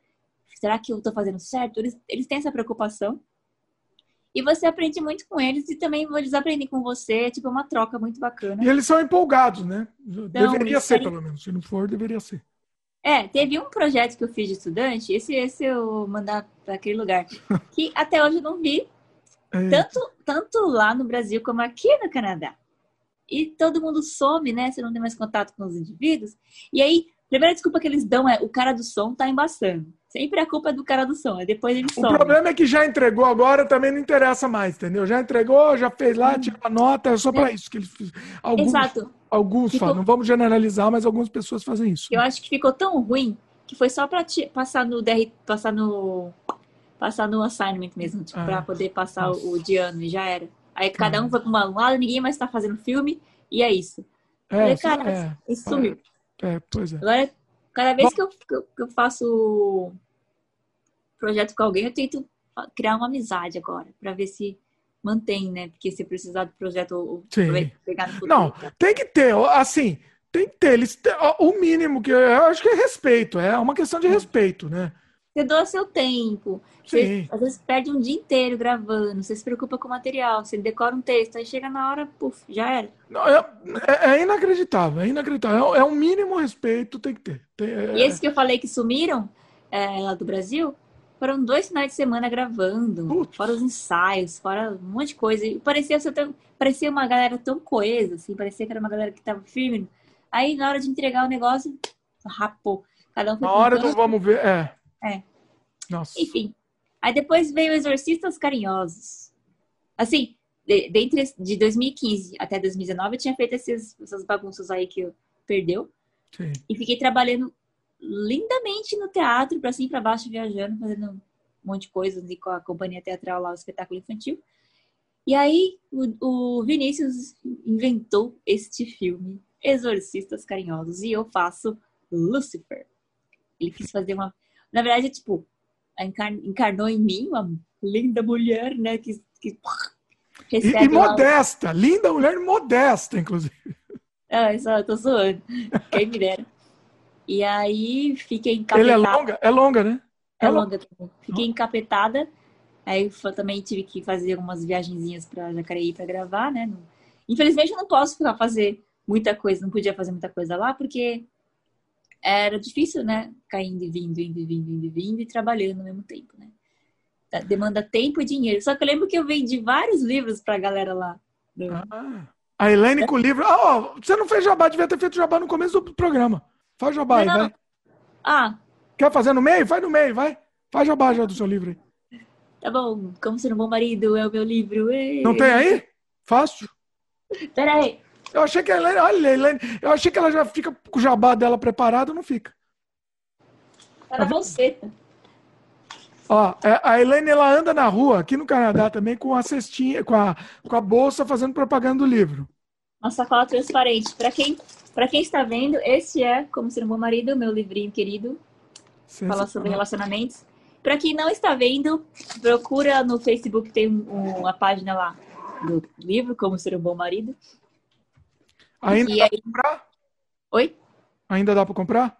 será que eu tô fazendo certo? Eles, eles têm essa preocupação. E você aprende muito com eles e também eles aprendem com você. É tipo uma troca muito bacana. E eles são empolgados, né? Deveria eles ser, pelo menos. Se não for, deveria ser. É, teve um projeto que eu fiz de estudante, esse, esse eu mandar para aquele lugar, que até hoje eu não vi, É, tanto, tanto lá no Brasil como aqui no Canadá. E todo mundo some, né? Você não tem mais contato com os indivíduos. E aí, a primeira desculpa que eles dão é o cara do som tá embaçando. Sempre a culpa é do cara do som, aí depois ele O some. problema é que já entregou agora, também não interessa mais, entendeu? Já entregou, já fez lá, tirou a nota, é só para isso que eles. Alguns, Exato. alguns Ficou- falam, não vamos generalizar, mas algumas pessoas fazem isso. Eu acho que ficou tão ruim que foi só ti- passar no DR, passar no passar no assignment mesmo, tipo, Ah, pra poder passar nossa. o, o de ano e já era. Aí cada um foi pra um lado, ninguém mais tá fazendo filme e é isso. É, Falei, isso- cara, é, isso sumiu. é, pois é. Agora, cada vez que eu, que eu, faço projeto com alguém, eu tento criar uma amizade agora, pra ver se mantém, né? Porque se precisar do projeto ou pegar no futuro. Não, tem que ter, assim, tem que ter. Eles o mínimo que eu acho que é respeito, é uma questão de respeito, né? Você doa seu tempo. Você, às vezes perde um dia inteiro gravando, você se preocupa com o material, você decora um texto, aí chega na hora, puf, já era. Não, é, é- é inacreditável, é inacreditável. É, é um mínimo respeito, tem que ter. Tem- é- E esses que eu falei que sumiram é, lá do Brasil, foram dois finais de semana gravando, Putz. fora os ensaios, fora um monte de coisa. E parecia, tão- parecia uma galera tão coesa, assim, parecia que era uma galera que tava firme. Aí na hora de entregar o negócio, rapou. Cada um foi Na hora do vamos ver, é. É. Nossa. Enfim. Aí depois veio Exorcistas Carinhosos. Assim, de, dentre de 2015 até 2019, eu tinha feito esses, essas bagunças aí que eu perdeu. Sim. E fiquei trabalhando lindamente no teatro, pra cima e pra baixo, viajando, fazendo um monte de coisas e com a companhia teatral lá, o espetáculo infantil. E aí o, o Vinícius inventou este filme, Exorcistas Carinhosos, e eu faço Lucifer. Ele quis fazer uma. Na verdade, é tipo, encar- encarnou em mim uma linda mulher, né? Que, que E, recebe e o- modesta, linda mulher modesta, inclusive. Ah, só eu tô zoando. Quem me dera. E aí fiquei Ele encapetada. é longa? É longa, né? É É longa também. Fiquei encapetada. Aí também tive que fazer algumas viagenzinhas pra Jacareí pra gravar, né? Infelizmente eu não posso ficar fazer muita coisa, não podia fazer muita coisa lá, porque era difícil, né? Ficar indo e vindo, indo e vindo, indo e vindo e trabalhando ao mesmo tempo, né? Demanda tempo e dinheiro. Só que eu lembro que eu vendi vários livros pra galera lá. do- Ah, a Helene com o livro. Ah, ó, você não fez jabá, devia ter feito jabá no começo do programa. Faz jabá aí, vai. Ah, Quer fazer no meio? Faz no meio, vai. Faz jabá já do seu livro aí. tá bom. Como ser um bom marido é o meu livro. Ê. Não tem aí? Fácil. Pera aí. Eu achei que a Helene. Olha, a Helene. Eu achei que ela já fica com o jabá dela preparado, não fica. Tá na bolseta. Ó, é, a Helene ela anda na rua, aqui no Canadá também, com a cestinha, com a, com a bolsa fazendo propaganda do livro. Uma sacola transparente. Para quem, pra quem está vendo, esse é Como Ser um Bom Marido, meu livrinho querido. Fala sobre relacionamentos. Para quem não está vendo, procura no Facebook, tem um- uma página lá do livro Como Ser um Bom Marido. Ainda E dá aí- pra comprar? Oi? Ainda dá pra comprar?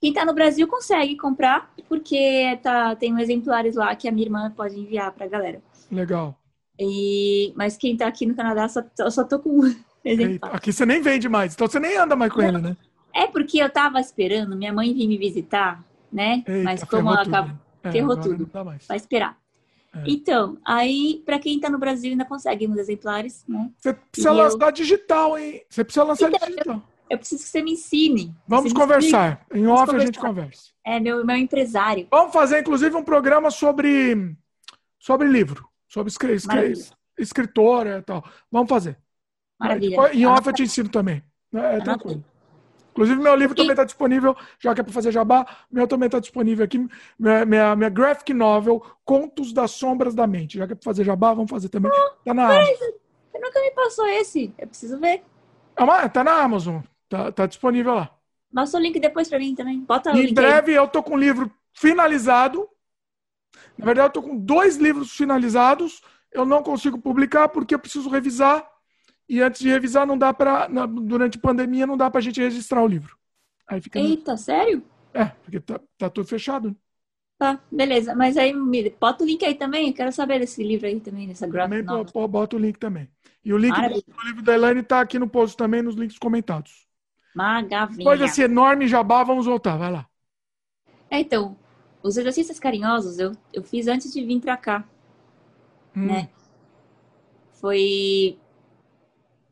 Quem está no Brasil consegue comprar, porque tá, tem exemplares lá que a minha irmã pode enviar para a galera. Legal. E, mas quem está aqui no Canadá, só, eu só tô com um Eita, exemplar. aqui você nem vende mais, então você nem anda mais com ele, né? É porque eu tava esperando minha mãe vir me visitar, né? Eita, mas como ela acaba, É, ferrou tudo. Vai esperar. É. Então, aí, pra quem tá no Brasil ainda consegue uns exemplares, né? Você precisa E eu- lançar digital, hein? Você precisa lançar Então, digital. Eu preciso que você me ensine. Vamos Você conversar. Em off a gente conversar. conversa. É meu, meu empresário. Vamos fazer, inclusive, um programa sobre, sobre livro, sobre escri Maravilha. escritora e tal. Vamos fazer. Maravilha. Em off eu te ensino também. É, é tranquilo. Inclusive, meu livro também está disponível, já que é para fazer jabá, meu também está disponível aqui, minha, minha, minha, graphic novel, Contos das Sombras da Mente. Já que é para fazer jabá, vamos fazer também. Tá na Amazon. Você nunca me passou esse, eu preciso ver. Ah, tá na Amazon, tá, tá disponível lá. Passa o link depois para mim também. Bota o em breve aí. eu tô com o livro finalizado. Na verdade, eu tô com dois livros finalizados. Eu não consigo publicar porque eu preciso revisar e antes de revisar, não dá para. Durante a pandemia, não dá para a gente registrar o livro. Aí fica. Eita, no... sério? É, porque tá, tá tudo fechado. Né? Tá, beleza. Mas aí, bota o link aí também. Eu quero saber desse livro aí também, dessa graphic também, novel. Bota o link também. E o link do livro da Elaine tá aqui no post também, nos links comentados. Maravilha. Depois desse enorme jabá, vamos voltar. Vai lá. É, então, os exercícios carinhosos eu, eu fiz antes de vir pra cá. Hum. Né? Foi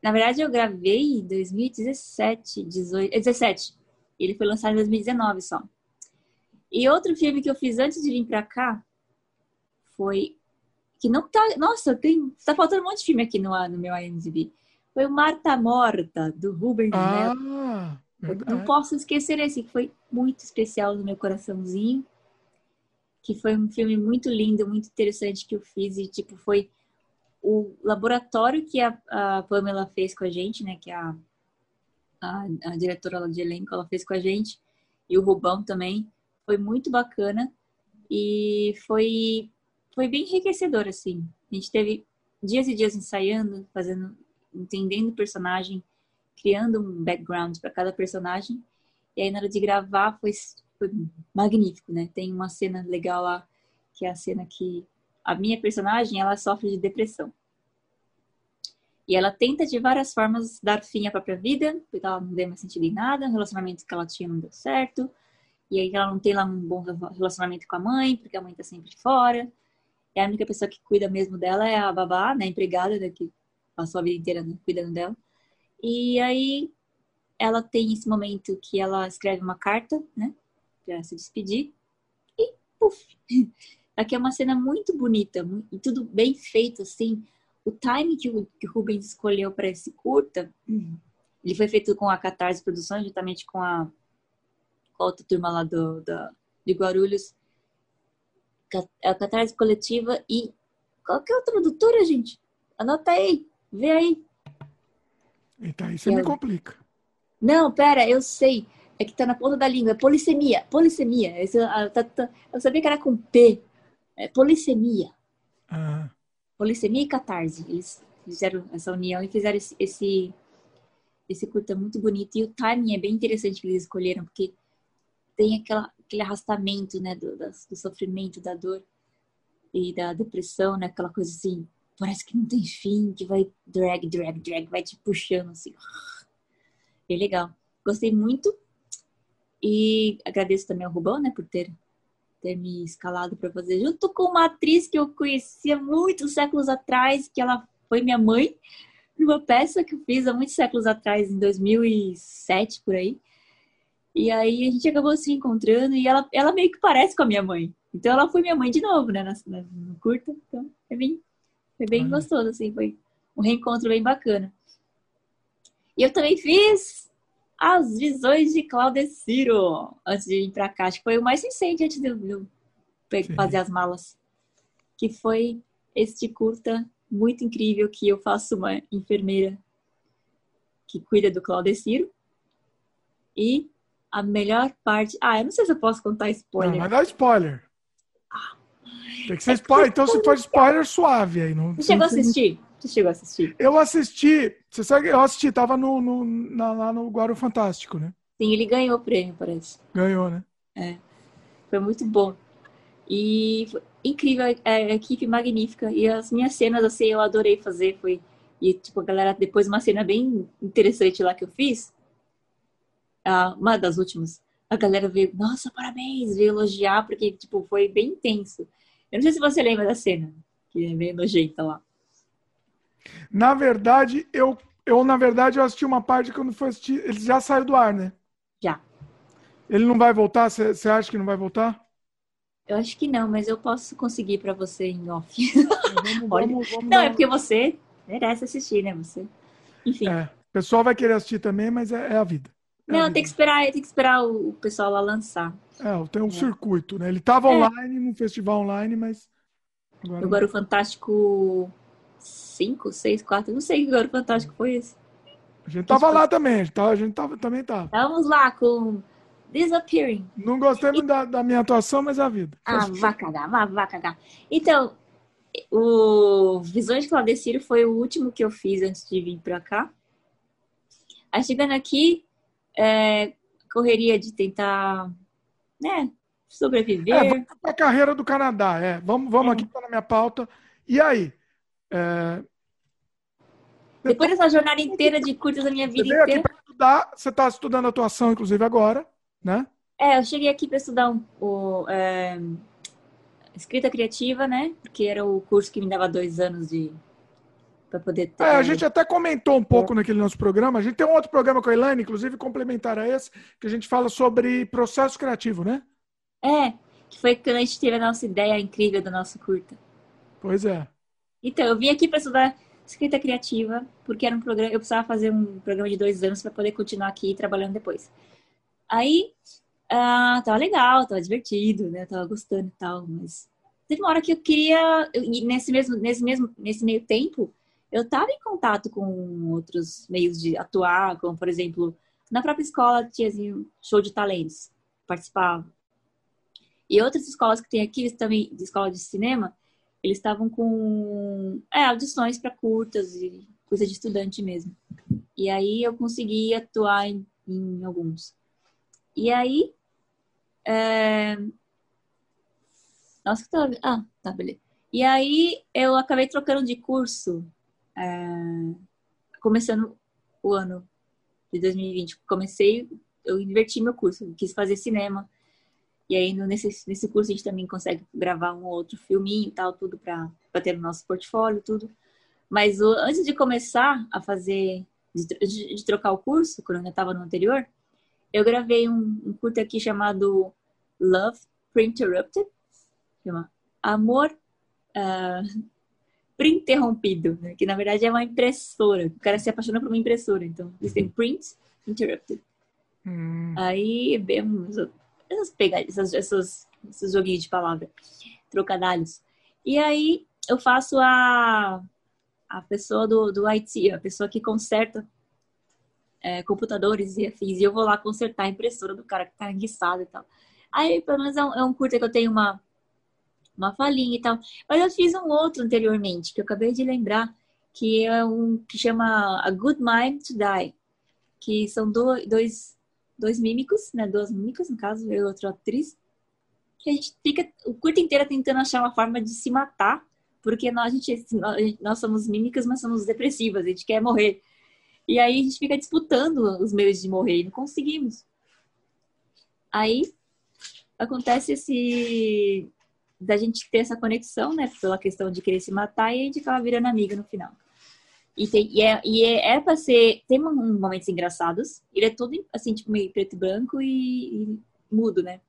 na verdade, eu gravei em 2017, 18, 17. Ele foi lançado em 2019 só. E outro filme que eu fiz antes de vir pra cá foi. Que não tá. Nossa, tem. Tá faltando um monte de filme aqui no, no meu IMDb. Foi o Marta Morta, do Rubens ah, Melo. Não posso esquecer esse, que foi muito especial no meu coraçãozinho. Que foi um filme muito lindo, muito interessante que eu fiz. E, tipo, foi o laboratório que a, a, Pamela fez com a gente, né, que a, a, a diretora de elenco, ela fez com a gente, e o Rubão também, foi muito bacana e foi, foi bem enriquecedor, assim. A gente teve dias e dias ensaiando, fazendo, entendendo o personagem, criando um background para cada personagem. E aí, na hora de gravar, foi, foi magnífico, né? Tem uma cena legal lá, que é a cena que a minha personagem, ela sofre de depressão. E ela tenta de várias formas dar fim à própria vida, porque ela não deu mais sentido em nada, o relacionamento que ela tinha não deu certo, e aí ela não tem lá um bom relacionamento com a mãe, porque a mãe tá sempre fora. E a única pessoa que cuida mesmo dela é a babá, né, a empregada, né, que passou a vida inteira né, cuidando dela. E aí ela tem esse momento que ela escreve uma carta, né, para se despedir, e puf, Aqui é uma cena muito bonita e tudo bem feito, assim. O time que o, que o Rubens escolheu para esse curta, ele foi feito com a Catarse Produções, juntamente com a, com a outra turma lá do, da, de Guarulhos. É a Catarse Coletiva e qual que é a produtora, gente? Anota aí, vê aí. Eita, aí você me complica. Não, pera, eu sei. É que tá na ponta da língua. É polissemia. Polissemia. Ah, tá, tá, eu sabia que era com P é, polissemia. Ah. Polissemia e catarse. Eles fizeram essa união e fizeram esse, esse, esse curta muito bonito. E o timing é bem interessante que eles escolheram, porque tem aquela, aquele arrastamento, né, do, do sofrimento, da dor e da depressão, né, aquela coisa assim, parece que não tem fim, que vai drag, drag, drag, vai te puxando assim. Bem legal. Gostei muito. E agradeço também ao Rubão, né, por ter ter me escalado para fazer, junto com uma atriz que eu conhecia muitos séculos atrás, que ela foi minha mãe, numa peça que eu fiz há muitos séculos atrás, em 2007 por aí. E aí a gente acabou se encontrando e ela, ela meio que parece com a minha mãe. Então ela foi minha mãe de novo, né, na, no curta. Então foi bem, foi bem gostoso, assim, foi um reencontro bem bacana. E eu também fiz as Visões de Claudeciro, antes de ir para cá. Acho que foi o mais recente antes de eu fazer as malas. Que foi este curta muito incrível que eu faço uma enfermeira que cuida do Claudeciro. E a melhor parte. Ah, eu não sei se eu posso contar spoiler. Não, mas dá spoiler. Ah. Tem que ser spoiler. Então, se for spoiler, suave aí. Não, Você chegou a assistir? Você chegou a assistir? Eu assisti. Você sabe eu assisti, tava no, no, na, lá no Guarulho Fantástico, né? Sim, ele ganhou o prêmio, parece. Ganhou, né? É. Foi muito bom. E foi incrível, é, é, equipe magnífica. E as minhas cenas, assim, eu adorei fazer. Foi. E, tipo, a galera, depois uma cena bem interessante lá que eu fiz, ah, uma das últimas, a galera veio, nossa, parabéns, veio elogiar, porque, tipo, foi bem intenso. Eu não sei se você lembra da cena, que é bem nojenta lá. Na verdade, eu, eu na verdade, eu assisti uma parte quando foi assistir. Ele já saiu do ar, né? Já. Ele não vai voltar? Você acha que não vai voltar? Eu acho que não, mas eu posso conseguir para você em off. Vamos, Olha, vamos, vamos, não, é porque você merece assistir, né? Você. Enfim. É, o pessoal vai querer assistir também, mas é, é a vida. Não, tem que esperar, tem que esperar o pessoal lá lançar. É, tem um é. circuito, né? Ele tava é. online, num festival online, mas. Agora, agora o Fantástico 5, 6, 4, não sei que agora o Fantástico foi esse. A gente tava lá também, a gente, tava, a gente tava, também tava. Vamos lá com Disappearing. Não gostei muito e... da, da, minha atuação, mas é a vida. Ah, vá cagar, vá, vá cagar. Então, o Visões de Claudecírio foi o último que eu fiz antes de vir pra cá. Aí chegando aqui, é, correria de tentar, né, sobreviver. É, a carreira do Canadá, é. Vamos, vamos é. aqui para na minha pauta. E aí? É... Depois dessa jornada inteira de curtas da minha vida você inteira. Estudar, você está estudando atuação, inclusive, agora, né? É, eu cheguei aqui para estudar um, o, é, escrita criativa, né? Que era o curso que me dava dois anos de para poder ter. É, a gente até comentou um pouco é. naquele nosso programa. A gente tem um outro programa com a Elaine, inclusive complementar a esse, que a gente fala sobre processo criativo, né? É, que foi quando a gente teve a nossa ideia incrível do nosso curta. Pois é. Então, eu vim aqui para estudar escrita criativa, porque era um programa, eu precisava fazer um programa de dois anos para poder continuar aqui trabalhando depois. Aí, uh, tava legal, tava divertido, né? Tava gostando e tal, mas teve uma hora que eu queria, e nesse mesmo, nesse mesmo, nesse meio tempo, eu estava em contato com outros meios de atuar, como por exemplo, na própria escola tinha assim, show de talentos, participava. E outras escolas que tem aqui também, de escola de cinema, eles estavam com é, audições para curtas e coisa de estudante mesmo. E aí eu consegui atuar em, em alguns. E aí. É... Nossa, que tá. Ah, tá, beleza. E aí eu acabei trocando de curso é, começando o ano de 2020. Comecei, eu inverti meu curso, quis fazer cinema. E aí, nesse, nesse curso, a gente também consegue gravar um outro filminho e tal, tudo para ter no nosso portfólio, tudo. Mas o, antes de começar a fazer, de, de, trocar o curso, quando eu estava no anterior, eu gravei um, um curto aqui chamado Love Pre-Interrupted, chama Amor uh, pré-interrompido, né? que na verdade é uma impressora. O cara se apaixona por uma impressora, então eles têm print interrupted. Hum. Aí vemos essas pegadinhas, essas, esses joguinhos de palavra, trocadalhos. E aí eu faço a, a pessoa do, do IT, a pessoa que conserta é, computadores e afins, e eu vou lá consertar a impressora do cara que tá enguiçado e tal. Aí, pelo menos, é um, é um curta que eu tenho uma uma falinha e tal. Mas eu fiz um outro anteriormente, que eu acabei de lembrar, que é um que chama A Good Mind to Die, que são do, dois, dois mímicos, né? Duas mímicas, no caso, eu e outra atriz, que a gente fica o curto inteiro tentando achar uma forma de se matar, porque nós, a gente, nós somos mímicas, mas somos depressivas, a gente quer morrer. E aí a gente fica disputando os meios de morrer e não conseguimos. Aí acontece esse da gente ter essa conexão, né? Pela questão de querer se matar e a gente acaba virando amiga no final. E, tem, e, é, e é, é pra ser. Tem momentos engraçados. Ele é todo assim, tipo, meio preto e branco e, e mudo, né?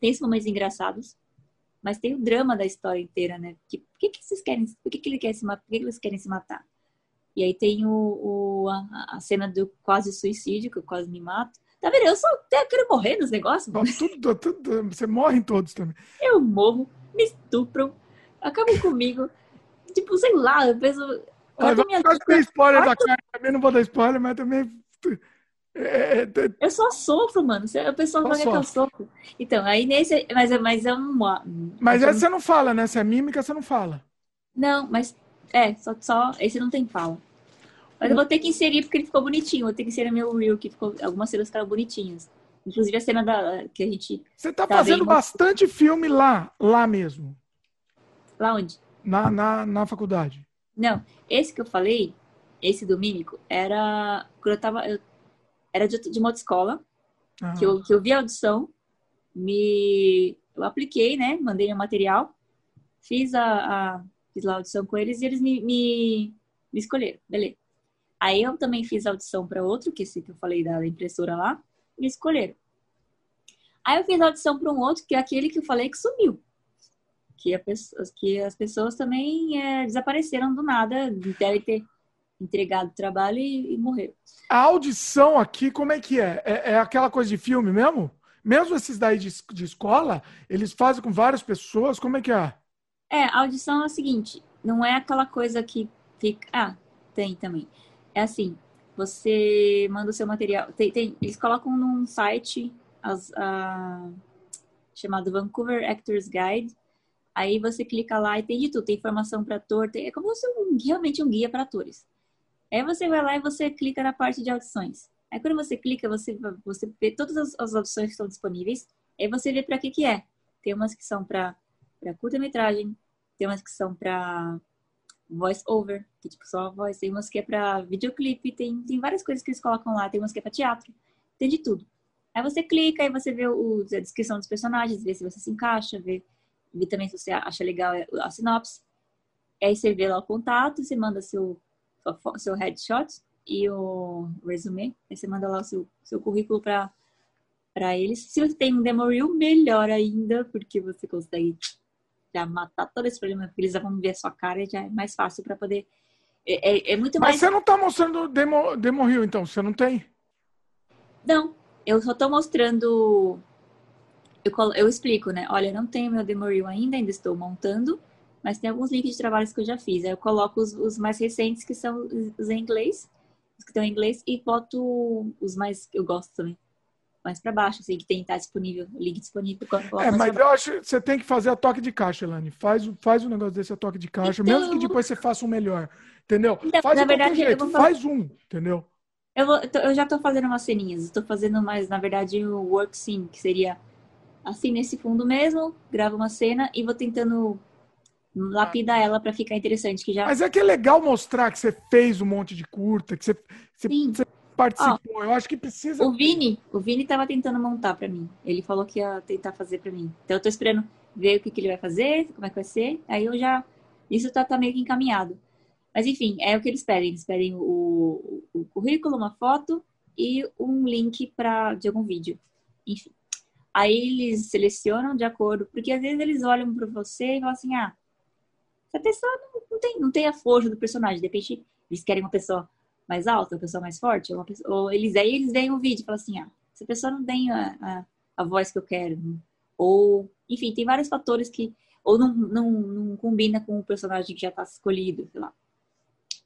Tem esses momentos engraçados. Mas tem o drama da história inteira, né? Que, por que, que vocês querem. Por que, que ele quer se matar? Por que, que eles querem se matar? E aí tem o, o a, a, cena do quase suicídio, que eu quase me mato. Tá vendo? Eu só eu quero morrer nos negócios. Tudo, tudo, você morre em todos também. Eu morro me estupram, acabam comigo. Tipo, sei lá, eu penso. Olha, tem spoiler da cara, também não vou dar spoiler, mas também. É, é, é, eu só sofro, mano. A pessoa vai que eu sofro. Então, aí nesse. Mas, mas é um. Mas essa você não fala, né? Se é mímica, você não fala. Não, mas. É, só, só. Esse não tem fala. Mas eu vou ter que inserir porque ele ficou bonitinho. Vou ter que inserir meu reel, que ficou. Algumas cenas ficaram bonitinhas. Inclusive a cena da, que a gente. Você tá, tá fazendo vendo... bastante filme lá, lá mesmo. Lá onde? Na, na, na faculdade. Não, esse que eu falei, esse do Mímico, era. Quando eu tava. Eu, era de, de uma escola, ah. que, eu, que eu vi a audição, me. Eu apliquei, né? Mandei o material, fiz a, a. Fiz lá a audição com eles e eles me, me, me escolheram, beleza. Aí eu também fiz a audição para outro, que esse que eu falei da impressora lá me escolheram. Aí eu fiz a audição para um outro, que é aquele que eu falei que sumiu. Que, pessoa, que as pessoas também é, desapareceram do nada, devem ter entregado o trabalho e, e morreu. A audição aqui, como é que é? é? é? aquela coisa de filme mesmo? Mesmo esses daí de, de escola, eles fazem com várias pessoas, como é que é? É, a audição é o seguinte, não é aquela coisa que fica... Ah, tem também. É assim, você manda o seu material... Tem, tem, eles colocam num site as, a, chamado Vancouver Actors Guide, Aí você clica lá e tem de tudo, tem informação para ator, tem, é como se um, realmente um guia para atores. Aí você vai lá e você clica na parte de audições. Aí quando você clica, você, você vê todas as, as audições que estão disponíveis. Aí você vê para que que é. Tem umas que são para curta-metragem, tem umas que são para voice over, que tipo só a voz, tem umas que é para videoclipe, tem, tem várias coisas que eles colocam lá, tem umas que é para teatro, tem de tudo. Aí você clica, aí você vê o, a descrição dos personagens, vê se você se encaixa, vê, vê também se você acha legal a sinopse. Aí você vê lá o contato, você manda seu seu headshot e o resume. Aí você manda lá o seu, seu currículo para para eles. Se você tem um demo reel, melhor ainda, porque você consegue já matar todo esse problema, porque eles vão ver a sua cara e já é mais fácil para poder. É, é, é, muito Mas mais. você não tá mostrando demo, demo reel, então? Você não tem? Não, eu só tô mostrando. Eu, eu explico, né? Olha, não tenho meu demo reel ainda, ainda estou montando mas tem alguns links de trabalhos que eu já fiz. Aí eu coloco os, os mais recentes, que são os em inglês, os que estão em inglês, e boto os mais que eu gosto também. Mais para baixo, assim, que tem tá disponível, link disponível. É, mas eu acho que você tem que fazer a toque de caixa, Elane. Faz, faz um negócio desse a toque de caixa, então, mesmo que depois você faça um melhor. Entendeu? Então, faz na verdade, jeito, faz um, entendeu? Eu, vou, eu já estou fazendo umas ceninhas, estou fazendo mais, na verdade, o work sim, que seria assim nesse fundo mesmo, gravo uma cena e vou tentando lapida ela para ficar interessante. Que já... Mas é que é legal mostrar que você fez um monte de curta, que você, você, você participou. Ó, eu acho que precisa. O Vini, o Vini tava tentando montar para mim. Ele falou que ia tentar fazer para mim. Então eu tô esperando ver o que, que ele vai fazer, como é que vai ser. Aí eu já. Isso tá, tá meio que encaminhado. Mas enfim, é o que eles pedem. Eles pedem o, o currículo, uma foto e um link para de algum vídeo. Enfim. Aí eles selecionam de acordo, porque às vezes eles olham para você e falam assim: ah, a pessoa não, não, tem, não tem a força do personagem. De repente, eles querem uma pessoa mais alta, uma pessoa mais forte, ou, pessoa, ou eles aí eles veem o vídeo e falam assim, ah, essa pessoa não tem a, a, a, voz que eu quero. Ou, enfim, tem vários fatores que ou não, não, não combina com o personagem que já está escolhido, sei lá.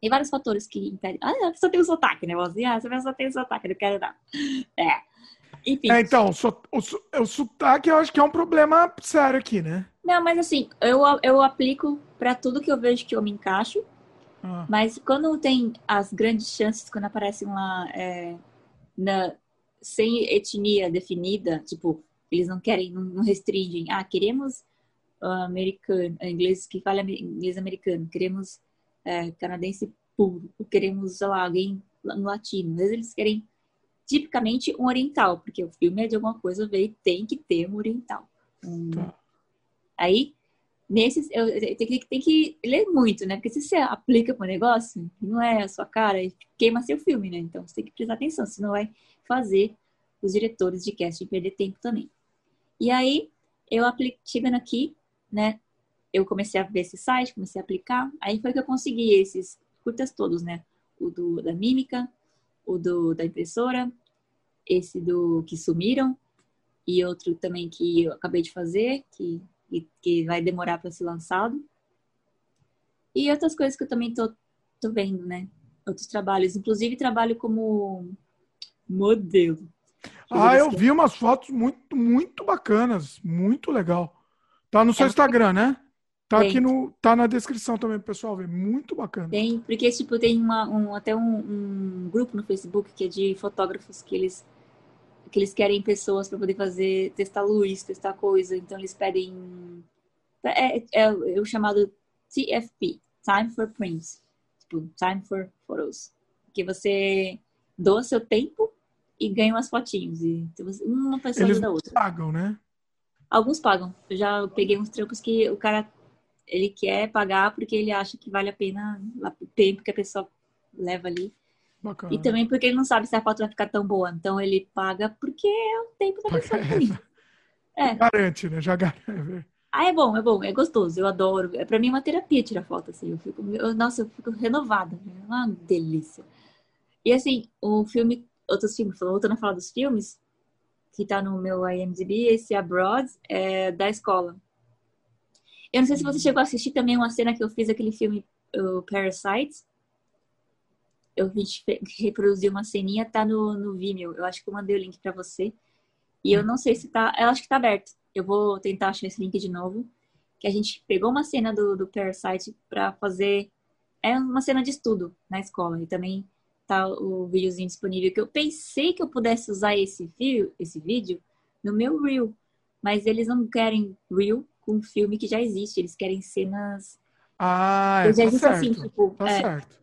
Tem vários fatores que impedem. Ah, a pessoa tem um sotaque, né? Assim, ah, essa pessoa tem um sotaque, não quero dar. É. Enfim. É, então, so, o, o sotaque eu acho que é um problema sério aqui, né? Não, mas assim, eu, eu aplico para tudo que eu vejo que eu me encaixo. Ah. Mas quando tem as grandes chances, quando aparecem lá é, na, sem etnia definida, tipo, eles não querem, não restringem. Ah, queremos uh, americano, inglês que fala inglês americano, queremos é, canadense puro, queremos, sei lá, alguém um latino. Às vezes eles querem tipicamente um oriental, porque o filme é de alguma coisa, veio, tem que ter um oriental. Um, tá. Aí nesses, eu, eu tem, que, tem que ler muito, né? Porque se você aplica para o negócio, não é a sua cara, queima seu filme, né? Então você tem que prestar atenção, senão vai fazer os diretores de casting perder tempo também. E aí, eu apliquei, chegando aqui, né? Eu comecei a ver esse site, comecei a aplicar, aí foi que eu consegui esses curtas todos, né? O do, da mímica, o do, da impressora, esse do que sumiram, e outro também que eu acabei de fazer, que que vai demorar para ser lançado. E outras coisas que eu também tô, tô vendo, né? Outros trabalhos, inclusive trabalho como modelo. Ah, eu vi umas fotos muito, muito bacanas, muito legal. Tá no seu é, Instagram, né? Tá tem. aqui no, tá na descrição também, pessoal ver. Muito bacana. Tem, porque tipo tem uma, um, até um, um grupo no Facebook que é de fotógrafos que eles que eles querem pessoas para poder fazer, testar luz, testar coisa. Então eles pedem. É, é, é, o chamado TFP Time for Prints tipo, Time for Photos. Que você doa seu tempo e ganha umas fotinhos. E uma pessoa eles ajuda a outra. pagam, né? Alguns pagam. Eu já peguei uns trampos que o cara ele quer pagar porque ele acha que vale a pena o tempo que a pessoa leva ali. Bacana. E também porque ele não sabe se a foto vai ficar tão boa. Então ele paga porque é o tempo da pessoa. É. é. Garante, né? Já garante. Ah, é bom, é bom, é gostoso, eu adoro. É para mim uma terapia tirar foto, assim. Eu fico, eu, nossa, eu fico renovada, né? É uma delícia. E assim, o filme, outros filmes, voltando a falar dos filmes, que tá no meu IMDb, esse Abroad, é da escola. Eu não sei se você chegou a assistir também uma cena que eu fiz aquele filme, o Parasite. Eu reproduzi uma ceninha, tá no, no Vimeo. Eu acho que eu mandei o link para você. E eu não sei se tá. Eu acho que tá aberto. Eu vou tentar achar esse link de novo. Que a gente pegou uma cena do, do Parasite para fazer. É uma cena de estudo na escola. E também tá o videozinho disponível. Que eu pensei que eu pudesse usar esse, fio, esse vídeo no meu Reel. Mas eles não querem Reel com um filme que já existe. Eles querem cenas. Ah, é, já tá certo. Assim, tipo, tá é... certo.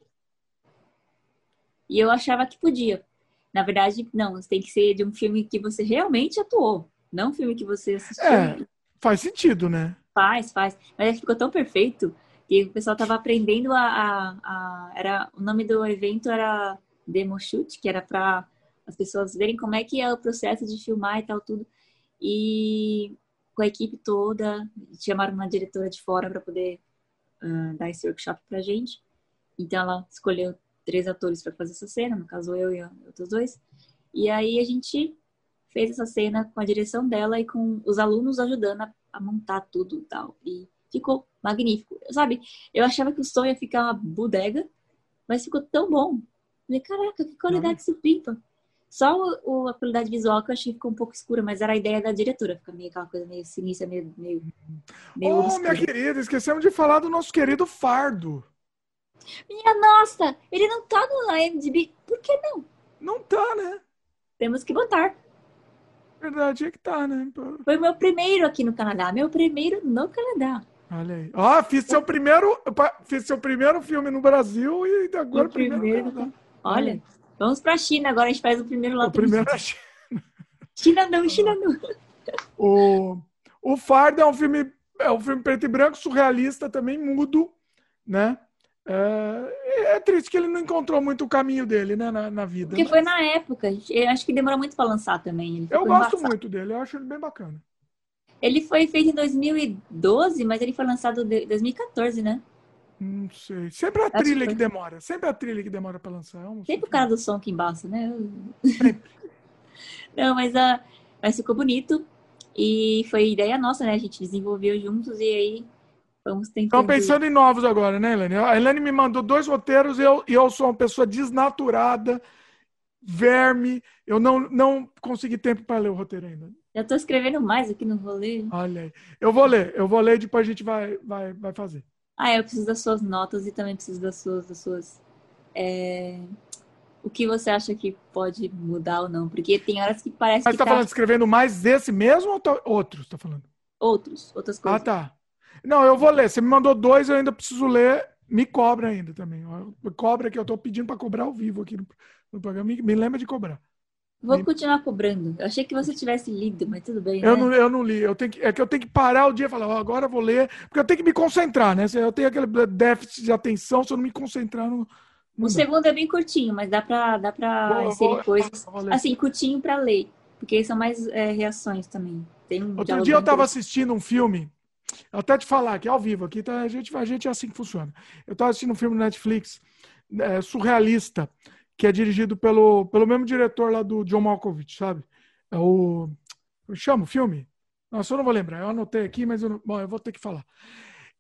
E eu achava que podia. Na verdade, não, tem que ser de um filme que você realmente atuou. Não um filme que você assistiu. É, faz sentido, né? Faz, faz. Mas ficou tão perfeito que o pessoal tava aprendendo a, a, a, era o nome do evento era demo shoot que era para as pessoas verem como é que é o processo de filmar e tal tudo e com a equipe toda chamaram uma diretora de fora para poder uh, dar esse workshop para gente então ela escolheu três atores para fazer essa cena no caso eu e outros dois e aí a gente fez essa cena com a direção dela e com os alunos ajudando a, a montar tudo e tal e ficou magnífico. Sabe, eu achava que o som ia ficar uma bodega, mas ficou tão bom. Falei, caraca, que qualidade se pipa. Só o, a qualidade visual que eu achei que ficou um pouco escura, mas era a ideia da diretora, ficar meio aquela coisa meio sinistra, meio. meio, meio oh, minha querida, esquecemos de falar do nosso querido Fardo. Minha nossa, ele não tá no IMDb. Por que não? Não tá, né? Temos que botar. Verdade é que tá, né? Foi o meu primeiro aqui no Canadá. Meu primeiro no Canadá. Olha aí. Ó, fiz seu primeiro, fiz seu primeiro filme no Brasil e agora o primeiro. primeiro Olha, vamos para a China agora, a gente faz o primeiro lá. O primeiro é China. China não, China não. O, o Fardo é um filme, é um filme preto e branco, surrealista, também mudo, né? É, é, triste que ele não encontrou muito o caminho dele, né, na, na vida. Porque mas... foi na época. Eu acho que demorou muito para lançar também. eu gosto embaçado. muito dele, eu acho ele bem bacana. Ele foi feito em 2012, mas ele foi lançado em 2014, né? Não sei. Sempre a trilha que, que, demora. Sempre a trilha que demora para lançar. Sempre o cara do som que embaça, né? Não, mas, a, mas ficou bonito. E foi ideia nossa, né? A gente desenvolveu juntos e aí vamos tentar. Estão pensando em novos agora, né, Helene? A Helene me mandou dois roteiros e eu, e eu sou uma pessoa desnaturada, verme. Eu não, não consegui tempo para ler o roteiro ainda. Já tô escrevendo mais aqui no rolê. Olha aí. Eu vou ler, eu vou ler e depois a gente vai, vai, vai fazer. Ah, eu preciso das suas notas e também preciso das suas. Das suas é... O que você acha que pode mudar ou não? Porque tem horas que parece Mas que. Mas tá, tá falando escrevendo mais desse mesmo ou tá... outros? Tá falando? Outros, outras coisas. Ah, tá. Não, eu vou ler. Você me mandou dois, eu ainda preciso ler. Me cobra ainda também. Cobra que eu tô pedindo para cobrar ao vivo aqui no, no programa. Me, me lembra de cobrar. Vou continuar cobrando. Eu achei que você tivesse lido, mas tudo bem. Eu, né? não, eu não li. Eu tenho que, é que eu tenho que parar o dia e falar, oh, agora vou ler, porque eu tenho que me concentrar, né? Eu tenho aquele déficit de atenção, se eu não me concentrar no. o segundo é bem curtinho, mas dá pra, dá pra vou, inserir vou, coisas. Assim, curtinho pra ler. Porque são mais é, reações também. Tem um Outro dia eu tava assistindo um filme. Até te falar que é ao vivo aqui, tá, a, gente, a gente é assim que funciona. Eu tava assistindo um filme no Netflix é, surrealista que é dirigido pelo, pelo mesmo diretor lá do John Malkovich, sabe? É o. Chama o filme? Nossa, eu não vou lembrar. Eu anotei aqui, mas eu não... Bom, eu vou ter que falar.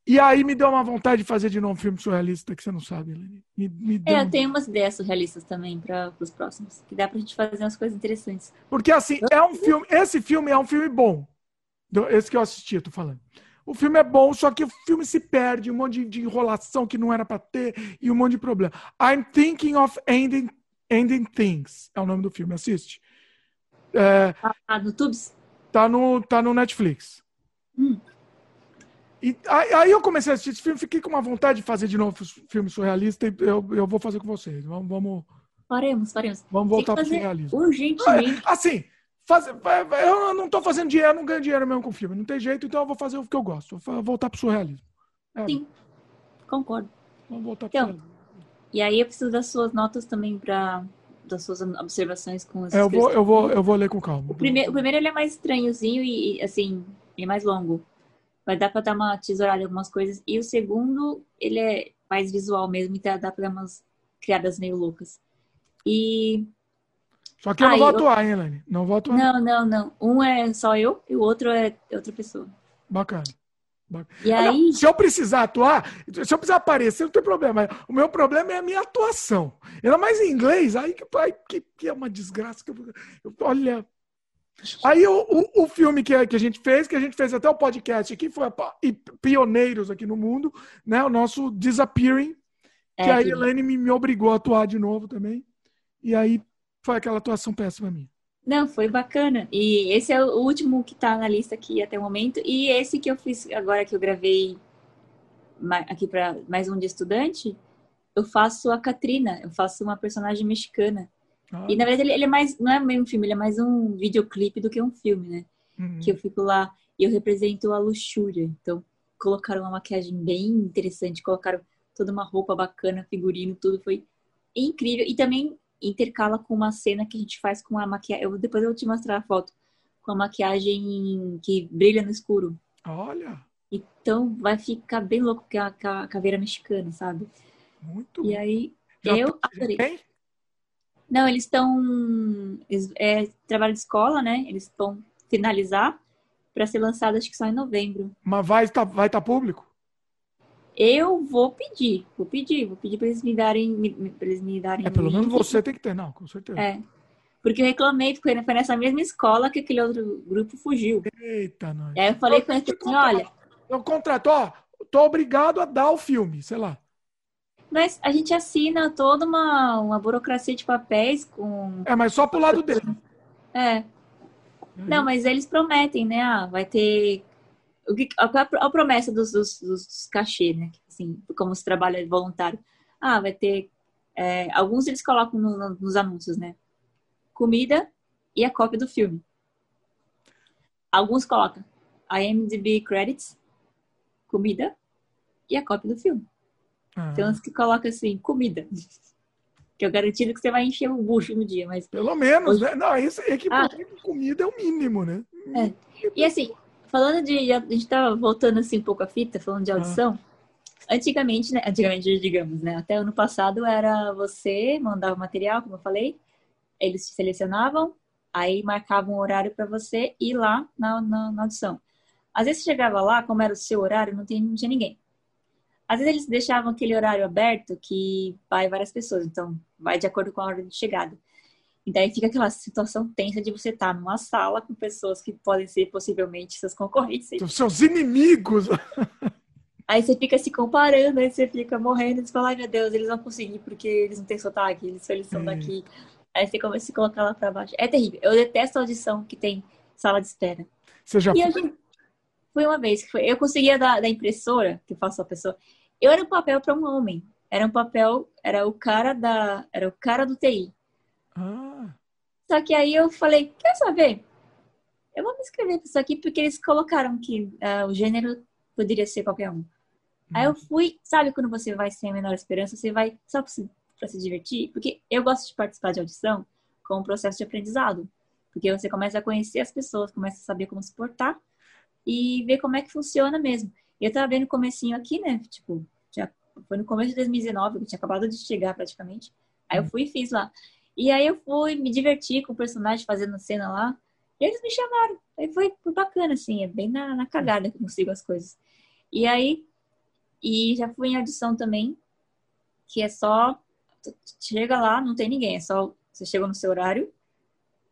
E aí me deu uma vontade de fazer de novo um filme surrealista que você não sabe, Helene. Me, me é, eu tenho umas ideias surrealistas também para os próximos, que dá pra gente fazer umas coisas interessantes. Porque assim, é um filme, esse filme é um filme bom. Esse que eu assisti, eu tô falando. O filme é bom, só que o filme se perde, um monte de, enrolação que não era para ter e um monte de problema. I'm Thinking of Ending, Ending Things é o nome do filme, assiste. É, ah, no Tubes? Tá no, tá no Netflix. Hum. E aí eu comecei a assistir esse filme, fiquei com uma vontade de fazer de novo filme surrealista e eu, eu vou fazer com vocês. Vamos, vamos... Faremos, faremos. Vamos voltar para o surrealismo. Urgentemente. Assim, Faz, eu não estou fazendo dinheiro, não ganho dinheiro mesmo com filme. Não tem jeito, então eu vou fazer o que eu gosto. Vou voltar pro surrealismo. É. Sim, concordo. Vamos voltar pro então, surrealismo. E aí eu preciso das suas notas também para das suas observações com os é, eu vou eu vou eu vou ler com calma. O primeiro, o primeiro ele é mais estranhozinho e assim, ele é mais longo. vai dar para dar uma tesourada em algumas coisas. E o segundo, ele é mais visual mesmo, então dá para dar umas criadas meio loucas. E. Só que eu não vou eu... atuar, hein, Elaine? Não vou atuar. Não, não, não. Um é só eu e o outro é outra pessoa. Bacana. E aí... se eu precisar atuar, se eu precisar aparecer, não tem problema. O meu problema é a minha atuação. Ainda mais em inglês, aí que, aí, que, que é uma desgraça. Que eu, eu, olha. Aí o, o, o, filme que, que a gente fez, que a gente fez até o podcast aqui, foi e pioneiros aqui no mundo, né? O nosso Disappearing, é, que a Elaine me, me obrigou a atuar de novo também. E aí foi aquela atuação péssima minha. Não, foi bacana. E esse é o último que tá na lista aqui até o momento. E esse que eu fiz agora que eu gravei aqui para mais um de estudante, eu faço a Katrina, eu faço uma personagem mexicana. Ah. E na verdade ele, ele, é mais, não é meio um filme, ele é mais um videoclipe do que um filme, né? Uhum. Que eu fico lá e eu represento a luxúria. Então, colocaram uma maquiagem bem interessante, colocaram toda uma roupa bacana, figurino, tudo foi incrível. E também intercala com uma cena que a gente faz com a maquiagem. Eu, depois eu vou te mostrar a foto. Com a maquiagem que brilha no escuro. Olha! Então vai ficar bem louco que a, a caveira mexicana, sabe? Muito E aí, Já eu adorei. Não, eles estão. É trabalho de escola, né? Eles estão finalizar para ser lançado, acho que só em novembro. Mas vai estar vai tá público? Eu vou pedir, vou pedir, vou pedir para eles me darem, me, pra eles me darem. É, pelo menos você tem que ter, não, com certeza. É. Porque eu reclamei, porque foi nessa mesma escola que aquele outro grupo fugiu. Eita, nós. E aí eu falei com ele assim, olha. Eu contrato, ó, tô obrigado a dar o filme, sei lá. Mas a gente assina toda uma, uma burocracia de papéis com. É, mas só pro lado dele. É. Não, mas eles prometem, né? Ah, vai ter o que, a, a, promessa dos, dos, dos cachê, né? Assim, como se trabalha voluntário. Ah, vai ter. É, alguns eles colocam no, no, nos anúncios, né? Comida e a cópia do filme. Alguns colocam IMDb credits, comida e a cópia do filme. Ah. Tem uns que colocam assim, comida. Que é garantido que você vai encher o bucho no dia, mas. Pelo menos, Hoje... né? Não, isso é que ah. comida é o mínimo, né? É. E assim, Falando de. A gente tá voltando assim um pouco a fita, falando de audição. Ah. Antigamente, né? Antigamente, digamos, né? Até ano passado era você mandava material, como eu falei, eles te selecionavam, aí marcavam um horário para você ir lá na, na, na, audição. Às vezes você chegava lá, como era o seu horário, não, tem, não tinha ninguém. Às vezes eles deixavam aquele horário aberto que vai várias pessoas, então vai de acordo com a ordem de chegada. E daí fica aquela situação tensa de você estar numa sala com pessoas que podem ser possivelmente seus concorrentes. Seus inimigos! Aí você fica se comparando, aí você fica morrendo, e você fala, ai meu Deus, eles vão conseguir porque eles não têm sotaque, eles, eles são é. daqui. Aí você começa a se colocar lá pra baixo. É terrível. Eu detesto a audição que tem sala de espera. Você já e foi? foi uma vez que foi. Eu conseguia da, da impressora, que eu faço a pessoa. Eu era um papel para um homem. Era um papel, era o cara da. Era o cara do TI. Ah. Só que aí eu falei, quer saber? Eu vou me inscrever para isso aqui porque eles colocaram que uh, o gênero poderia ser qualquer um. Hum. Aí eu uhum. fui, sabe quando você vai sem a menor esperança, você vai só para se, se divertir? Porque eu gosto de participar de audição com um processo de aprendizado. Porque você começa a conhecer as pessoas, começa a saber como se portar e ver como é que funciona mesmo. Eu tava vendo o comecinho aqui, né? Tipo, já foi no começo de 2019, eu tinha acabado de chegar praticamente. Aí eu hum. fui e fiz lá. E aí eu fui me divertir com o personagem fazendo cena lá. E eles me chamaram. Aí foi, bacana, assim, é bem na, na cagada que eu consigo as coisas. E aí, e já fui em audição também, que é só. Chega lá, não tem ninguém, é só. Você chega no seu horário,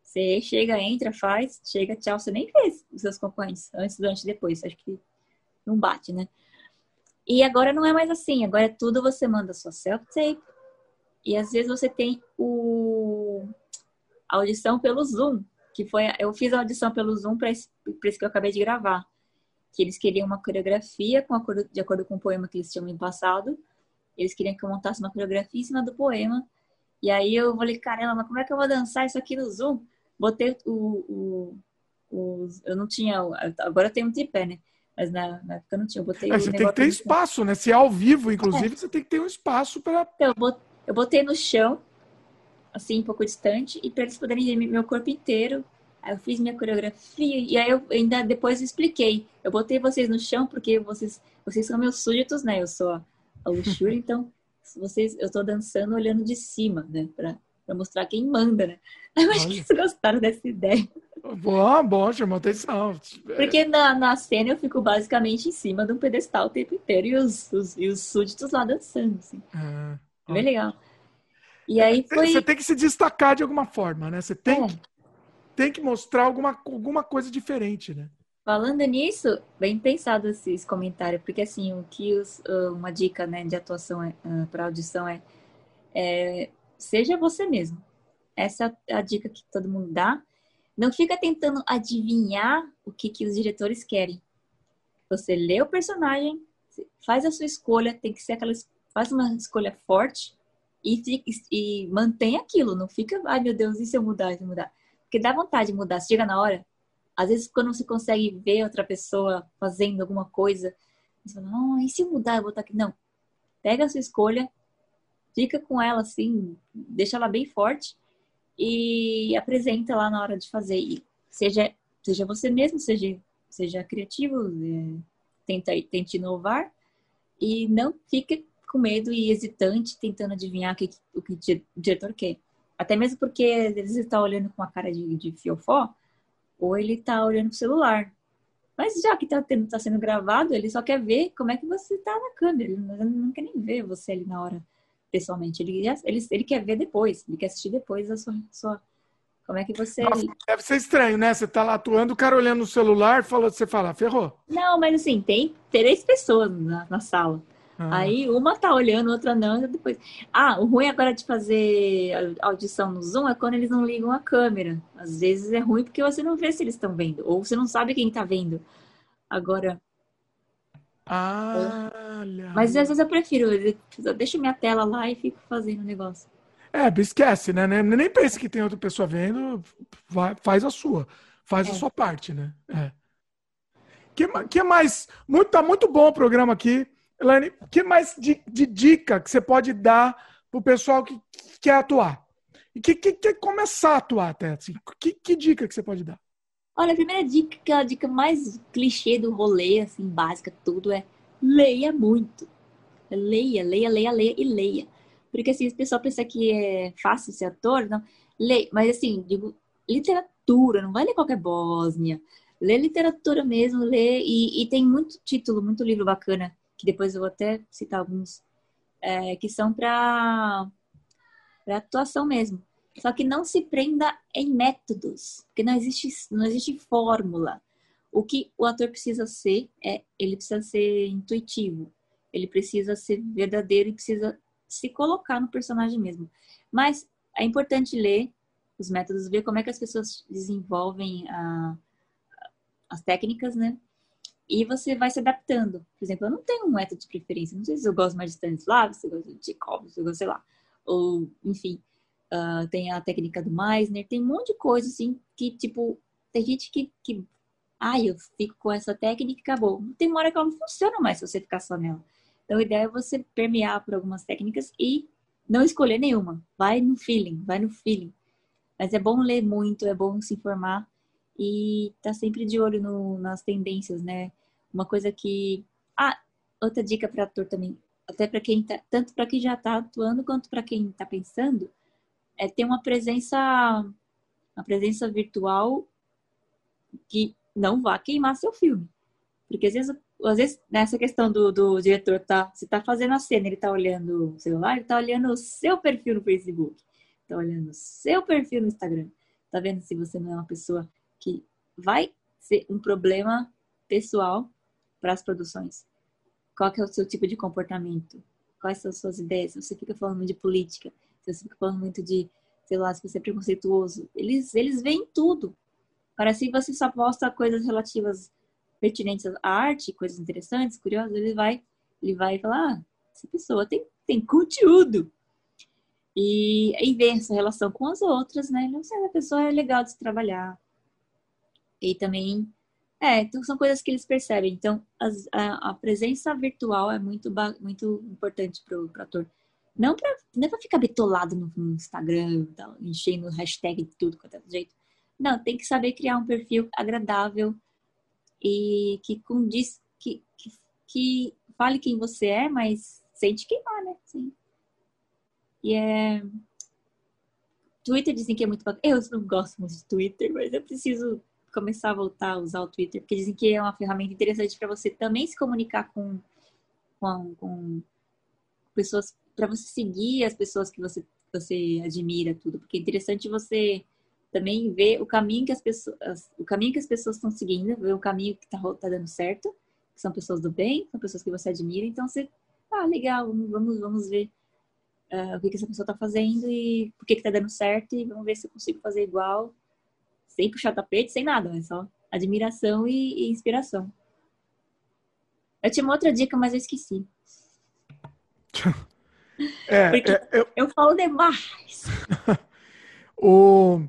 você chega, entra, faz, chega, tchau. Você nem fez os seus concorrentes, antes, durante depois. Acho que não bate, né? E agora não é mais assim, agora é tudo você manda sua self-tape, e às vezes você tem o a audição pelo Zoom, que foi eu fiz a audição pelo Zoom para esse, esse que eu acabei de gravar, que eles queriam uma coreografia com acordo, de acordo com o poema que eles tinham me passado. Eles queriam que eu montasse uma coreografia em cima do poema. E aí eu falei, caramba, mas como é que eu vou dançar isso aqui no Zoom? Botei o, o, o eu não tinha, agora eu tenho um tripé, né? Mas na, na época eu não tinha. Eu botei é, você tem que ter espaço, né? Se é ao vivo, inclusive, é. você tem que ter um espaço para. Então, eu botei eu botei no chão, assim, um pouco distante, e para eles poderem ver meu corpo inteiro Aí eu fiz minha coreografia e aí eu ainda depois expliquei. Eu botei vocês no chão porque vocês, vocês são meus súditos, né? Eu sou a, a luxúria, então vocês, eu tô dançando olhando de cima, né? Pra, pra mostrar quem manda, né? Eu acho que vocês gostaram dessa ideia. Bom, bom, chamou atenção. Porque na, na cena eu fico basicamente em cima de um pedestal o tempo inteiro e os, os, e os súditos lá dançando, assim. É, é bem legal. E aí foi... Você tem que se destacar de alguma forma, né? Você tem, é. que, tem que mostrar alguma, alguma coisa diferente, né? Falando nisso, bem pensado esse comentário, porque assim, o que os, uma dica né, de atuação é, para audição é, é seja você mesmo. Essa é a dica que todo mundo dá. Não fica tentando adivinhar o que, que os diretores querem. Você lê o personagem, faz a sua escolha, tem que ser aquela. Faz uma escolha forte e, e mantém aquilo. Não fica, ai meu Deus, e se eu mudar, e se eu mudar? Porque dá vontade de mudar. Chega na hora, às vezes quando você consegue ver outra pessoa fazendo alguma coisa, você fala, não, e se eu mudar, eu vou estar aqui? Não. Pega a sua escolha, fica com ela assim, deixa ela bem forte e apresenta lá na hora de fazer. E seja, seja você mesmo, seja, seja criativo, é, tenta, tente inovar e não fique com medo e hesitante tentando adivinhar o que, o que o diretor quer. Até mesmo porque às vezes ele está olhando com a cara de, de fiofó ou ele está olhando pro celular. Mas já que está tá sendo gravado, ele só quer ver como é que você está na câmera. Ele não, não quer nem ver você ali na hora pessoalmente. Ele, ele, ele quer ver depois, ele quer assistir depois a sua. sua como é que você. Nossa, deve ser estranho, né? Você tá lá atuando, o cara olhando no celular, falou, você fala, ferrou. Não, mas assim, tem três pessoas na, na sala. Ah. Aí uma tá olhando, outra não, depois. Ah, o ruim agora de fazer audição no Zoom é quando eles não ligam a câmera. Às vezes é ruim porque você não vê se eles estão vendo, ou você não sabe quem tá vendo. Agora, ah, Mas às vezes eu prefiro, eu deixo minha tela lá e fico fazendo o negócio. É, esquece, né? Nem pense que tem outra pessoa vendo, vai, faz a sua. Faz é. a sua parte, né? É. Que, que mais? Muito, tá muito bom o programa aqui. Elaine, que mais de, de dica que você pode dar pro pessoal que, que quer atuar? E que, que quer começar a atuar até? Assim, que, que dica que você pode dar? Olha, a primeira dica, que é a dica mais clichê do rolê, assim, básica, tudo, é leia muito. Leia, leia, leia, leia e leia. Porque assim, o pessoal pensa que é fácil ser ator, não. Leia, mas assim, digo, literatura, não vai ler qualquer Bósnia. Lê literatura mesmo, lê, e, e tem muito título, muito livro bacana, que depois eu vou até citar alguns, é, que são para atuação mesmo. Só que não se prenda em métodos, porque não existe, não existe fórmula. O que o ator precisa ser é, ele precisa ser intuitivo, ele precisa ser verdadeiro e precisa se colocar no personagem mesmo. Mas é importante ler os métodos, ver como é que as pessoas desenvolvem a, as técnicas, né? E você vai se adaptando. Por exemplo, eu não tenho um método de preferência. Não sei se eu gosto mais de Stanislavski, se eu gosto de Tchaikovsky, se eu gosto, sei lá. Ou, enfim, uh, tem a técnica do Meisner, tem um monte de coisa assim que, tipo, tem gente que, que ah, eu fico com essa técnica e acabou. Tem uma hora que ela não funciona mais se você ficar só nela. Então a ideia é você permear por algumas técnicas e não escolher nenhuma. Vai no feeling, vai no feeling. Mas é bom ler muito, é bom se informar e tá sempre de olho no, nas tendências, né? Uma coisa que. Ah, outra dica para ator também, até para quem tá, tanto para quem já tá atuando quanto para quem tá pensando, é ter uma presença, uma presença virtual que não vá queimar seu filme. Porque às vezes, às vezes nessa questão do, do diretor, tá, você tá fazendo a cena, ele tá olhando o celular, ele tá olhando o seu perfil no Facebook, tá olhando o seu perfil no Instagram, tá vendo se você não é uma pessoa que vai ser um problema pessoal para as produções. Qual é o seu tipo de comportamento? Quais são as suas ideias? Você fica falando de política, você fica falando muito de, sei lá, se você é preconceituoso, eles, eles veem tudo. Parece que você só posta coisas relativas, pertinentes à arte, coisas interessantes, curiosas, ele vai, ele vai falar, ah, essa pessoa tem, tem conteúdo. E, e essa relação com as outras, né? Não sei, a pessoa é legal de se trabalhar. E também, é, então são coisas que eles percebem. Então, as, a, a, presença virtual é muito, muito importante para o ator. Não pra, não é ficar bitolado no, no Instagram, tá, enchendo hashtag de tudo quanto é jeito. Não, tem que saber criar um perfil agradável e que condiz, que, que, que fale quem você é, mas sente queimar, né? Sim. E é. Twitter dizem que é muito bacana. Eu não gosto muito de Twitter, mas eu preciso começar a voltar a usar o Twitter, porque dizem que é uma ferramenta interessante para você também se comunicar com, com, com pessoas, para você seguir as pessoas que você, você admira, tudo, porque é interessante você também ver o caminho que as pessoas, o caminho que as pessoas estão seguindo, ver o caminho que está tá dando certo, que são pessoas do bem, são pessoas que você admira, então você, ah, legal, vamos, vamos, ver uh, o que, que essa pessoa está fazendo e por que está dando certo e vamos ver se eu consigo fazer igual sem puxar tapete, sem nada, é só admiração e, e inspiração. Eu tinha uma outra dica, mas eu esqueci. É, é eu... eu falo demais. o...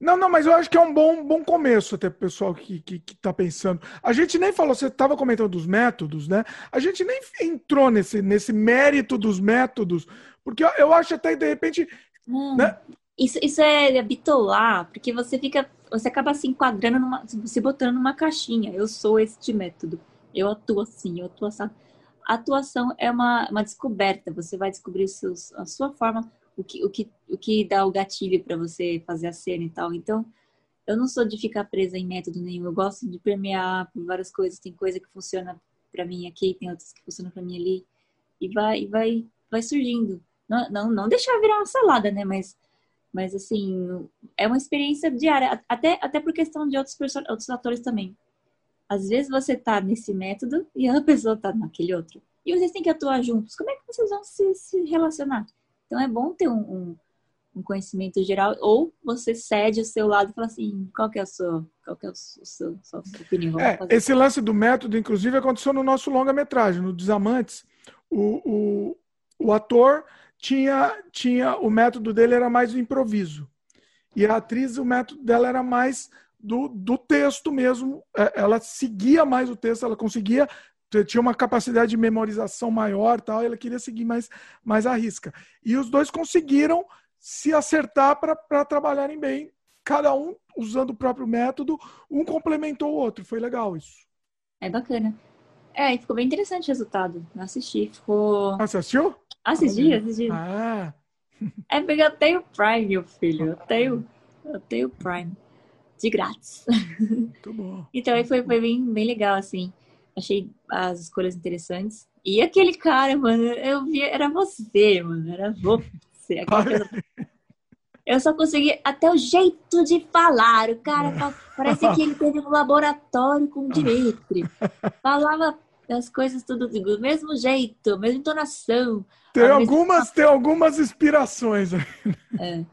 Não, não, mas eu acho que é um bom, bom começo até pro pessoal que, que, que tá pensando. A gente nem falou, você estava comentando dos métodos, né? A gente nem entrou nesse, nesse mérito dos métodos, porque eu, eu acho até, de repente. Hum, né? Isso, isso é bitolar, porque você fica você acaba se enquadrando, numa, se botando numa caixinha. Eu sou este método. Eu atuo assim, eu atuo assim. A atuação é uma, uma descoberta. Você vai descobrir a sua forma, o que, o que, o que dá o gatilho para você fazer a cena e tal. Então, eu não sou de ficar presa em método nenhum. Eu gosto de permear por várias coisas. Tem coisa que funciona para mim aqui, tem outras que funcionam para mim ali. E vai, e vai, vai surgindo. Não, não, não deixar virar uma salada, né? Mas mas, assim, é uma experiência diária, até, até por questão de outros, outros atores também. Às vezes você tá nesse método e a pessoa tá naquele outro. E vocês têm que atuar juntos. Como é que vocês vão se, se relacionar? Então é bom ter um, um, um, conhecimento geral, ou você cede o seu lado e fala assim, qual que é a sua, qual que é a sua, sua, sua opinião? É, esse lance do método, inclusive, aconteceu no nosso longa-metragem, no Desamantes. O, o, o ator tinha, tinha o método dele era mais o improviso. E a atriz, o método dela era mais do, do texto mesmo. É, ela seguia mais o texto, ela conseguia tinha uma capacidade de memorização maior tal, e ela queria seguir mais, mais a risca. E os dois conseguiram se acertar para trabalharem bem, cada um usando o próprio método, um complementou o outro. Foi legal isso. É bacana. É, ficou bem interessante o resultado. Eu assisti, ficou. Ah, você assistiu? Assisti, assisti. Ah. É porque eu tenho Prime, meu filho. Eu tenho, eu tenho Prime. De grátis. Muito bom. então aí foi, foi bem, bem legal, assim. Achei as escolhas interessantes. E aquele cara, mano, eu vi, era você, mano. Era você. Eu só consegui até o jeito de falar. O cara parece que ele teve um laboratório com o Dimitri. Falava as coisas tudo do mesmo jeito, mesma entonação. Tem algumas, tem algumas inspirações aí. É.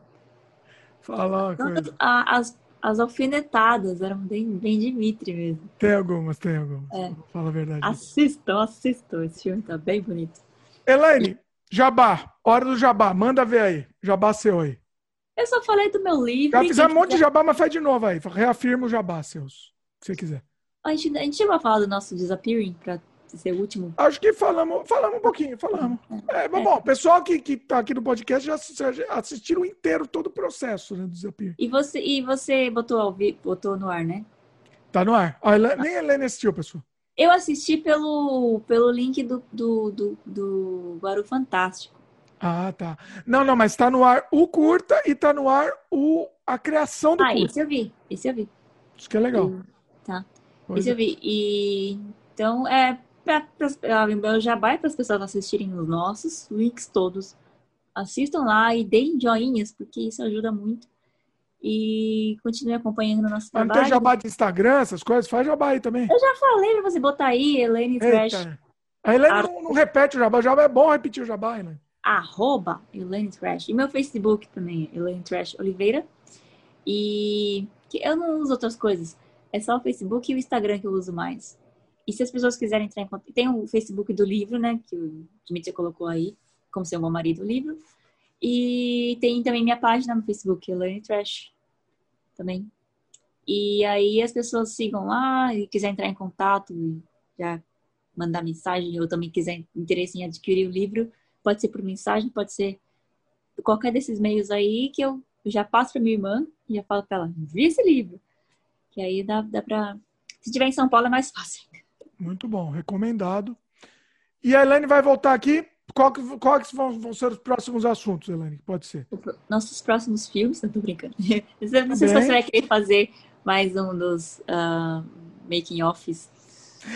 Falar as, as alfinetadas eram bem, bem Dimitri mesmo. Tem algumas, tem algumas. É. Fala a verdade. Assistam, assistam. Esse filme tá bem bonito. Elaine, Jabá, hora do Jabá, manda ver aí. Jabá seu aí. Eu só falei do meu livro. Já fizer um monte de jabá, mas faz de novo aí. Reafirma o jabá seus, se você quiser. A gente, a gente chegou a falar do nosso Disappearing pra o último? Acho que falamos, falamos um pouquinho, falamos. É, é, é. bom, o pessoal que, que tá aqui no podcast já assistiram inteiro todo o processo né, do Disappearing. E você, e você botou, botou no ar, né? Tá no ar. A Helene, nem a Helene assistiu, pessoal. Eu assisti pelo, pelo link do, do, do, do Guaru Fantástico. Ah, tá. Não, não, mas tá no ar o curta e tá no ar o, a criação do ah, curta. Ah, esse eu vi. Esse eu vi. Isso que é legal. tá. Pois esse é. eu vi. E então é o jabá é para as pessoas assistirem os nossos links todos. Assistam lá e deem joinhas, porque isso ajuda muito. E continue acompanhando o nosso trabalho. Não tem jabá de Instagram, essas coisas? Faz jabá aí também. Eu já falei para você botar aí, Helene Trash. A Helene a... não, não, repete o jabá. O jabá é bom repetir o jabá, Helene arroba Elaine Trash. E meu Facebook também, Elaine Trash Oliveira. E eu não uso outras coisas. É só o Facebook e o Instagram que eu uso mais. E se as pessoas quiserem entrar em contato. Tem o Facebook do livro, né? Que o Dimitri colocou aí, como seu bom marido, o livro. E tem também minha página no Facebook, Elaine Trash. Também. E aí as pessoas sigam lá e quiser entrar em contato, já mandar mensagem, ou também quiser interesse em adquirir o livro, Pode ser por mensagem, pode ser qualquer desses meios aí que eu já passo para minha irmã e já falo pra ela, vi esse livro. Que aí dá, dá pra. Se tiver em São Paulo é mais fácil. Muito bom, recomendado. E a Elaine vai voltar aqui. Qual que, qual que vão, vão ser os próximos assuntos, Elaine? Pode ser. Nossos próximos filmes, eu tô brincando. Não sei se você vai querer fazer mais um dos uh, making offs.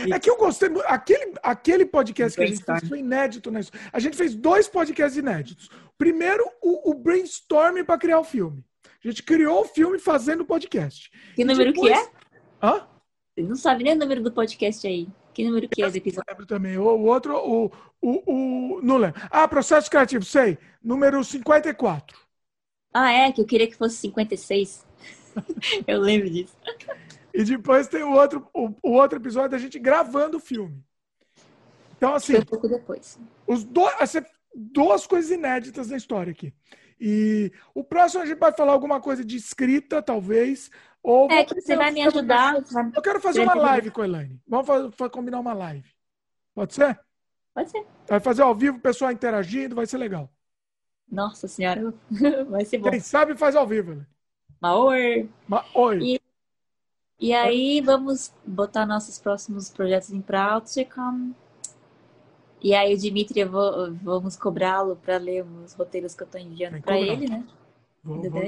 É que eu gostei. Aquele, aquele podcast que a gente fez foi inédito. Né? A gente fez dois podcasts inéditos. Primeiro, o, o brainstorming para criar o filme. A gente criou o filme fazendo podcast. Que número depois... que é? Hã? Você não sabe nem o número do podcast aí. Que número que é do episódio? lembro também. O, o outro, o, o, o. Não lembro. Ah, processo criativo, sei. Número 54. Ah, é, que eu queria que fosse 56. eu lembro disso. E depois tem o outro, o, o outro episódio da gente gravando o filme. Então, assim. Foi um pouco depois. Os dois, assim, duas coisas inéditas na história aqui. E o próximo a gente vai falar alguma coisa de escrita, talvez. Ou é, que você vai me ajudar. Eu quero fazer uma live com a Elaine. Vamos fazer, combinar uma live. Pode ser? Pode ser. Vai fazer ao vivo, o pessoal interagindo, vai ser legal. Nossa senhora, vai ser bom. Quem sabe faz ao vivo, Elaine. Maor. Maor. E, e aí vamos botar nossos próximos projetos em prática. E aí o Dimitri, vou, vamos cobrá-lo para ler os roteiros que eu estou enviando para ele, né? Vou, vou,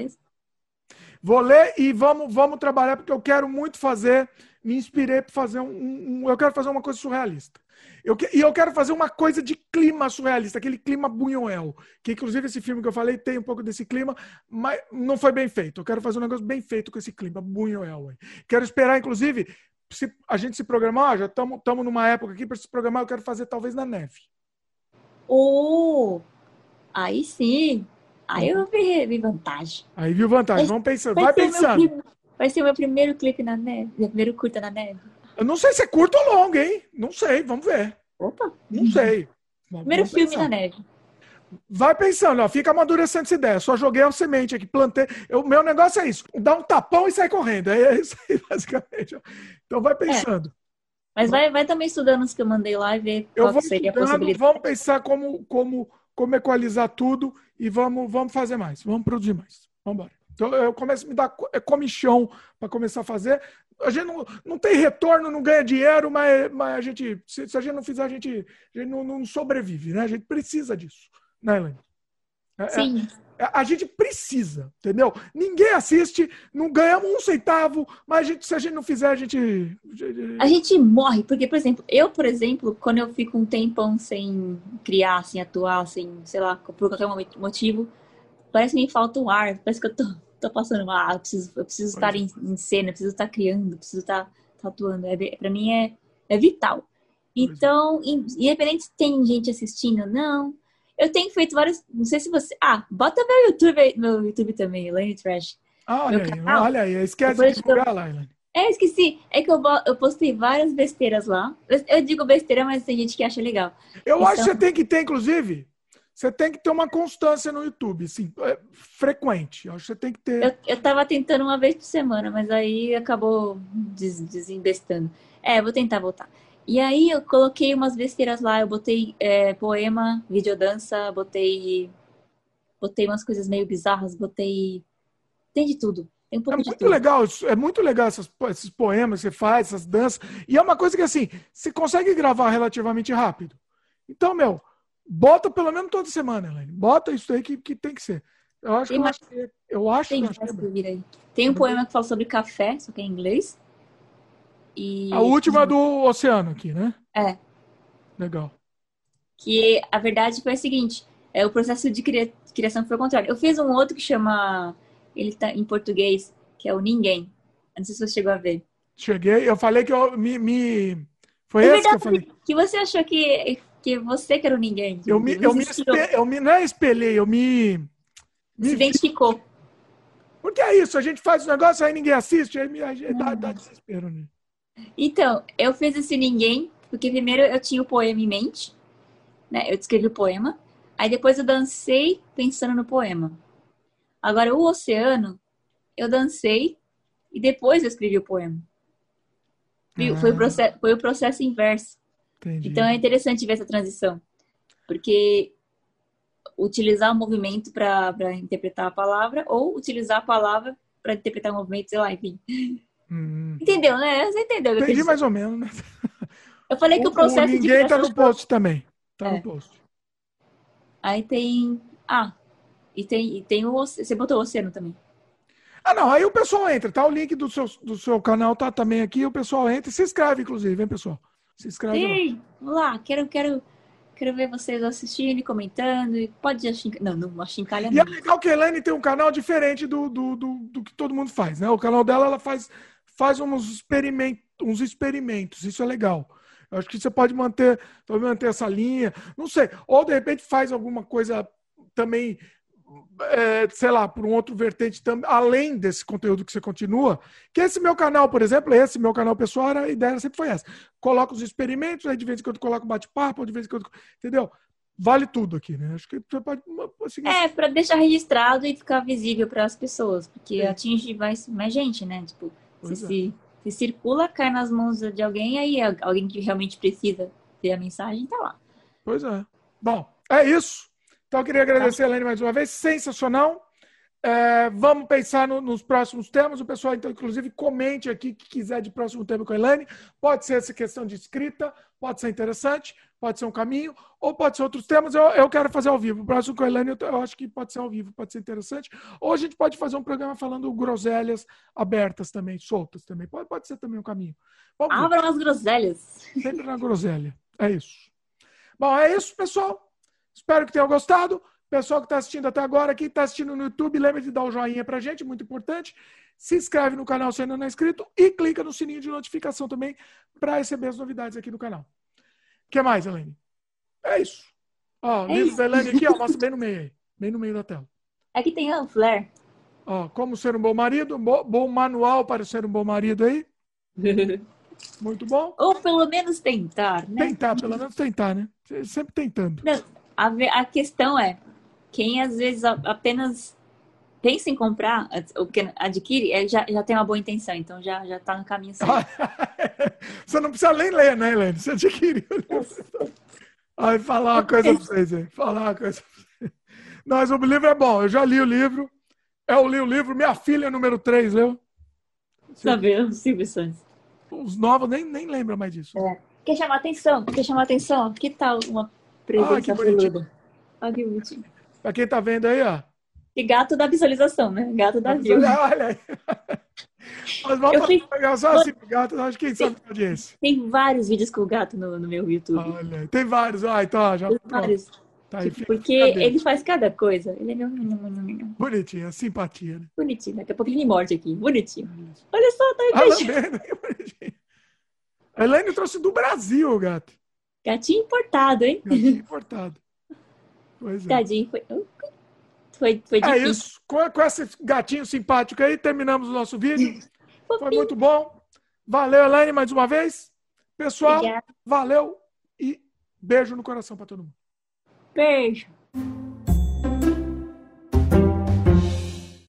vou, ler e vamos, vamos trabalhar, porque eu quero muito fazer, me inspirei para fazer um, um, Eu quero fazer uma coisa surrealista. Eu, e eu quero fazer uma coisa de clima surrealista, aquele clima Buñuel, que inclusive esse filme que eu falei tem um pouco desse clima, mas não foi bem feito. Eu quero fazer um negócio bem feito com esse clima Buñuel. Quero esperar, inclusive, se a gente se programar, já estamos numa época aqui para se programar, eu quero fazer talvez na neve. Oh, aí sim. Aí eu vi, vi vantagem. Aí viu vantagem. Vamos pensando. Vai, vai pensando. vai ser o meu primeiro clipe na neve, meu primeiro curta na neve. Eu não sei se é curto ou longo, hein? Não sei, vamos ver. Opa! Não sei. Primeiro filme pensar. na neve. Vai pensando, ó, fica amadurecendo essa ideia. Só joguei a semente aqui, plantei. O meu negócio é isso: dá um tapão e sai correndo. É isso aí, basicamente. Então vai pensando. É. Mas vai, vai também estudando os que eu mandei lá e ver eu qual seria a possibilidade. Vamos pensar como, como, como equalizar tudo e vamos, vamos fazer mais. Vamos produzir mais. Vamos embora. Então eu começo a me dar é comichão para começar a fazer. A gente não, não tem retorno, não ganha dinheiro, mas, mas a gente, se, se a gente não fizer, a gente, a gente não, não, sobrevive, né? A gente precisa disso, né, Helene? É, é Sim. É, a gente precisa, entendeu? Ninguém assiste, não ganhamos um centavo, mas a gente, se a gente não fizer, a gente. A gente morre, porque, por exemplo, eu, por exemplo, quando eu fico um tempão sem criar, sem atuar, sem, sei lá, por qualquer motivo, parece que me falta o ar, parece que eu tô, tô passando mal, eu preciso, eu preciso estar em, em, cena, eu preciso estar criando, preciso estar, estar atuando. É, para mim é, é vital. Então, independente se tem gente assistindo ou não, eu tenho feito vários. Não sei se você. Ah, bota meu YouTube, meu YouTube também, Elaine Trash. Ah, olha aí, olha aí. Esquece de divulgar lá, Elaine. É, esqueci. É que eu, eu postei várias besteiras lá. Eu, digo besteira, mas tem gente que acha legal. Eu então... acho que você tem que ter, inclusive, você tem que ter uma constância no YouTube, assim, é, frequente. Eu acho que você tem que ter. Eu, eu tava tentando uma vez por semana, mas aí acabou des, desinvestando. É, vou tentar voltar. E aí eu coloquei umas besteiras lá, eu botei é, poema, videodança, botei botei umas coisas meio bizarras, botei tem de tudo. Tem um pouco é de muito tudo. legal, é muito legal essas, esses poemas que você faz, essas danças. E é uma coisa que assim, você consegue gravar relativamente rápido. Então, meu, bota pelo menos toda semana, Elaine. Bota isso aí que, que tem que ser. Eu acho tem que mais, eu acho, eu acho tem, que, eu que é Tem um poema que fala sobre café, só que é em inglês. E... A última do oceano aqui, né? É. Legal. Que a verdade foi a seguinte: é, o processo de cria... criação foi o contrário. Eu fiz um outro que chama. Ele tá em português, que é o Ninguém. Não sei se você chegou a ver. Cheguei, eu falei que eu me. me... Foi é esse que eu falei. Que você achou que, que você que era o ninguém. Eu me, eu me, eu me não é espelhei, eu me. me... Se identificou. Porque é isso, a gente faz o negócio, aí ninguém assiste, aí, me, aí dá, dá desespero, né? Então, eu fiz esse ninguém, porque primeiro eu tinha o poema em mente, né? Eu escrevi o poema, aí depois eu dancei pensando no poema. Agora, o oceano, eu dancei e depois eu escrevi o poema. Ah. Foi, o processo, foi o processo inverso. Entendi. Então é interessante ver essa transição, porque utilizar o movimento para interpretar a palavra ou utilizar a palavra para interpretar o movimento, sei lá, enfim. Hum. Entendeu, né? Você entendeu? Entendi mais ou menos, né? Eu falei que o, o processo ninguém de tá no post também. Tá é. no post. Aí tem. Ah, e tem, e tem o. Você botou o oceano também. Ah, não, aí o pessoal entra, tá? O link do seu, do seu canal tá também aqui, o pessoal entra e se inscreve, inclusive, hein, pessoal? Se inscreve. Sim, vamos lá, quero, quero, quero ver vocês assistindo e comentando. E pode achincalhar. Não, não achincalha E é legal que a Elaine tem um canal diferente do, do, do, do, que todo mundo faz, né? O canal dela, ela faz, faz uns, experiment, uns experimentos, isso é legal. Eu acho que você pode manter, manter essa linha, não sei. Ou de repente faz alguma coisa também é, sei lá, por um outro vertente também, além desse conteúdo que você continua, que esse meu canal, por exemplo, esse meu canal pessoal, a ideia sempre foi essa. Coloca os experimentos, aí de vez em quando coloca um bate-papo, de vez em quando. Entendeu? Vale tudo aqui, né? Acho que você pode. Assim, é, para deixar registrado e ficar visível para as pessoas, porque é. atinge mais, mais gente, né? Tipo, se, é. se, se circula, cai nas mãos de alguém, aí alguém que realmente precisa ter a mensagem tá lá. Pois é. Bom, é isso. Então, eu queria agradecer a Helene mais uma vez. Sensacional. É, vamos pensar no, nos próximos temas. O pessoal, então, inclusive, comente aqui que quiser de próximo tema com a Helene. Pode ser essa questão de escrita, pode ser interessante, pode ser um caminho, ou pode ser outros temas. Eu, eu quero fazer ao vivo. O próximo com a Helene, eu, eu, acho que pode ser ao vivo, pode ser interessante. Ou a gente pode fazer um programa falando groselhas abertas também, soltas também. Pode, pode ser também um caminho. Abra as groselhas. Sempre na groselha. É isso. Bom, é isso, pessoal. Espero que tenham gostado. Pessoal que está assistindo até agora, quem está assistindo no YouTube, lembre de dar o um joinha para gente, muito importante. Se inscreve no canal se ainda não é inscrito e clica no sininho de notificação também para receber as novidades aqui no canal. O que mais, Helene? É isso. Ó, o é livro da Helene aqui, ó, mostra bem no meio aí. Bem no meio da tela. Aqui tem o flare. Ó, como ser um bom marido, bom, bom manual para ser um bom marido aí. Muito bom. Ou pelo menos tentar, né? Tentar, pelo menos tentar, né? Sempre tentando. Não, a, a questão é, quem às vezes apenas pensa em comprar, o que adquire, é, já, já tem uma boa intenção, então já, já tá no caminho certo. Você não precisa nem ler, né, Helene? Você adquiriu. Aí, falar uma coisa pra vocês aí. Falar uma coisa pra vocês. Mas o livro é bom, eu já li o livro. Eu li o livro, minha filha número 3, leu? Sabendo, Silvio Santos. Os novos nem, nem lembram mais disso. É. Quer chamar atenção? Quer chamar atenção? Que tal uma Presença ah, que bonitinho. Olha que bonitinho. Pra quem tá vendo aí, ó. E gato da visualização, né? Gato da view. Olha aí. Mas vamos fiz... pegar só assim pro gato, acho que quem sabe a audiência. Tem vários vídeos com o gato no, no meu YouTube. Olha, tem vários. Ah, então, já. Tem vários. Tá, tipo, porque ele faz cada coisa. Ele é meu. Bonitinho, simpatia, né? Bonitinho. Daqui a pouco ele morde aqui. Bonitinho. Olha só, tá aí. Ah, a Elaine trouxe do Brasil o gato. Gatinho importado, hein? Gatinho importado. Pois é. Tadinho, foi, foi, foi é difícil. É isso. Com, com esse gatinho simpático aí, terminamos o nosso vídeo. foi muito bom. Valeu, Elaine, mais uma vez. Pessoal, Obrigada. valeu e beijo no coração para todo mundo. Beijo.